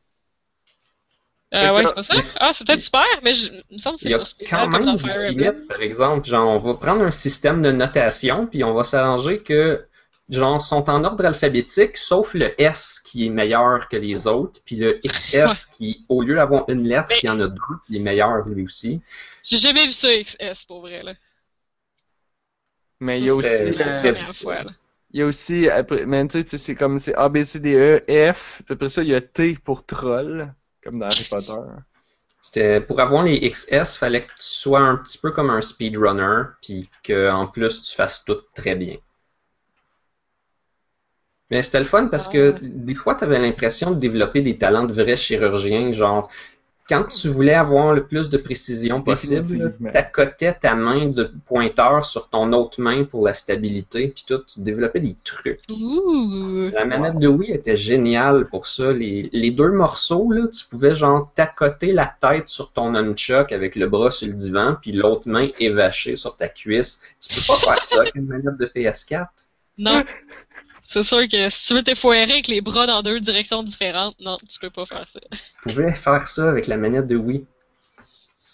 Speaker 2: Euh, ouais, c'est pas ça? Ah, c'est peut-être super, mais je... il me semble que
Speaker 3: Il
Speaker 2: c'est
Speaker 3: y a
Speaker 2: pour spécial
Speaker 3: quand
Speaker 2: comme
Speaker 3: même
Speaker 2: dans
Speaker 3: des
Speaker 2: Fire Emblem.
Speaker 3: par exemple. Genre, on va prendre un système de notation, puis on va s'arranger que, genre, sont en ordre alphabétique, sauf le S qui est meilleur que les autres, puis le XS qui, au lieu d'avoir une lettre,
Speaker 2: Mais-
Speaker 3: il y en a deux qui est meilleur lui aussi.
Speaker 2: J'ai jamais vu ça XS pour vrai, là.
Speaker 1: Mais il y a aussi,
Speaker 3: euh,
Speaker 1: il y a aussi, après, mais tu sais, tu sais, c'est comme, c'est A, B, C, D, E, F, puis après ça, il y a T pour troll, comme dans Harry Potter.
Speaker 3: C'était pour avoir les XS, fallait que tu sois un petit peu comme un speedrunner, puis qu'en plus tu fasses tout très bien. Mais c'était le fun parce que
Speaker 2: Ah.
Speaker 3: des fois tu avais l'impression de développer des talents de vrai chirurgien, genre quand tu voulais avoir le plus de précision possible,
Speaker 1: Définitivement.
Speaker 3: tu accotais ta main de pointeur sur ton autre main pour la stabilité, puis tout, tu développais des trucs.
Speaker 2: Ouh!
Speaker 3: La manette de Wii était géniale pour ça. Les, les deux morceaux, là, tu pouvais genre t'accoter la tête sur ton nunchuck avec le bras sur le divan, puis l'autre main évachée sur ta cuisse. Tu peux pas faire ça avec une manette de PS4.
Speaker 2: Non. C'est sûr que si tu veux t'effoirer avec les bras dans deux directions différentes, non, tu peux pas faire ça.
Speaker 3: Tu pouvais faire ça avec la manette de Wii.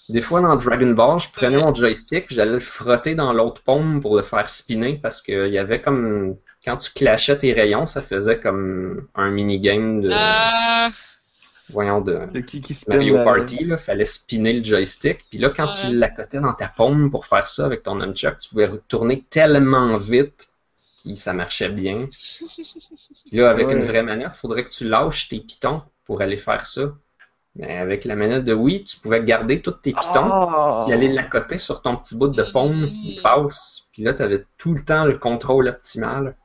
Speaker 3: Des fois, dans Dragon Ball, je prenais mon joystick, j'allais le frotter dans l'autre paume pour le faire spinner, parce qu'il y avait comme... Quand tu clashais tes rayons, ça faisait comme un minigame de...
Speaker 2: Euh,
Speaker 3: Voyons, de...
Speaker 1: De qui qui spin
Speaker 3: Mario
Speaker 1: la-
Speaker 3: Party, là, fallait spinner le joystick. Puis là, quand
Speaker 2: Ouais.
Speaker 3: tu l'accotais dans ta paume pour faire ça avec ton nunchuck, tu pouvais tourner tellement vite ça marchait bien. Puis là, avec
Speaker 1: Ouais.
Speaker 3: une vraie manette, il faudrait que tu lâches tes pitons pour aller faire ça. Mais avec la manette de Wii, tu pouvais garder tous tes pitons,
Speaker 1: Ah!
Speaker 3: puis aller l'accoter sur ton petit bout de paume qui passe. Puis là, tu avais tout le temps le contrôle optimal.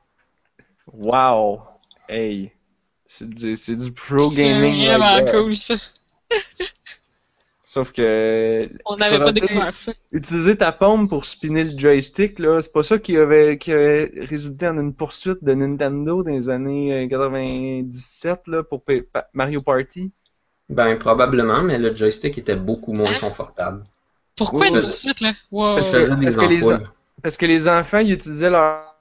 Speaker 1: Wow! Hey! C'est du, c'est du pro
Speaker 2: c'est
Speaker 1: gaming.
Speaker 2: vraiment cool, ça.
Speaker 1: Sauf que.
Speaker 2: On n'avait pas découvert ça.
Speaker 1: Utiliser ta paume pour spinner le joystick, là, c'est pas ça qui avait, qui avait résulté en une poursuite de Nintendo dans les années euh, 97 là, pour Mario Party.
Speaker 3: Ben, probablement, mais le joystick était beaucoup moins
Speaker 2: Hein?
Speaker 3: confortable.
Speaker 2: Pourquoi
Speaker 1: Oui,
Speaker 2: une poursuite, là? Wow.
Speaker 1: Parce que les. Parce que les enfants, ils utilisaient leur,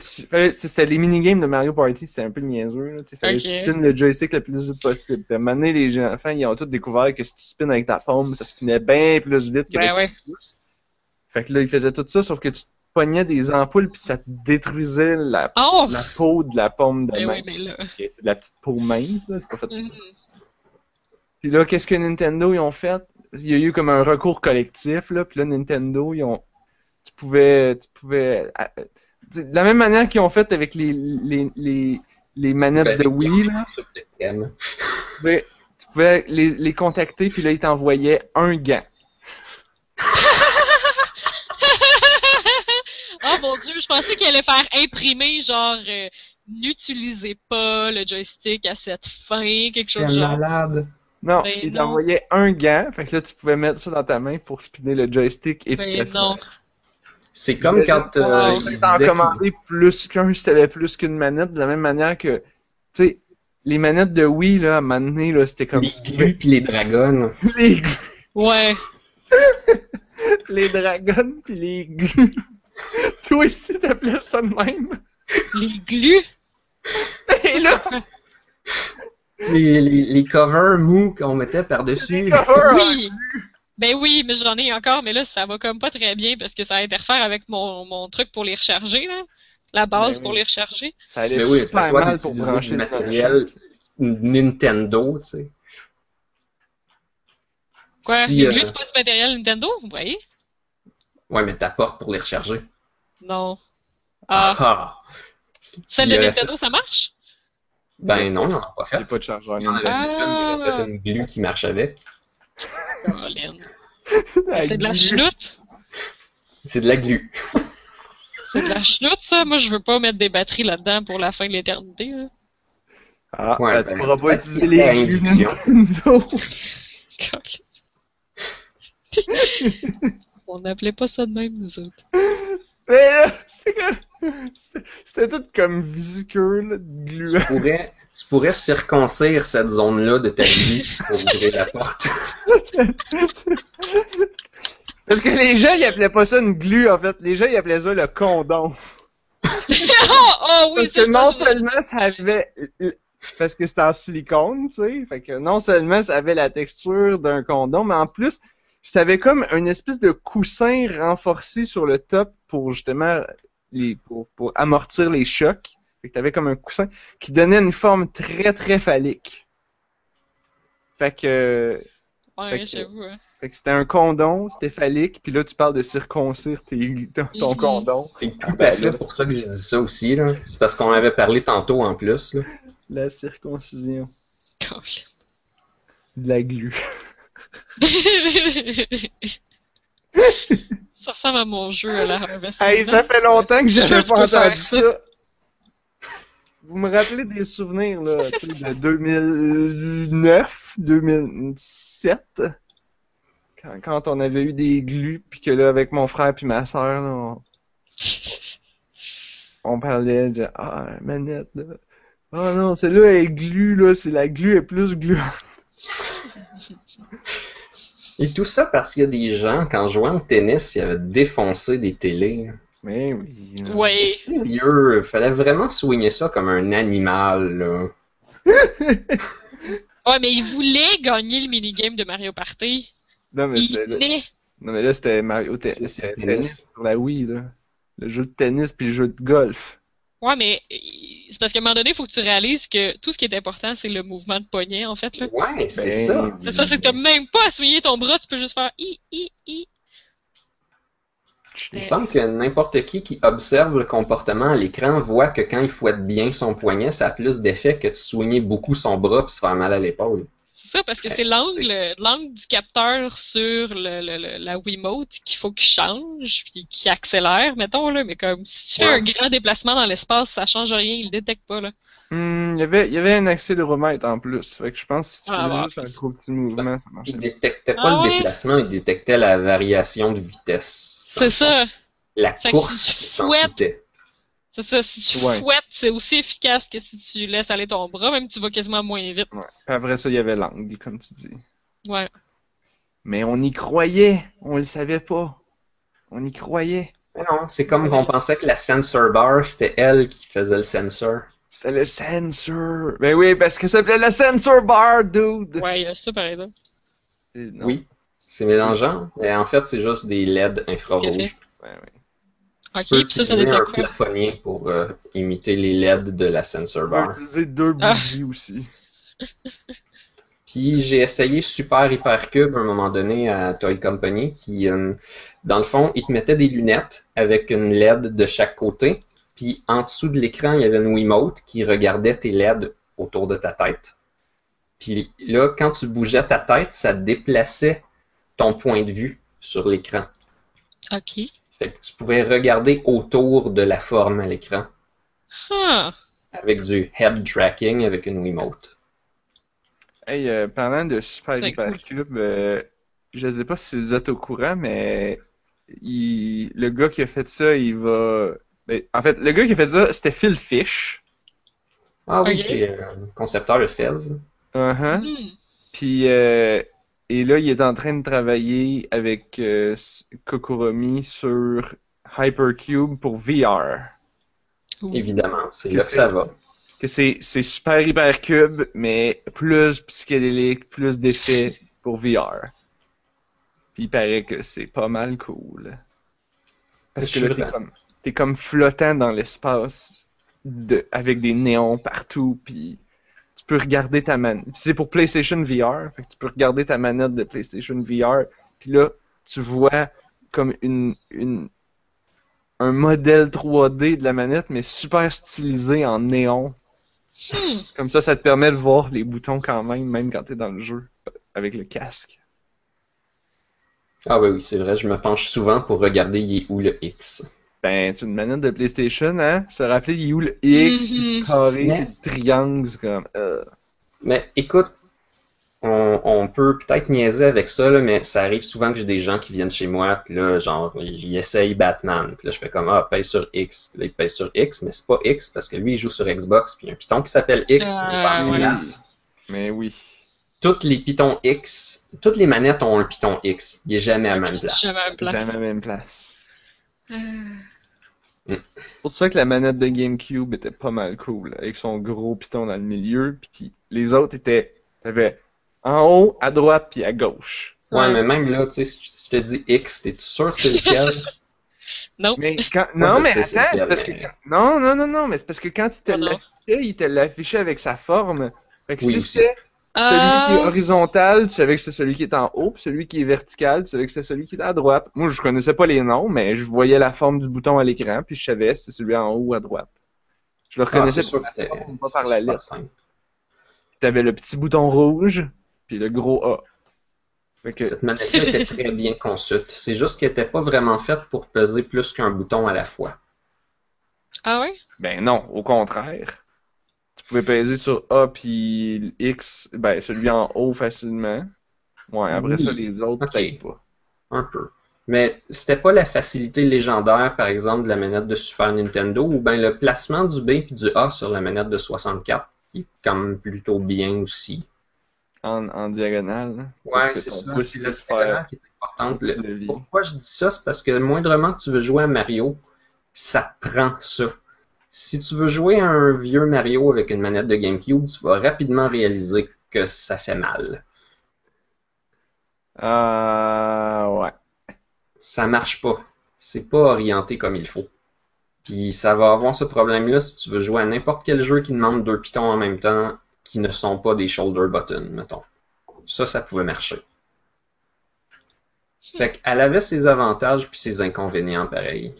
Speaker 1: C'était les minigames de Mario Party, c'était un peu niaiseux. Là, fallait que tu spins le joystick le plus vite possible. Puis à un moment donné, les enfants, ils ont tous découvert que si tu spins avec ta paume, ça spinait bien plus vite que
Speaker 2: Ben ouais.
Speaker 1: pouce. Fait que là, ils faisaient tout ça, sauf que tu te pognais des ampoules puis ça te détruisait la,
Speaker 2: Oh!
Speaker 1: la peau de la paume de
Speaker 2: Ben
Speaker 1: main.
Speaker 2: là.
Speaker 1: C'est de la petite peau mince, c'est pas fait
Speaker 2: Mhm.
Speaker 1: Puis là, qu'est-ce que Nintendo ils ont fait? Il y a eu comme un recours collectif, là, puis là, Nintendo, ils ont. Tu pouvais. Tu pouvais. De la même manière qu'ils ont fait avec les, les, les, les manettes de Wii, là, tu pouvais, tu pouvais les, les contacter, puis là, ils t'envoyaient un gant.
Speaker 2: oh mon dieu, je pensais qu'il allait faire imprimer, genre, euh, n'utilisez pas le joystick à cette fin, quelque chose genre.
Speaker 3: malade.
Speaker 1: Non,
Speaker 2: Ben
Speaker 1: ils
Speaker 2: non.
Speaker 1: t'envoyaient un gant, fait que là, tu pouvais mettre ça dans ta main pour spinner le joystick
Speaker 2: Ben
Speaker 1: efficacement.
Speaker 2: non.
Speaker 3: C'est comme quand euh,
Speaker 2: Wow.
Speaker 3: il
Speaker 1: t'en
Speaker 3: disait
Speaker 1: commandais plus qu'un si t'avais plus qu'une manette, de la même manière que, tu sais, les manettes de Wii, là, à un moment donné, là, c'était
Speaker 3: que
Speaker 1: comme...
Speaker 3: les glues pis les dragons.
Speaker 1: les,
Speaker 2: Ouais.
Speaker 1: les dragons pis les glues. Toi aussi, t'appelais ça de même.
Speaker 2: Les glues?
Speaker 1: Et là,
Speaker 3: Les, les, les covers mous qu'on mettait par-dessus.
Speaker 2: Oui. Ben oui, mais j'en ai encore, mais là, ça va comme pas très bien parce que ça interfère avec mon, mon truc pour les recharger, là. La base
Speaker 1: Ben
Speaker 2: pour
Speaker 1: oui.
Speaker 2: les recharger.
Speaker 1: ça allait
Speaker 3: Mais oui,
Speaker 1: super
Speaker 3: toi
Speaker 1: mal pour brancher
Speaker 3: du
Speaker 1: le
Speaker 3: matériel Nintendo, tu sais.
Speaker 2: Quoi?
Speaker 3: Si, euh,
Speaker 2: c'est pas du matériel Nintendo, vous voyez?
Speaker 3: Ouais, mais t'apportes pour les recharger.
Speaker 2: Non. Ah.
Speaker 3: Ah!
Speaker 2: Celle
Speaker 3: il
Speaker 2: de Nintendo, ça marche?
Speaker 3: Ben non, il n'en a pas
Speaker 1: Il n'y
Speaker 3: fait.
Speaker 1: a pas de chargeur.
Speaker 3: Il fait il avait fait une glue qui marche avec.
Speaker 2: C'est de la
Speaker 1: glue.
Speaker 2: chenoute?
Speaker 3: C'est de la glue.
Speaker 2: C'est de la chenoute, ça? Moi, je veux pas mettre des batteries là-dedans pour la fin de l'éternité. là.
Speaker 1: Ah,
Speaker 3: Ouais,
Speaker 1: ben, tu pourras pas utiliser les glues. Nintendo.
Speaker 2: On n'appelait pas ça de même, nous autres.
Speaker 1: Mais là, c'est comme... c'est- C'était tout comme de glue.
Speaker 3: Tu pourrais, tu pourrais circoncire cette zone-là de ta glue pour ouvrir la porte.
Speaker 1: Parce que les gens, ils appelaient pas ça une glue, en fait. Les gens, ils appelaient ça le condom.
Speaker 2: oh, oh oui,
Speaker 1: Parce que non seulement ça avait... Parce que c'était en silicone, tu sais. Fait que non seulement ça avait la texture d'un condom, mais en plus, ça avait comme une espèce de coussin renforcé sur le top pour justement les, pour, pour amortir les chocs. Fait que t'avais comme un coussin qui donnait une forme très très phallique. Fait que, fait
Speaker 2: Ouais,
Speaker 1: que-
Speaker 2: j'avoue. hein.
Speaker 1: fait que c'était un condom, c'était phallique, puis là tu parles de circoncire tes, ton, ton condom.
Speaker 3: C'est tout à fait pour ça que j'ai dit ça aussi. là. C'est parce qu'on avait parlé tantôt en plus. Là.
Speaker 1: La circoncision. De la glu.
Speaker 2: ça ressemble à mon jeu à la Harvest
Speaker 1: Hey, ça
Speaker 2: hein.
Speaker 1: fait longtemps que
Speaker 2: Je
Speaker 1: j'avais pas entendu ça. Vous me rappelez des souvenirs là, de 2009, 2007, quand, on avait eu des glus, puis que là avec mon frère puis ma soeur, on parlait de ah la manette là, oh non celle-là est glue là, c'est la glue est plus gluante.
Speaker 3: Et tout ça parce qu'il y a des gens, quand jouant au tennis, ils avaient défoncé des télés.
Speaker 1: Mais oui. là.
Speaker 2: Ouais.
Speaker 3: Sérieux, fallait vraiment soigner ça comme un animal. Là.
Speaker 2: Ouais, mais il voulait gagner le minigame de Mario Party.
Speaker 1: Non mais
Speaker 2: Il venait.
Speaker 1: non mais là c'était Mario Tennis,
Speaker 3: C'est-
Speaker 1: c'était
Speaker 3: c'est
Speaker 1: tennis
Speaker 3: tennis.
Speaker 1: sur la Wii là, le jeu de tennis puis le jeu de golf.
Speaker 2: Ouais, mais euh, c'est parce qu'à un moment donné, il faut que tu réalises que tout ce qui est important, c'est le mouvement de poignet, en fait. Là.
Speaker 3: Ouais, c'est
Speaker 1: Ben,
Speaker 3: ça.
Speaker 2: C'est ça, c'est que t'as même pas à souiller ton bras, tu peux juste faire i, i, i.
Speaker 3: Il me semble que n'importe qui qui observe le comportement à l'écran voit que quand il fouette bien son poignet, ça a plus d'effet que de soigner beaucoup son bras puis se faire mal à l'épaule.
Speaker 2: C'est ça, parce que c'est l'angle, l'angle du capteur sur le, le- le- la Wiimote qu'il faut qu'il change, puis qu'il accélère, mettons, là. Mais comme, si tu fais
Speaker 3: Ouais.
Speaker 2: un grand déplacement dans l'espace, ça change rien, il le détecte pas, là.
Speaker 1: Hmm, il y avait, il y avait un accéléromètre en plus. Fait que je pense que si tu
Speaker 2: Ah,
Speaker 1: faisais juste un gros petit mouvement, ça marchait.
Speaker 3: Il détectait pas
Speaker 2: Ah
Speaker 3: le
Speaker 2: ouais?
Speaker 3: déplacement, il détectait la variation de vitesse.
Speaker 2: C'est ça,
Speaker 3: La
Speaker 2: Fait
Speaker 3: course
Speaker 2: si
Speaker 3: foutait.
Speaker 2: c'est ça. Si tu
Speaker 1: Ouais.
Speaker 2: fouettes, c'est aussi efficace que si tu laisses aller ton bras, même tu vas quasiment moins vite.
Speaker 1: Ouais. Puis après ça, il y avait l'angle, comme tu dis.
Speaker 2: Ouais.
Speaker 1: Mais on y croyait, on le savait pas. On y croyait.
Speaker 3: Mais non, c'est comme qu'on pensait que la sensor bar, c'était elle qui faisait le sensor.
Speaker 1: C'était le sensor. Ben oui, parce que ça s'appelait le sensor bar, dude.
Speaker 2: Ouais, il y a ça, par exemple.
Speaker 3: Oui, c'est mélangeant, mais en fait, c'est juste des LED infrarouges.
Speaker 1: Ouais,
Speaker 3: peux
Speaker 2: puis ça,
Speaker 3: un
Speaker 2: quoi?
Speaker 3: plafonnier pour euh, imiter les LED de la sensor bar.
Speaker 1: utiliser deux
Speaker 2: Ah.
Speaker 1: bougies aussi.
Speaker 3: Puis j'ai essayé Super Hypercube à un moment donné à Toy Company. Puis euh, dans le fond, ils te mettaient des lunettes avec une LED de chaque côté. Puis en dessous de l'écran, il y avait une Wiimote qui regardait tes LED autour de ta tête. Puis là, quand tu bougeais ta tête, ça déplaçait ton point de vue sur l'écran.
Speaker 2: Ok.
Speaker 3: Fait que tu pouvais regarder autour de la forme à l'écran
Speaker 2: Ah.
Speaker 3: avec du head tracking avec une Wiimote.
Speaker 1: Hey, euh, parlant de Super
Speaker 2: C'est
Speaker 1: Hyper
Speaker 2: cool.
Speaker 1: Cube, euh, je sais pas si vous êtes au courant, mais il, le gars qui a fait ça, il va. ben, en fait, le gars qui a fait ça, c'était Phil Fish.
Speaker 3: Ah oui, c'est euh, le concepteur de Fez.
Speaker 1: Uh-huh.
Speaker 2: Hmm.
Speaker 1: Puis, euh, et là, il est en train de travailler avec euh, Kokoromi sur Hypercube pour VR.
Speaker 2: Ouh.
Speaker 3: Évidemment, c'est
Speaker 1: Que
Speaker 3: là que ça va.
Speaker 1: Que c'est, c'est Super Hypercube, mais plus psychédélique, plus d'effets pour VR. Puis il paraît que c'est pas mal cool. Parce que là, t'es comme, t'es comme flottant dans l'espace de, avec des néons partout, puis peux regarder ta manette. C'est pour PlayStation VR, fait que tu peux regarder ta manette de PlayStation VR, puis là, tu vois comme une, une, un modèle 3D de la manette, mais super stylisé en néon.
Speaker 2: Hmm.
Speaker 1: Comme ça, ça te permet de voir les boutons quand même, même quand t'es dans le jeu, avec le casque.
Speaker 3: Ah oui, oui, c'est vrai, je me penche souvent pour regarder il est où le X.
Speaker 1: Ben, tu une manette de PlayStation, hein? Se rappeler, il où le X,
Speaker 2: Mhm.
Speaker 1: le carré,
Speaker 3: Mais-
Speaker 1: le triangle, c'est comme... euh.
Speaker 3: Mais écoute, on, on peut peut-être niaiser avec ça, là, mais ça arrive souvent que j'ai des gens qui viennent chez moi, puis là, genre, ils, ils essayent Batman. Puis là, je fais comme, ah, paye sur X. Puis là, ils payent sur X, mais c'est pas X, parce que lui, il joue sur Xbox, puis il y a un piton qui s'appelle X.
Speaker 2: Ah,
Speaker 3: il est pas à la
Speaker 1: voilà.
Speaker 3: place.
Speaker 1: Mais oui.
Speaker 3: Toutes les pitons X, toutes les manettes ont un piton X. Il est jamais à la même place.
Speaker 2: Jamais à même place.
Speaker 1: Jamais à la même place.
Speaker 2: Euh,
Speaker 1: C'est pour ça que la manette de GameCube était pas mal cool, avec son gros piston dans le milieu, puis les autres étaient... T'avais en haut, à droite, puis à gauche.
Speaker 3: Ouais, mais même là, tu sais, si je te dis X, t'es sûr que c'est lequel?
Speaker 2: Non.
Speaker 1: Mais quand... Non, mais
Speaker 3: c'est
Speaker 1: attends, c'est parce que... quand- Non, non, non, non, mais c'est parce que quand il te l'affichait, il te l'affichait avec sa forme. Fait que
Speaker 3: Oui,
Speaker 1: si
Speaker 3: aussi.
Speaker 1: Celui qui est
Speaker 2: Ah,
Speaker 1: horizontal, tu savais que c'est celui qui est en haut, puis celui qui est vertical, tu savais que c'était celui qui est à droite. Moi, je connaissais pas les noms, mais je voyais la forme du bouton à l'écran, puis je savais si c'est celui en haut ou à droite. Je le
Speaker 3: Ah,
Speaker 1: reconnaissais
Speaker 3: c'est
Speaker 1: la forme, pas par la lettre. Tu avais le petit bouton rouge, puis le gros A. Que,
Speaker 3: Cette manette-là était très bien conçue. C'est juste qu'elle n'était pas vraiment faite pour peser plus qu'un bouton à la fois.
Speaker 2: ah ouais?
Speaker 1: ben non, au contraire. Pouvais peser sur A puis X, ben celui en haut facilement. Ouais, après
Speaker 3: Oui.
Speaker 1: ça, les autres,
Speaker 3: Ok.
Speaker 1: peut-être pas.
Speaker 3: Un peu. Mais c'était pas la facilité légendaire, par exemple, de la manette de Super Nintendo, ou bien le placement du B et du A sur la manette de 64, qui est quand même plutôt bien aussi.
Speaker 1: En, en diagonale. là.
Speaker 3: Ouais, c'est ça. C'est la diagonale qui est importante. Le-. Pourquoi je dis ça? C'est parce que moindrement que tu veux jouer à Mario, ça prend ça. Si tu veux jouer à un vieux Mario avec une manette de GameCube, tu vas rapidement réaliser que ça fait mal.
Speaker 1: Ah, ouais.
Speaker 3: Ça marche pas. C'est pas orienté comme il faut. Puis ça va avoir ce problème-là si tu veux jouer à n'importe quel jeu qui demande deux pitons en même temps qui ne sont pas des shoulder buttons, mettons. Ça, ça pouvait marcher. Fait qu'elle avait ses avantages puis ses inconvénients pareil.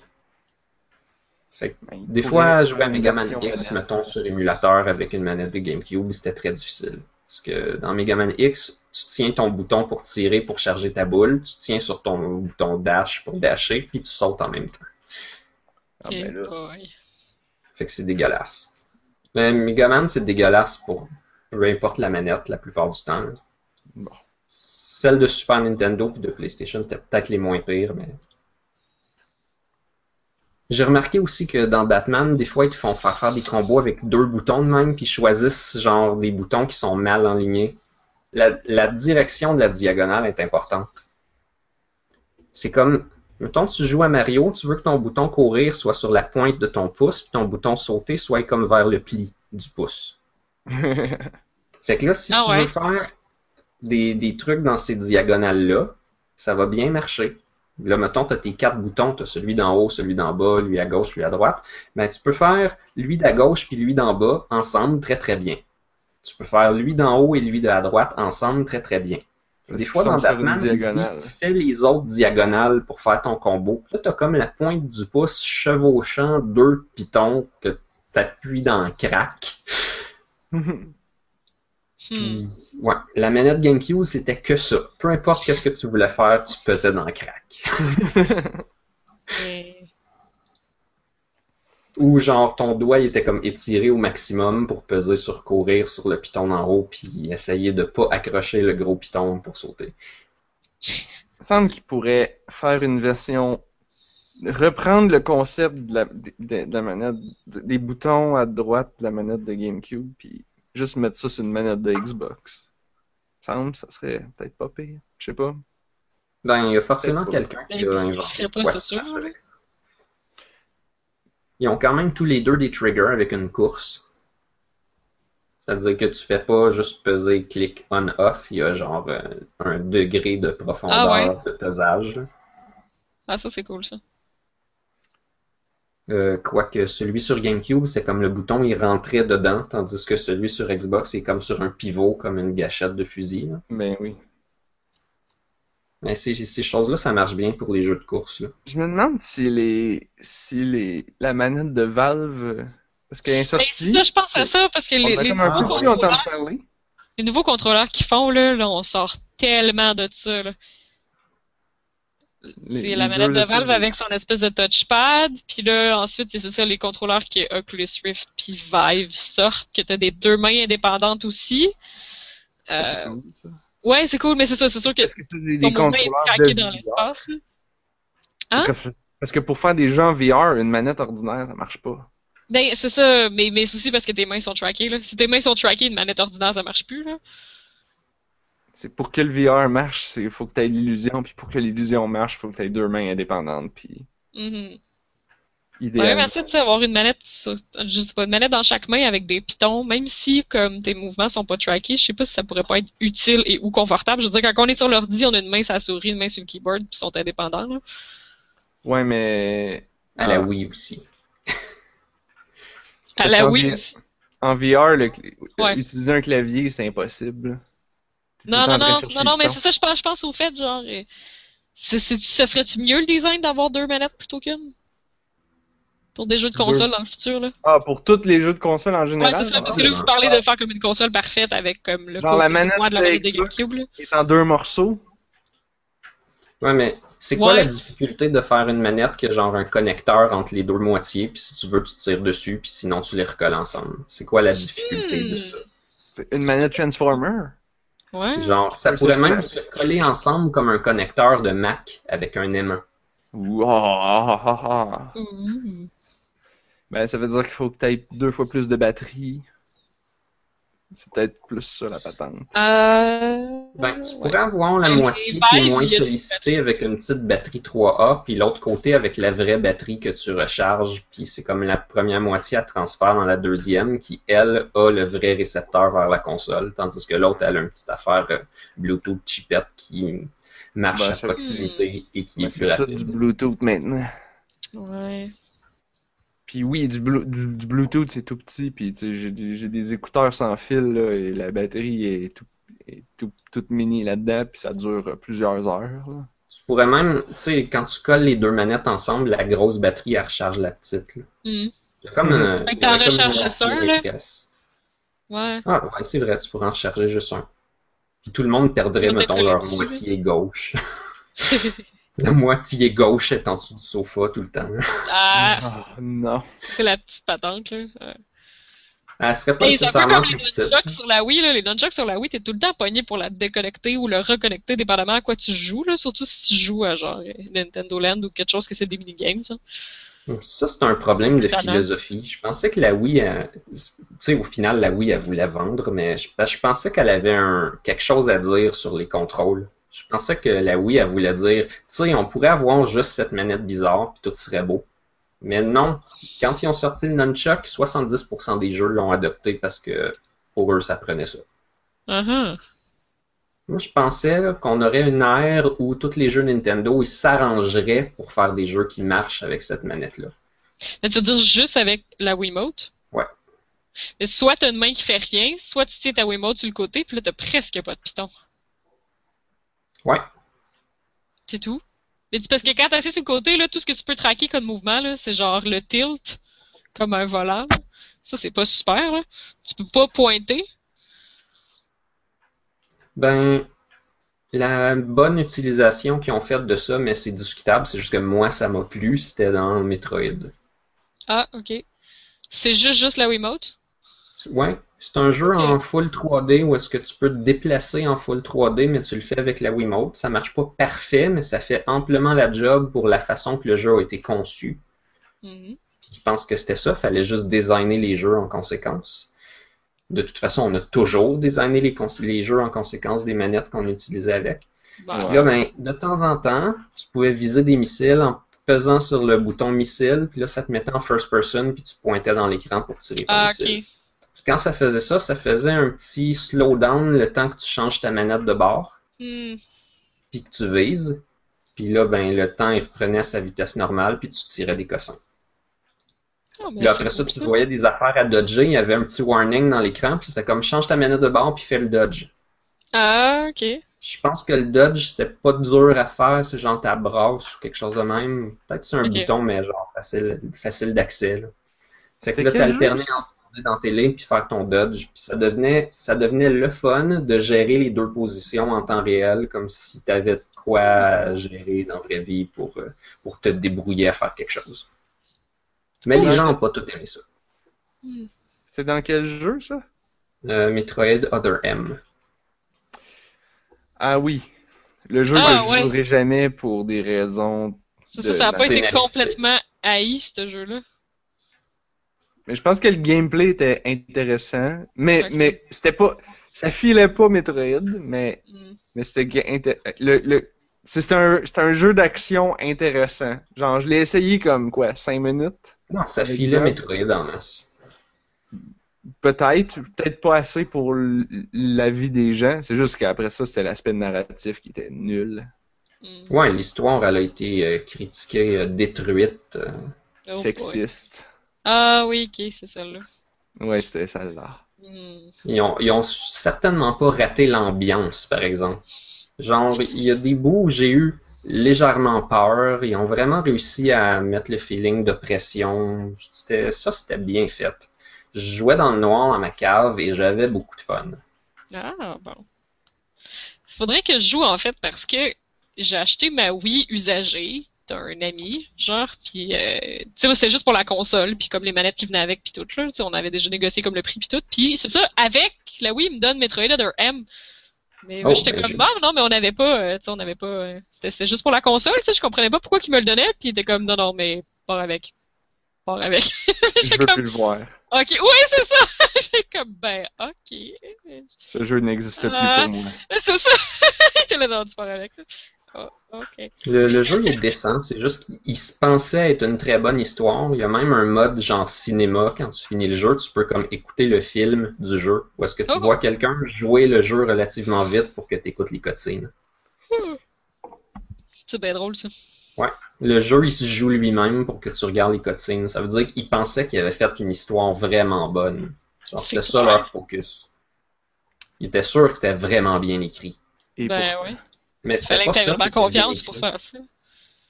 Speaker 3: Fait que
Speaker 1: Ben,
Speaker 3: des fois, jouer à Mega Man X, mettons, sur émulateur avec une manette de GameCube, c'était très difficile. Parce que dans Mega Man X, tu tiens ton bouton pour tirer, pour charger ta boule, tu tiens sur ton bouton dash pour dasher, puis tu sautes en même temps.
Speaker 1: Ah, ben là.
Speaker 2: Boy.
Speaker 3: Fait que c'est dégueulasse. Mais Mega Man, c'est dégueulasse pour peu importe la manette la plupart du temps.
Speaker 1: Bon.
Speaker 3: Celle de Super Nintendo puis de PlayStation, c'était peut-être les moins pires, mais. J'ai remarqué aussi que dans Batman, des fois, ils te font faire faire des combos avec deux boutons de même, puis ils choisissent genre des boutons qui sont mal alignés. La, la direction de la diagonale est importante. C'est comme, mettons, tu joues à Mario, tu veux que ton bouton courir soit sur la pointe de ton pouce, puis ton bouton sauter soit comme vers le pli du pouce. Fait que là, si
Speaker 2: Ah
Speaker 3: tu
Speaker 2: ouais.
Speaker 3: veux faire des, des trucs dans ces diagonales-là, ça va bien marcher. Là, mettons, tu as tes quatre boutons, tu as celui d'en haut, celui d'en bas, lui à gauche, lui à droite. Mais tu peux faire lui d'à gauche puis lui d'en bas ensemble très très bien. Tu peux faire lui d'en haut et lui de à droite ensemble très très bien.
Speaker 1: Parce
Speaker 3: Des fois, dans Batman,
Speaker 1: diagonale.
Speaker 3: tu fais les autres diagonales pour faire ton combo. Là, tu as comme la pointe du pouce chevauchant deux pitons que tu appuies dans le crack.
Speaker 2: Hmm.
Speaker 3: Puis, ouais, la manette GameCube, c'était que ça. Peu importe qu'est-ce que tu voulais faire, tu pesais dans le crack.
Speaker 2: Et-
Speaker 3: Ou genre, ton doigt il était comme étiré au maximum pour peser sur courir sur le piton en haut, puis essayer de pas accrocher le gros piton pour sauter.
Speaker 1: Il me semble qu'il pourrait faire une version. reprendre le concept de la, de, de la manette, de- des boutons à droite de la manette de GameCube, puis juste mettre ça sur une manette de Xbox. Il me semble que ça serait peut-être pas pire. Je sais pas.
Speaker 3: Ben, il y a forcément quelqu'un
Speaker 2: Ben,
Speaker 3: qui a
Speaker 2: il
Speaker 3: inventé.
Speaker 2: ferait pas, c'est sûr,
Speaker 3: ça. Ils ont quand même tous les deux des triggers avec une course. C'est-à-dire que tu fais pas juste peser clic on-off, il y a genre euh, un degré de profondeur
Speaker 2: Ah ouais.
Speaker 3: de pesage.
Speaker 2: Ah, ça, c'est cool, ça.
Speaker 3: Euh, quoique celui sur GameCube, c'est comme le bouton il rentrait dedans, tandis que celui sur Xbox c'est comme sur un pivot, comme une gâchette de fusil. là.
Speaker 1: Ben oui.
Speaker 3: Mais ces, ces choses-là, ça marche bien pour les jeux de course. Là.
Speaker 1: Je me demande si les. si les. la manette de Valve. Parce qu'elle est
Speaker 2: Ben,
Speaker 1: sortie.
Speaker 2: ça, je pense à ça, parce que les,
Speaker 1: a
Speaker 2: les nouveaux contrôleurs,
Speaker 1: parler.
Speaker 2: les nouveaux contrôleurs qu'ils font, là, là, on sort tellement de ça, là. C'est la manette de Valve avec son espèce de touchpad, puis là, ensuite, c'est ça, les contrôleurs qui est Oculus Rift puis Vive sortent, que t'as des deux mains indépendantes aussi. Euh,
Speaker 1: C'est cool, ça.
Speaker 2: ouais, c'est cool, mais c'est ça, c'est sûr que
Speaker 1: Est-ce que c'est des
Speaker 2: ton mouvement est craqué dans l'espace. Hein?
Speaker 1: Parce que- Parce que pour faire des jeux en VR, une manette ordinaire, ça marche pas.
Speaker 2: Ben, c'est ça, mais, mais c'est aussi parce que tes mains sont trackées, là. Si tes mains sont trackées, une manette ordinaire, ça marche plus, là.
Speaker 1: C'est pour que le VR marche, c'est faut que tu aies l'illusion, puis pour que l'illusion marche, faut que tu aies deux mains indépendantes, puis idéal.
Speaker 2: Ouais, mais ensuite, avoir une manette, sur- je sais pas, une manette dans chaque main avec des pitons, même si, comme, tes mouvements sont pas trackés, je sais pas si ça pourrait pas être utile et ou confortable. Je veux dire, quand on est sur l'ordi, on a une main sur la souris, une main sur le keyboard, puis ils sont indépendants, là.
Speaker 1: Ouais, mais
Speaker 3: À la
Speaker 1: Ah.
Speaker 3: Wii aussi.
Speaker 2: À la Wii aussi.
Speaker 1: en VR, le cl-
Speaker 2: Ouais.
Speaker 1: utiliser un clavier, c'est impossible.
Speaker 2: Non, non, non, non, non, mais c'est ça, je pense, je pense au fait, genre, euh, c'est, c'est, ça serait-tu mieux le design d'avoir deux manettes plutôt qu'une? Pour des jeux de
Speaker 1: Deux.
Speaker 2: console dans le futur, là.
Speaker 1: Ah, pour tous les jeux de console en
Speaker 2: Ouais,
Speaker 1: général?
Speaker 2: c'est ça, parce que là,
Speaker 3: ouais.
Speaker 2: vous parlez de faire comme une console parfaite avec, comme, le
Speaker 1: Genre la
Speaker 2: côté
Speaker 1: manette
Speaker 2: droit de la manette de GameCube, là.
Speaker 1: est en deux morceaux.
Speaker 3: Ouais, mais c'est quoi
Speaker 2: Ouais.
Speaker 3: la difficulté de faire une manette qui a genre un connecteur entre les deux moitiés, puis si tu veux, tu tires dessus, puis sinon tu les recolles ensemble? C'est quoi la difficulté de
Speaker 2: Hmm.
Speaker 3: ça?
Speaker 1: C'est une manette Transformer.
Speaker 2: Ouais.
Speaker 3: Genre, ça pourrait même se coller ensemble comme un connecteur de Mac avec un aimant.
Speaker 1: Ouh, ah, ah, ah. Ben, ça veut dire qu'il faut que tu aies deux fois plus de batterie. C'est peut-être plus ça la patente.
Speaker 2: Euh...
Speaker 3: Ben, tu
Speaker 2: ouais.
Speaker 3: pourrais avoir la moitié qui est moins sollicitée avec une petite batterie 3A, puis l'autre côté avec la vraie batterie que tu recharges, puis c'est comme la première moitié à transfert dans la deuxième, qui, elle, a le vrai récepteur vers la console, tandis que l'autre, elle a une petite affaire euh, Bluetooth chipette qui marche
Speaker 1: Ben,
Speaker 3: à proximité et qui
Speaker 1: Ben,
Speaker 3: est plus
Speaker 1: c'est tout
Speaker 3: rapide.
Speaker 1: du Bluetooth maintenant.
Speaker 2: Ouais.
Speaker 1: Puis oui, du, Blu- du, du Bluetooth, c'est tout petit. Puis j'ai des, j'ai des écouteurs sans fil, là, et la batterie est, tout, est tout- toute mini là-dedans, puis ça dure plusieurs heures. Là.
Speaker 3: Tu pourrais même, tu sais, quand tu colles les deux manettes ensemble, la grosse batterie, elle recharge la petite. là. Il y a comme un.
Speaker 2: Fait que t'en
Speaker 3: comme
Speaker 2: recharges juste un, là? Ouais.
Speaker 3: Ah, ouais, c'est vrai, tu pourrais en recharger juste un. Puis tout le monde perdrait, mettons, leur moitié gauche. La moitié gauche est en dessous du sofa tout le temps.
Speaker 2: ah,
Speaker 1: Ah, non.
Speaker 2: c'est la petite patente, là.
Speaker 3: Elle serait pas
Speaker 2: Hey, c'est un peu
Speaker 3: nécessairement
Speaker 2: comme
Speaker 3: plus
Speaker 2: les
Speaker 3: petite.
Speaker 2: nunchucks sur la Wii, là. Les nunchucks sur la Wii, t'es tout le temps pogné pour la déconnecter ou le reconnecter dépendamment à quoi tu joues, là. Surtout si tu joues à genre euh, Nintendo Land ou quelque chose que c'est des minigames, ça.
Speaker 3: Ça, c'est un problème de philosophie. Je pensais que la Wii, elle- tu sais, au final, la Wii, elle voulait vendre, mais je, je pensais qu'elle avait un, quelque chose à dire sur les contrôles. Je pensais que la Wii, elle voulait dire, tu sais, on pourrait avoir juste cette manette bizarre, puis tout serait beau. Mais non, quand ils ont sorti le Nunchuck, 70% des jeux l'ont adopté parce que pour eux, ça prenait ça.
Speaker 2: Uh-huh.
Speaker 3: Moi, je pensais qu'on aurait une ère où tous les jeux Nintendo s'arrangeraient pour faire des jeux qui marchent avec cette manette-là.
Speaker 2: Mais tu veux dire juste avec la Wiimote?
Speaker 3: Ouais.
Speaker 2: Mais soit t'as une main qui fait rien, soit tu tiens ta Wiimote sur le côté, puis là t'as presque pas de piton.
Speaker 3: Ouais.
Speaker 2: C'est tout. Mais parce que quand t'es assis sur le côté, là, tout ce que tu peux traquer comme mouvement, là, c'est genre le tilt, comme un volant. Ça, c'est pas super, là. Tu peux pas pointer.
Speaker 3: Ben, la bonne utilisation qu'ils ont faite de ça, mais c'est discutable, c'est juste que moi, ça m'a plu, c'était dans Metroid.
Speaker 2: Ah, ok. C'est juste, juste la Wiimote?
Speaker 3: Ouais, c'est un jeu en full 3D où est-ce que tu peux te déplacer en full 3D, mais tu le fais avec la Wiimote. Ça marche pas parfait, mais ça fait amplement la job pour la façon que le jeu a été conçu.
Speaker 2: Mhm.
Speaker 3: Puis je pense que c'était ça, fallait juste designer les jeux en conséquence. De toute façon, on a toujours designé les, jeux en conséquence des manettes qu'on utilisait avec.
Speaker 2: Bon.
Speaker 1: Ouais.
Speaker 3: Puis là, ben, de temps en temps, tu pouvais viser des missiles en pesant sur le bouton missile, puis là, ça te mettait en first person, puis tu pointais dans l'écran pour tirer ton
Speaker 2: Ah,
Speaker 3: missile. Puis quand ça faisait ça, ça faisait un petit slowdown le temps que tu changes ta manette de bord,
Speaker 2: Hmm.
Speaker 3: puis que tu vises. Puis là, ben, le temps, il reprenait à sa vitesse normale, puis tu tirais des cossins.
Speaker 2: Ah,
Speaker 3: Puis après ça, tu voyais des affaires à dodger, il y avait un petit warning dans l'écran, puis c'était comme change ta manette de bord, puis fais le dodge.
Speaker 2: Ah, ok.
Speaker 3: Je pense que le dodge, c'était pas dur à faire, c'est genre ta brasse ou quelque chose de même. Peut-être c'est un bouton, mais genre facile, facile d'accès. Fait que là, t'alternais entre dans tes lignes puis faire ton dodge. Puis ça devenait, ça devenait le fun de gérer les deux positions en temps réel, comme si t'avais de quoi gérer dans la vraie vie pour, euh, pour te débrouiller à faire quelque chose. Mais les gens n'ont pas tout aimé ça.
Speaker 1: C'est dans quel jeu, ça?
Speaker 3: Euh, Metroid Other M.
Speaker 1: Ah oui. Le jeu
Speaker 2: Ah,
Speaker 1: que je
Speaker 2: ouais.
Speaker 1: jouerai jamais pour des raisons.
Speaker 2: Ça,
Speaker 1: de-
Speaker 2: ça, ça a pas été complètement haï, ce jeu-là.
Speaker 1: Mais je pense que le gameplay était intéressant. Mais, mais c'était pas. Ça filait pas Metroid, mais,
Speaker 2: Hmm.
Speaker 1: mais c'était. Le, le, c'est un, un jeu d'action intéressant. Genre, je l'ai essayé comme quoi, 5 minutes?
Speaker 3: Non, ça filait. Metroid en masse.
Speaker 1: Peut-être, peut-être pas assez pour la vie des gens. C'est juste qu'après ça, c'était l'aspect narratif qui était nul.
Speaker 2: Hmm.
Speaker 3: Ouais, l'histoire, elle a été euh, critiquée, euh, détruite. euh.
Speaker 2: Oh boy. Ah oui, ok, c'est celle-là.
Speaker 1: Ouais, c'était ça là.
Speaker 2: Hmm.
Speaker 3: Ils ont, ils ont certainement pas raté l'ambiance, par exemple. Genre, il y a des bouts où j'ai eu légèrement peur. Ils ont vraiment réussi à mettre le feeling de pression. C'était, ça, c'était bien fait. Je jouais dans le noir dans ma cave et j'avais beaucoup de fun.
Speaker 2: Ah, bon. Faudrait que je joue, en fait, parce que j'ai acheté ma Wii usagée d'un ami, genre, puis, euh, tu sais, c'était juste pour la console, puis comme les manettes qui venaient avec, puis tout, là, tu sais, on avait déjà négocié comme le prix, puis tout, puis c'est ça, avec la Wii, il me donne Metroid Other M. Mais moi,
Speaker 3: Oh,
Speaker 2: j'étais
Speaker 3: ben,
Speaker 2: comme,
Speaker 3: j'ai-
Speaker 2: non, mais on n'avait pas, euh, tu sais, on n'avait pas, euh, c'était juste pour la console, tu sais, je comprenais pas pourquoi il me le donnait, puis il était comme, non, non, mais, pars avec. Pars avec.
Speaker 1: Je veux
Speaker 2: comme,
Speaker 1: plus le voir.
Speaker 2: ok, ouais, c'est ça! J'étais comme, ben, ok.
Speaker 1: Ce jeu n'existe plus
Speaker 2: Ah.
Speaker 1: pour moi.
Speaker 2: C'est ça! T'es là, non, tu pars avec. Oh, ok.
Speaker 3: Le, le jeu il est décent, c'est juste qu'il se pensait être une très bonne histoire. Il y a même un mode genre cinéma, quand tu finis le jeu, tu peux comme écouter le film du jeu, ou est-ce que tu
Speaker 2: Oh.
Speaker 3: vois quelqu'un jouer le jeu relativement vite pour que tu écoutes les cutscenes.
Speaker 2: C'est bien drôle, ça.
Speaker 3: Le jeu, il se joue lui-même pour que tu regardes les cutscenes. Ça veut dire qu'il pensait qu'il avait fait une histoire vraiment bonne. C'était ça leur focus. Il était sûr que c'était vraiment bien écrit.
Speaker 1: Et
Speaker 2: Ben
Speaker 1: pourtant.
Speaker 2: ouais.
Speaker 3: Mais c'était
Speaker 2: fallait
Speaker 3: pas
Speaker 2: que t'aies
Speaker 3: ça
Speaker 2: vraiment
Speaker 3: qui était bien
Speaker 2: confiance pour
Speaker 3: écrit.
Speaker 2: faire ça.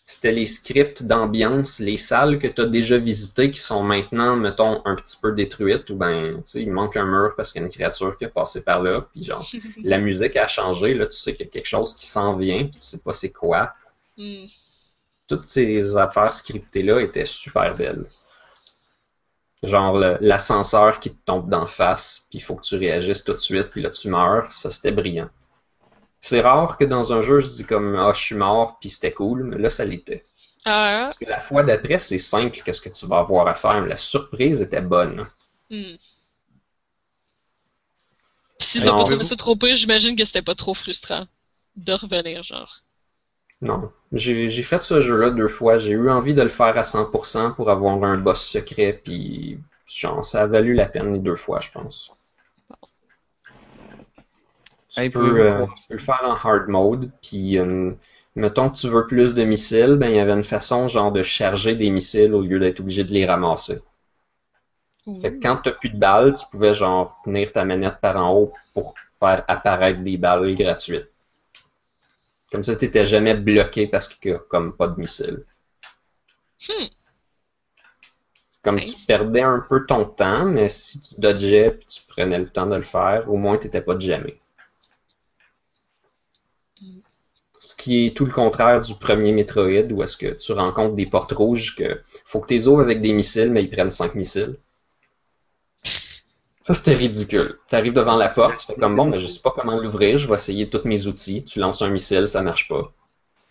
Speaker 3: C'était les scripts d'ambiance, les salles que tu as déjà visitées qui sont maintenant, mettons, un petit peu détruites, ou ben, tu sais, il manque un mur parce qu'il y a une créature qui a passé par là, puis genre, la musique a changé, là, tu sais qu'il y a quelque chose qui s'en vient, tu sais pas c'est quoi.
Speaker 2: Hmm.
Speaker 3: Toutes ces affaires scriptées-là étaient super belles. Genre l'ascenseur qui te tombe d'en face, puis il faut que tu réagisses tout de suite, puis là tu meurs, ça c'était brillant. C'est rare que dans un jeu je dis comme ah je suis mort puis c'était cool, mais là ça l'était.
Speaker 2: Ah,
Speaker 3: Parce que la fois d'après c'est simple qu'est-ce que tu vas avoir à faire, mais la surprise était bonne.
Speaker 2: hmm. Pis si t'as
Speaker 3: Alors,
Speaker 2: pas trouvé ça trop pire, j'imagine que c'était pas trop frustrant de revenir, genre.
Speaker 3: Non, j'ai j'ai fait ce jeu-là deux fois, j'ai eu envie de le faire à 100% pour avoir un boss secret, puis genre ça a valu la peine les deux fois je pense. Tu
Speaker 1: Hey,
Speaker 3: peux,
Speaker 1: pouvez-vous
Speaker 3: euh, tu peux le faire en hard mode, puis euh, mettons que tu veux plus de missiles, ben il y avait une façon genre de charger des missiles au lieu d'être obligé de les ramasser. Fait que quand t'as plus de balles, tu pouvais genre tenir ta manette par en haut pour faire apparaître des balles gratuites. Comme ça, t'étais jamais bloqué parce qu'il y a comme pas de missiles.
Speaker 2: Hmm.
Speaker 3: C'est Comme
Speaker 2: Nice.
Speaker 3: tu perdais un peu ton temps, mais si tu dodgeais puis tu prenais le temps de le faire, au moins t'étais pas jamais.
Speaker 2: Mm.
Speaker 3: Ce qui est tout le contraire du premier Metroid, où est-ce que tu rencontres des portes rouges que faut que t'es ouvres avec des missiles, mais ils prennent 5 missiles. Ça, c'était ridicule. T'arrives devant la porte, tu fais comme bon, mais je sais pas comment l'ouvrir, je vais essayer tous mes outils. Tu lances un missile, ça marche pas.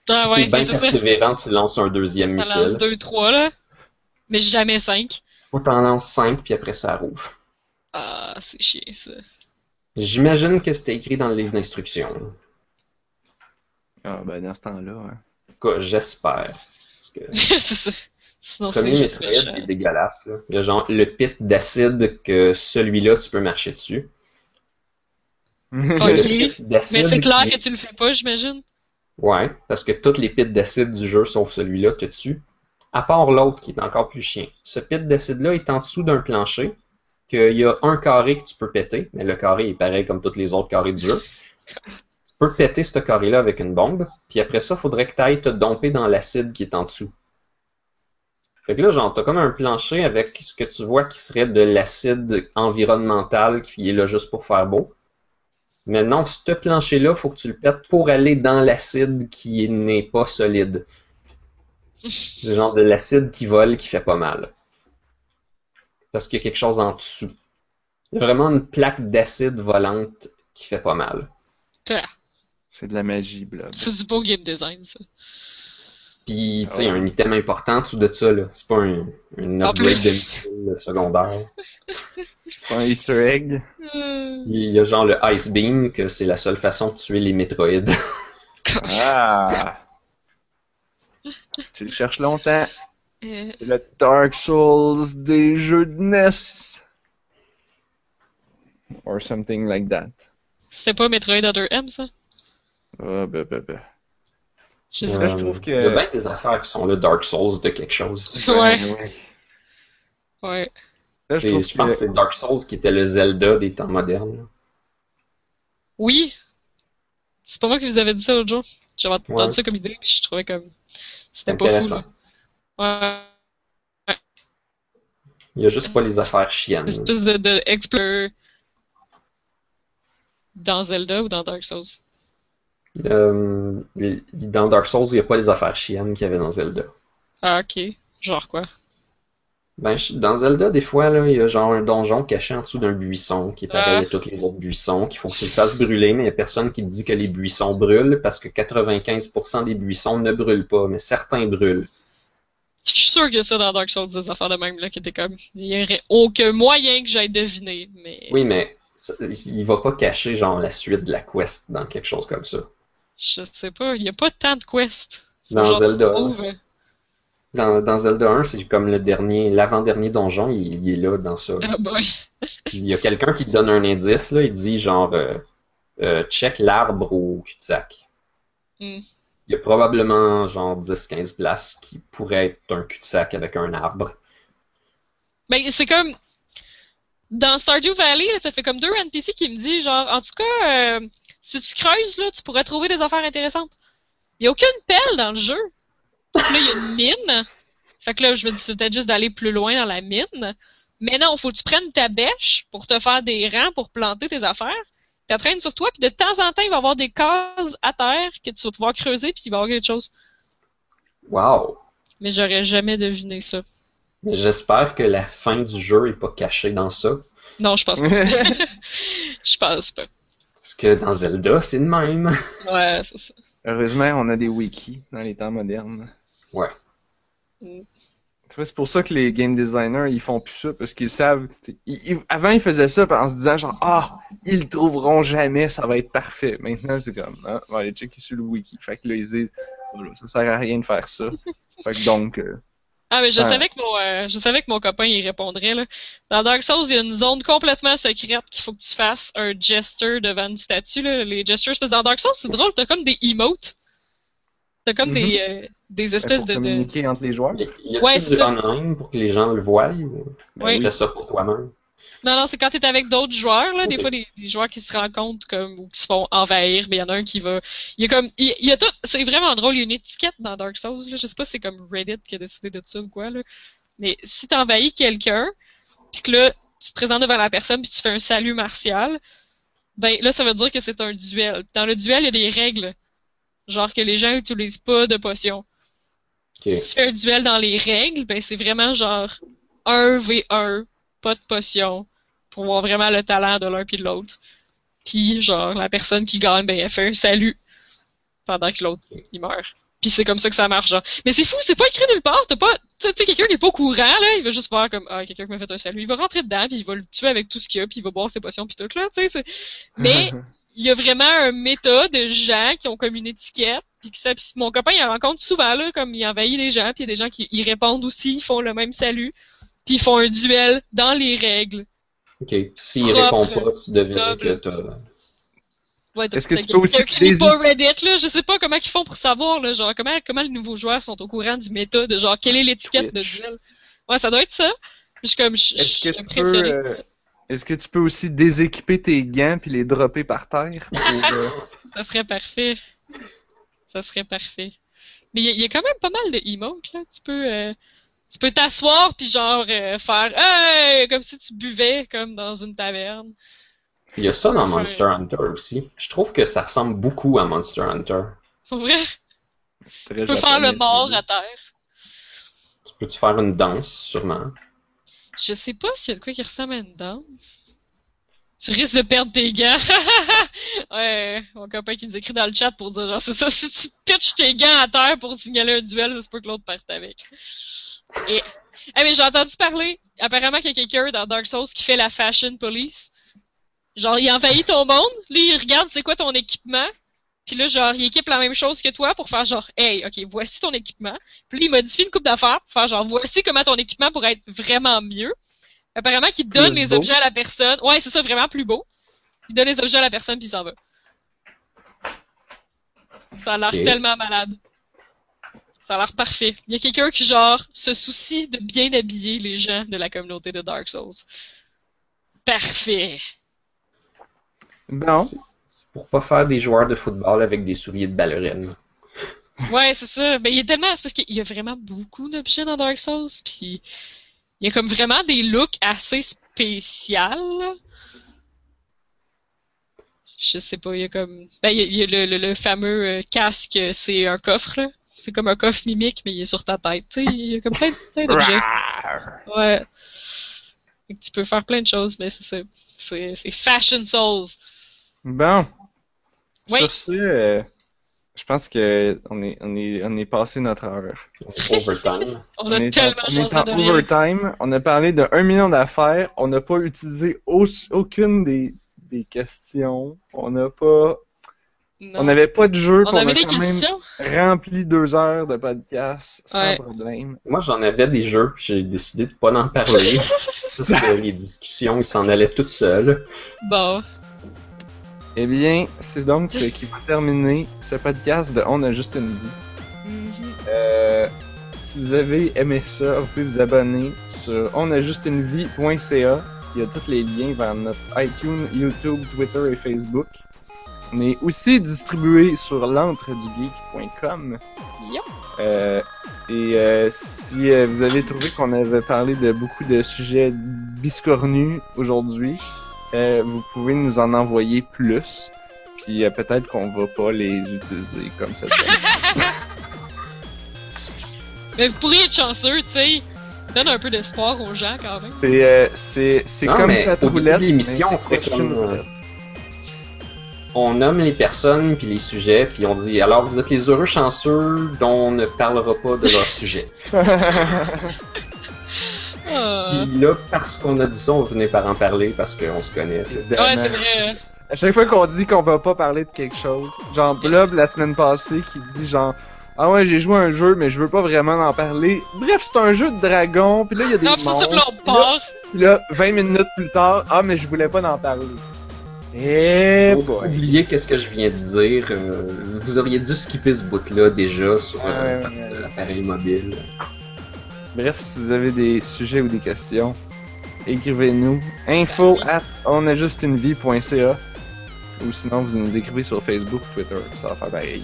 Speaker 2: Ah
Speaker 3: si
Speaker 2: ouais,
Speaker 3: t'es bien persévérant, tu lances un deuxième
Speaker 2: lances
Speaker 3: missile.
Speaker 2: deux, trois, là. Mais jamais cinq.
Speaker 3: Faut t'en lances 5, puis après ça rouvre.
Speaker 2: Ah, c'est chiant, ça.
Speaker 3: J'imagine que c'était écrit dans le livre d'instruction.
Speaker 1: Ah, ben dans ce temps-là, ouais.
Speaker 3: En tout cas, j'espère. Parce que
Speaker 2: c'est ça. Sinon, c'est
Speaker 3: premier
Speaker 2: juste
Speaker 3: est dégueulasse. Là. Il y a genre le pit d'acide que celui-là, tu peux marcher dessus.
Speaker 2: Ok. Mais c'est clair
Speaker 3: qui est-
Speaker 2: que tu le fais pas, j'imagine.
Speaker 3: Ouais, parce que toutes les pits d'acide du jeu, sauf celui-là, te tuent. À part l'autre qui est encore plus chien. Ce pit d'acide-là est en dessous d'un plancher, qu'il y a un carré que tu peux péter, mais le carré est pareil comme tous les autres carrés du jeu. Peux péter ce carré-là avec une bombe, puis après ça, il faudrait que tu ailles te domper dans l'acide qui est en dessous. Fait que là, genre, t'as comme un plancher avec ce que tu vois qui serait de l'acide environnemental qui est là juste pour faire beau. Mais non, ce plancher-là, faut que tu le pètes pour aller dans l'acide qui n'est pas solide. C'est genre de l'acide qui vole qui fait pas mal. Parce qu'il y a quelque chose en dessous. Il y a vraiment une plaque d'acide volante qui fait pas mal.
Speaker 1: C'est de la magie, Blob.
Speaker 2: C'est du beau game design, ça.
Speaker 3: Puis, tu sais,
Speaker 1: Ah
Speaker 3: un item important tout de ça, là. C'est pas un, un
Speaker 2: En
Speaker 3: upgrade de missile secondaire.
Speaker 1: C'est pas un Easter egg?
Speaker 2: Euh,
Speaker 3: Il y a genre le Ice Beam, que c'est la seule façon de tuer les Metroids.
Speaker 1: Ah! tu le cherches longtemps.
Speaker 2: euh,
Speaker 1: C'est le Dark Souls des jeux de NES. Or something like that.
Speaker 2: C'était pas Metroid Other M, ça?
Speaker 1: Ah, bah, bah, bah.
Speaker 2: Je sais
Speaker 1: Là,
Speaker 2: pas.
Speaker 1: je trouve que-
Speaker 3: Il y a bien des affaires qui sont le Dark Souls de quelque chose.
Speaker 2: Ouais.
Speaker 1: ouais.
Speaker 2: Ouais.
Speaker 1: Là, je
Speaker 3: C'est-
Speaker 1: trouve
Speaker 3: Je pense que c'est Dark Souls qui était le Zelda des temps modernes.
Speaker 2: Oui. C'est pas moi qui vous avais dit ça l'autre jour. J'avais entendu
Speaker 3: Ouais.
Speaker 2: ça comme idée, puis je trouvais comme. C'était pas fou, là. Ouais.
Speaker 3: Il y a juste pas les affaires chiennes.
Speaker 2: Une espèce de, de explorer dans Zelda ou dans Dark Souls.
Speaker 3: Euh, dans Dark Souls, il n'y a pas les affaires chiennes qu'il y avait dans Zelda.
Speaker 2: Ah, ok. Genre quoi?
Speaker 3: Ben, dans Zelda, des fois, là, il y a genre un donjon caché en dessous d'un buisson qui est pareil
Speaker 2: Ah.
Speaker 3: à tous les autres buissons, qu'il faut que tu le fasses brûler, mais il n'y a personne qui te dit que les buissons brûlent parce que 95% des buissons ne brûlent pas, mais certains brûlent.
Speaker 2: Je suis sûr que ça dans Dark Souls, des affaires de même, là, qui étaient comme. Il y aurait aucun moyen que j'aille deviner, mais.
Speaker 3: Oui, mais ça- il va pas cacher genre la suite de la quest dans quelque chose comme ça.
Speaker 2: Je sais pas, il y a pas tant de quests.
Speaker 3: Dans
Speaker 2: genre
Speaker 3: Zelda. Dans, dans Zelda 1, c'est comme le dernier, l'avant-dernier donjon, il, il est là dans ça.
Speaker 2: Ah
Speaker 3: il y a quelqu'un qui te donne un indice, là, il dit genre euh, euh, check l'arbre au cul-de-sac.
Speaker 2: Hmm.
Speaker 3: Il y a probablement genre 10-15 places qui pourraient être un cul-de-sac avec un arbre.
Speaker 2: Ben, c'est comme. Dans Stardew Valley, là, ça fait comme deux NPC qui me disent, genre, en tout cas, euh, si tu creuses, là, tu pourrais trouver des affaires intéressantes. Il n'y a aucune pelle dans le jeu. Puis là, il y a une mine. Fait que là, je me dis, c'est peut-être juste d'aller plus loin dans la mine. Mais non, faut que tu prennes ta bêche pour te faire des rangs pour planter tes affaires. Tu traînes sur toi, puis de temps en temps, il va y avoir des cases à terre que tu vas pouvoir creuser, puis il va y avoir quelque chose.
Speaker 3: Wow!
Speaker 2: Mais j'aurais jamais deviné ça.
Speaker 3: Mais j'espère que la fin du jeu est pas cachée dans ça.
Speaker 2: Non, je pense pas. je pense pas.
Speaker 3: Parce que dans Zelda, c'est de même.
Speaker 2: Ouais, c'est ça.
Speaker 1: Heureusement, on a des wikis dans les temps modernes.
Speaker 3: Ouais.
Speaker 2: Mm.
Speaker 1: Tu vois, c'est pour ça que les game designers, ils font plus ça, parce qu'ils savent... t'sais, ils- ils- avant, ils faisaient ça en se disant genre « Ah, ils le trouveront jamais, ça va être parfait. » Maintenant, c'est comme « Ah, on va aller checker sur le wiki. » Fait que là, ils disent Voilà, « Ça sert à rien de faire ça. » Fait que donc... euh,
Speaker 2: Ah, mais je
Speaker 1: Ouais.
Speaker 2: savais que mon, euh, je savais que mon copain il répondrait là. Dans Dark Souls, il y a une zone complètement secrète qu'il faut que tu fasses un gesture devant une statue là, les gestures. Parce que dans Dark Souls, c'est drôle, t'as comme des emotes. T'as comme
Speaker 1: Mhm.
Speaker 2: des, euh, des
Speaker 1: pour
Speaker 2: espèces de, de...
Speaker 1: communiquer entre les joueurs.
Speaker 3: Y y a-t-il
Speaker 2: Ouais,
Speaker 3: du
Speaker 2: ça.
Speaker 3: pour que les gens le voient ou
Speaker 2: Ouais.
Speaker 3: tu fais ça pour toi-même?
Speaker 2: Non, non, c'est quand t'es avec d'autres joueurs, là, des fois des, des joueurs qui se rencontrent comme ou qui se font envahir, mais il y en a un qui va. Il y a comme. Il, il y a tout. C'est vraiment drôle, il y a une étiquette dans Dark Souls, là. Je sais pas si c'est comme Reddit qui a décidé de ça ou quoi, là. Mais si t'envahis quelqu'un, puis que là, tu te présentes devant la personne puis tu fais un salut martial, ben là, ça veut dire que c'est un duel. Dans le duel, il y a des règles. Genre que les gens utilisent pas de potions. Si tu fais un duel dans les règles, ben c'est vraiment genre 1v1, pas de potion, pour voir vraiment le talent de l'un puis de l'autre. Puis genre la personne qui gagne, ben elle fait un salut pendant que l'autre il meurt. Puis c'est comme ça que ça marche. Genre. Mais c'est fou, c'est pas écrit nulle part. T'as pas, tu sais, quelqu'un qui est pas au courant là, il va juste voir comme ah quelqu'un qui m'a fait un salut. Il va rentrer dedans puis il va le tuer avec tout ce qu'il a puis il va boire ses potions puis tout là. Tu sais, c'est- mais il y a vraiment un méta de gens qui ont comme une étiquette puis que ça puis mon copain il en rencontre souvent là comme il envahit les gens puis il y a des gens qui y répondent aussi ils font le même salut puis ils font un duel dans les règles
Speaker 3: Ok. S'il répond pas, tu devines
Speaker 2: noble.
Speaker 3: que t'as.
Speaker 2: ouais,
Speaker 1: Est-ce que tu peux aussi
Speaker 2: pas Reddit là je sais pas comment ils font pour savoir là genre comment comment les nouveaux joueurs sont au courant du méta de genre quelle est l'étiquette de duel ouais ça doit être ça je suis comme je
Speaker 1: Est-ce que tu peux... euh, Est-ce que tu peux aussi déséquiper tes gants puis les dropper par terre pour, euh,
Speaker 2: Ça serait parfait. Ça serait parfait. Mais il y, a- il y a quand même pas mal de emotes, là. Tu peux, euh, Tu peux t'asseoir puis genre euh, faire hey comme si tu buvais comme dans une taverne.
Speaker 3: Il y a ça dans
Speaker 2: Ouais.
Speaker 3: Monster Hunter aussi. Je trouve que ça ressemble beaucoup à Monster Hunter.
Speaker 2: Pour vrai,
Speaker 1: C'est très
Speaker 2: tu peux faire le mort
Speaker 1: c'est-
Speaker 2: à terre.
Speaker 3: Tu peux-tu faire une danse, sûrement?
Speaker 2: Je sais pas s'il y a de quoi qui ressemble à une danse. Tu risques de perdre tes gants. ouais, mon copain qui nous écrit dans le chat pour dire genre c'est ça, si tu pitches tes gants à terre pour signaler un duel, ça se peut que l'autre parte avec. Et ah mais j'ai entendu parler, apparemment qu'il y a quelqu'un dans Dark Souls qui fait la fashion police. Genre il envahit ton monde, lui il regarde c'est quoi ton équipement, puis là genre il équipe la même chose que toi pour faire genre hey, OK, voici ton équipement. Puis là, il modifie une coupe d'affaires pour faire genre voici comment ton équipement pourrait être vraiment mieux. Apparemment qu'il donne
Speaker 1: Plus
Speaker 2: les
Speaker 1: beau.
Speaker 2: objets à la personne. Ouais, c'est ça, vraiment plus beau. Il donne les objets à la personne puis il s'en va. Ça a l'air tellement malade. Ça a l'air parfait. Il y a quelqu'un qui genre se soucie de bien habiller les gens de la communauté de Dark Souls. Parfait.
Speaker 1: Bon,
Speaker 3: C'est pour pas faire des joueurs de football avec des souliers de ballerine.
Speaker 2: Ouais, c'est ça. Ben, il y a tellement, c'est parce qu'il y a vraiment beaucoup d'objets dans Dark Souls, puis il y a comme vraiment des looks assez spéciaux. là. Je sais pas, il y a comme, ben, il y a, le, le- le fameux euh, casque, c'est un coffre, là. C'est comme un coffre mimique, mais il est sur ta tête, tu sais. Il y a comme plein, plein d'objets. Ouais. Tu peux faire plein de choses, mais c'est ça. C'est, c'est Fashion Souls.
Speaker 1: Bon.
Speaker 2: Oui.
Speaker 1: Sur ce, euh, je pense que on est, on est, on est passé notre heure.
Speaker 3: Overtime.
Speaker 2: On a
Speaker 1: est
Speaker 2: tellement
Speaker 1: en, on est en
Speaker 2: de
Speaker 1: overtime. On a parlé de 1 million d'affaires. On n'a pas utilisé au- aucune des, des questions. On n'a pas,
Speaker 2: Non.
Speaker 1: on n'avait pas de jeu.
Speaker 2: On avait
Speaker 1: a quand même rempli deux heures de podcast sans
Speaker 2: Ouais.
Speaker 1: problème.
Speaker 3: Moi, j'en avais des jeux, puis j'ai décidé de pas en parler. parce que les discussions, ils s'en allaient toutes seules.
Speaker 2: Bon.
Speaker 1: Eh bien, c'est donc ce qui va terminer ce podcast de On a juste une vie.
Speaker 2: Mhm.
Speaker 1: Euh, si vous avez aimé ça, vous pouvez vous abonner sur onajustunevie.ca. Il y a tous les liens vers notre iTunes, YouTube, Twitter et Facebook. On est aussi distribué sur l'entredugeek.com.
Speaker 2: Yep.
Speaker 1: Euh, et euh, si euh, vous avez trouvé qu'on avait parlé de beaucoup de sujets biscornus aujourd'hui, euh, vous pouvez nous en envoyer plus. Puis euh, peut-être qu'on va pas les utiliser comme cette semaine.
Speaker 2: Mais vous pourriez être chanceux, tu sais. Donne un peu d'espoir aux gens quand même.
Speaker 1: C'est euh, c'est c'est comme
Speaker 3: mais début
Speaker 1: roulette.
Speaker 3: de l'émission, on ferait comme, euh. On nomme les personnes puis les sujets, puis on dit alors vous êtes les heureux chanceux dont on ne parlera pas de leur sujet.
Speaker 2: Ah.
Speaker 3: Puis là, parce qu'on a dit ça, on venait par en parler parce qu'on se connaît.
Speaker 2: Ouais, c'est vrai.
Speaker 1: À chaque fois qu'on dit qu'on va pas parler de quelque chose, genre Blob la semaine passée qui dit genre ah ouais j'ai joué à un jeu mais je veux pas vraiment en parler. Bref c'est un jeu de dragon puis là il y a des
Speaker 2: Non, là,
Speaker 1: monstres. Puis là 20 minutes plus tard ah mais je voulais pas en parler. Eh
Speaker 3: Faut
Speaker 1: boy.
Speaker 3: oublier qu'est-ce que je viens de dire. euh, vous auriez dû skipper ce bout-là déjà sur euh,
Speaker 1: ouais, ouais.
Speaker 3: votre appareil mobile.
Speaker 1: Bref si vous avez des sujets ou des questions écrivez-nous info at onajustunevie.ca ou sinon vous nous écrivez sur Facebook, Twitter, ça va faire pareil.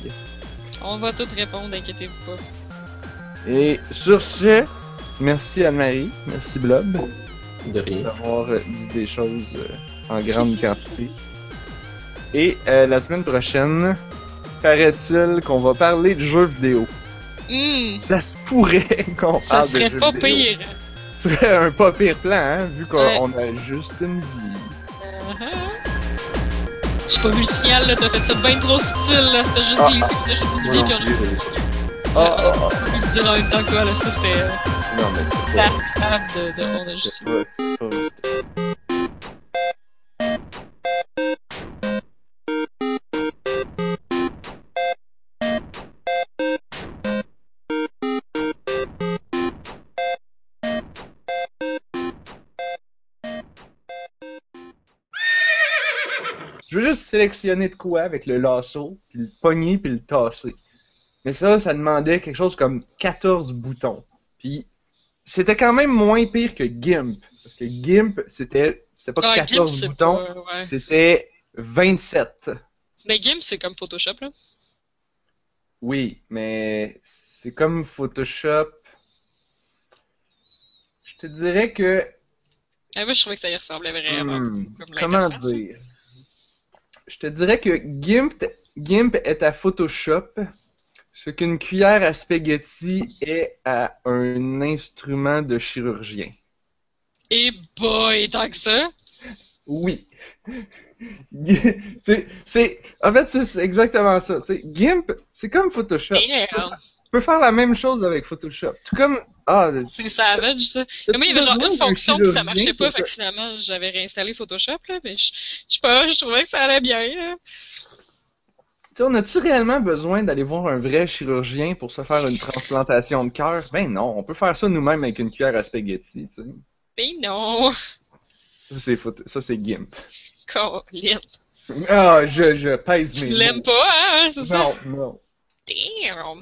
Speaker 2: On va tout répondre, inquiétez-vous pas.
Speaker 1: Et sur ce, merci Anne-Marie, merci Blob.
Speaker 3: De rien.
Speaker 1: d'avoir euh, dit des choses euh, en grande quantité. Et euh, la semaine prochaine, paraît-il qu'on va parler de jeux vidéo.
Speaker 2: Hum,
Speaker 1: Ça se pourrait qu'on
Speaker 2: ça
Speaker 1: parle de
Speaker 2: serait
Speaker 1: jeux
Speaker 2: pas
Speaker 1: vidéo.
Speaker 2: pire.
Speaker 1: Ce serait un pas pire plan, hein, vu qu'on
Speaker 2: Ouais.
Speaker 1: a juste une vie.
Speaker 2: Uh-huh. J'ai pas vu le signal, là, t'as fait ça bien trop subtil, là. T'as juste
Speaker 1: Ah,
Speaker 2: dit, t'as juste oublié
Speaker 3: non
Speaker 2: qu'on a
Speaker 1: Ah, ah, ah.
Speaker 2: pu le dire en même temps que toi, là. Ça, c'était euh,
Speaker 1: Non, mais c'est
Speaker 2: la
Speaker 1: pas...
Speaker 2: stab de, de
Speaker 1: c'est pas- sélectionner de quoi avec le lasso, puis le pogner, puis le tasser. Mais ça, ça demandait quelque chose comme 14 boutons. Puis c'était quand même moins pire que GIMP. Parce que GIMP, c'était c'était pas
Speaker 2: Ah,
Speaker 1: 14
Speaker 2: Gimp, c'est
Speaker 1: boutons,
Speaker 2: ouais.
Speaker 1: c'était 27.
Speaker 2: Mais Gimp, c'est comme Photoshop, là?
Speaker 1: Oui, mais c'est comme Photoshop. te dirais que.
Speaker 2: Ah, moi, je trouvais que ça y ressemblait vraiment.
Speaker 1: Hmm,
Speaker 2: comme
Speaker 1: comment dire? Je te dirais que GIMP, GIMP est à Photoshop ce qu'une cuillère à spaghetti est à un instrument de chirurgien.
Speaker 2: Et boy, tant que ça!
Speaker 1: Oui. c'est, en fait, c'est exactement ça. GIMP, c'est comme Photoshop. Tu peux, peux faire la même chose avec Photoshop. Tout comme, ah,
Speaker 2: C'est savage, ça. Mais moi, il y avait genre une fonction que ça marchait pas, fait que finalement, j'avais réinstallé Photoshop, là, mais je je sais pas, je trouvais que ça allait bien, là.
Speaker 1: Tu sais, on a-tu réellement besoin d'aller voir un vrai chirurgien pour se faire une transplantation de cœur? Ben non, on peut faire ça nous-mêmes avec une cuillère à spaghetti, tu sais.
Speaker 2: Mais non!
Speaker 1: Ça, c'est photo- ça, c'est GIMP.
Speaker 2: Colin.
Speaker 1: Ah, je, je pèse
Speaker 2: Tu
Speaker 1: mes
Speaker 2: l'aimes
Speaker 1: mots.
Speaker 2: pas, hein, c'est ça?
Speaker 1: Non, non.
Speaker 2: Damn!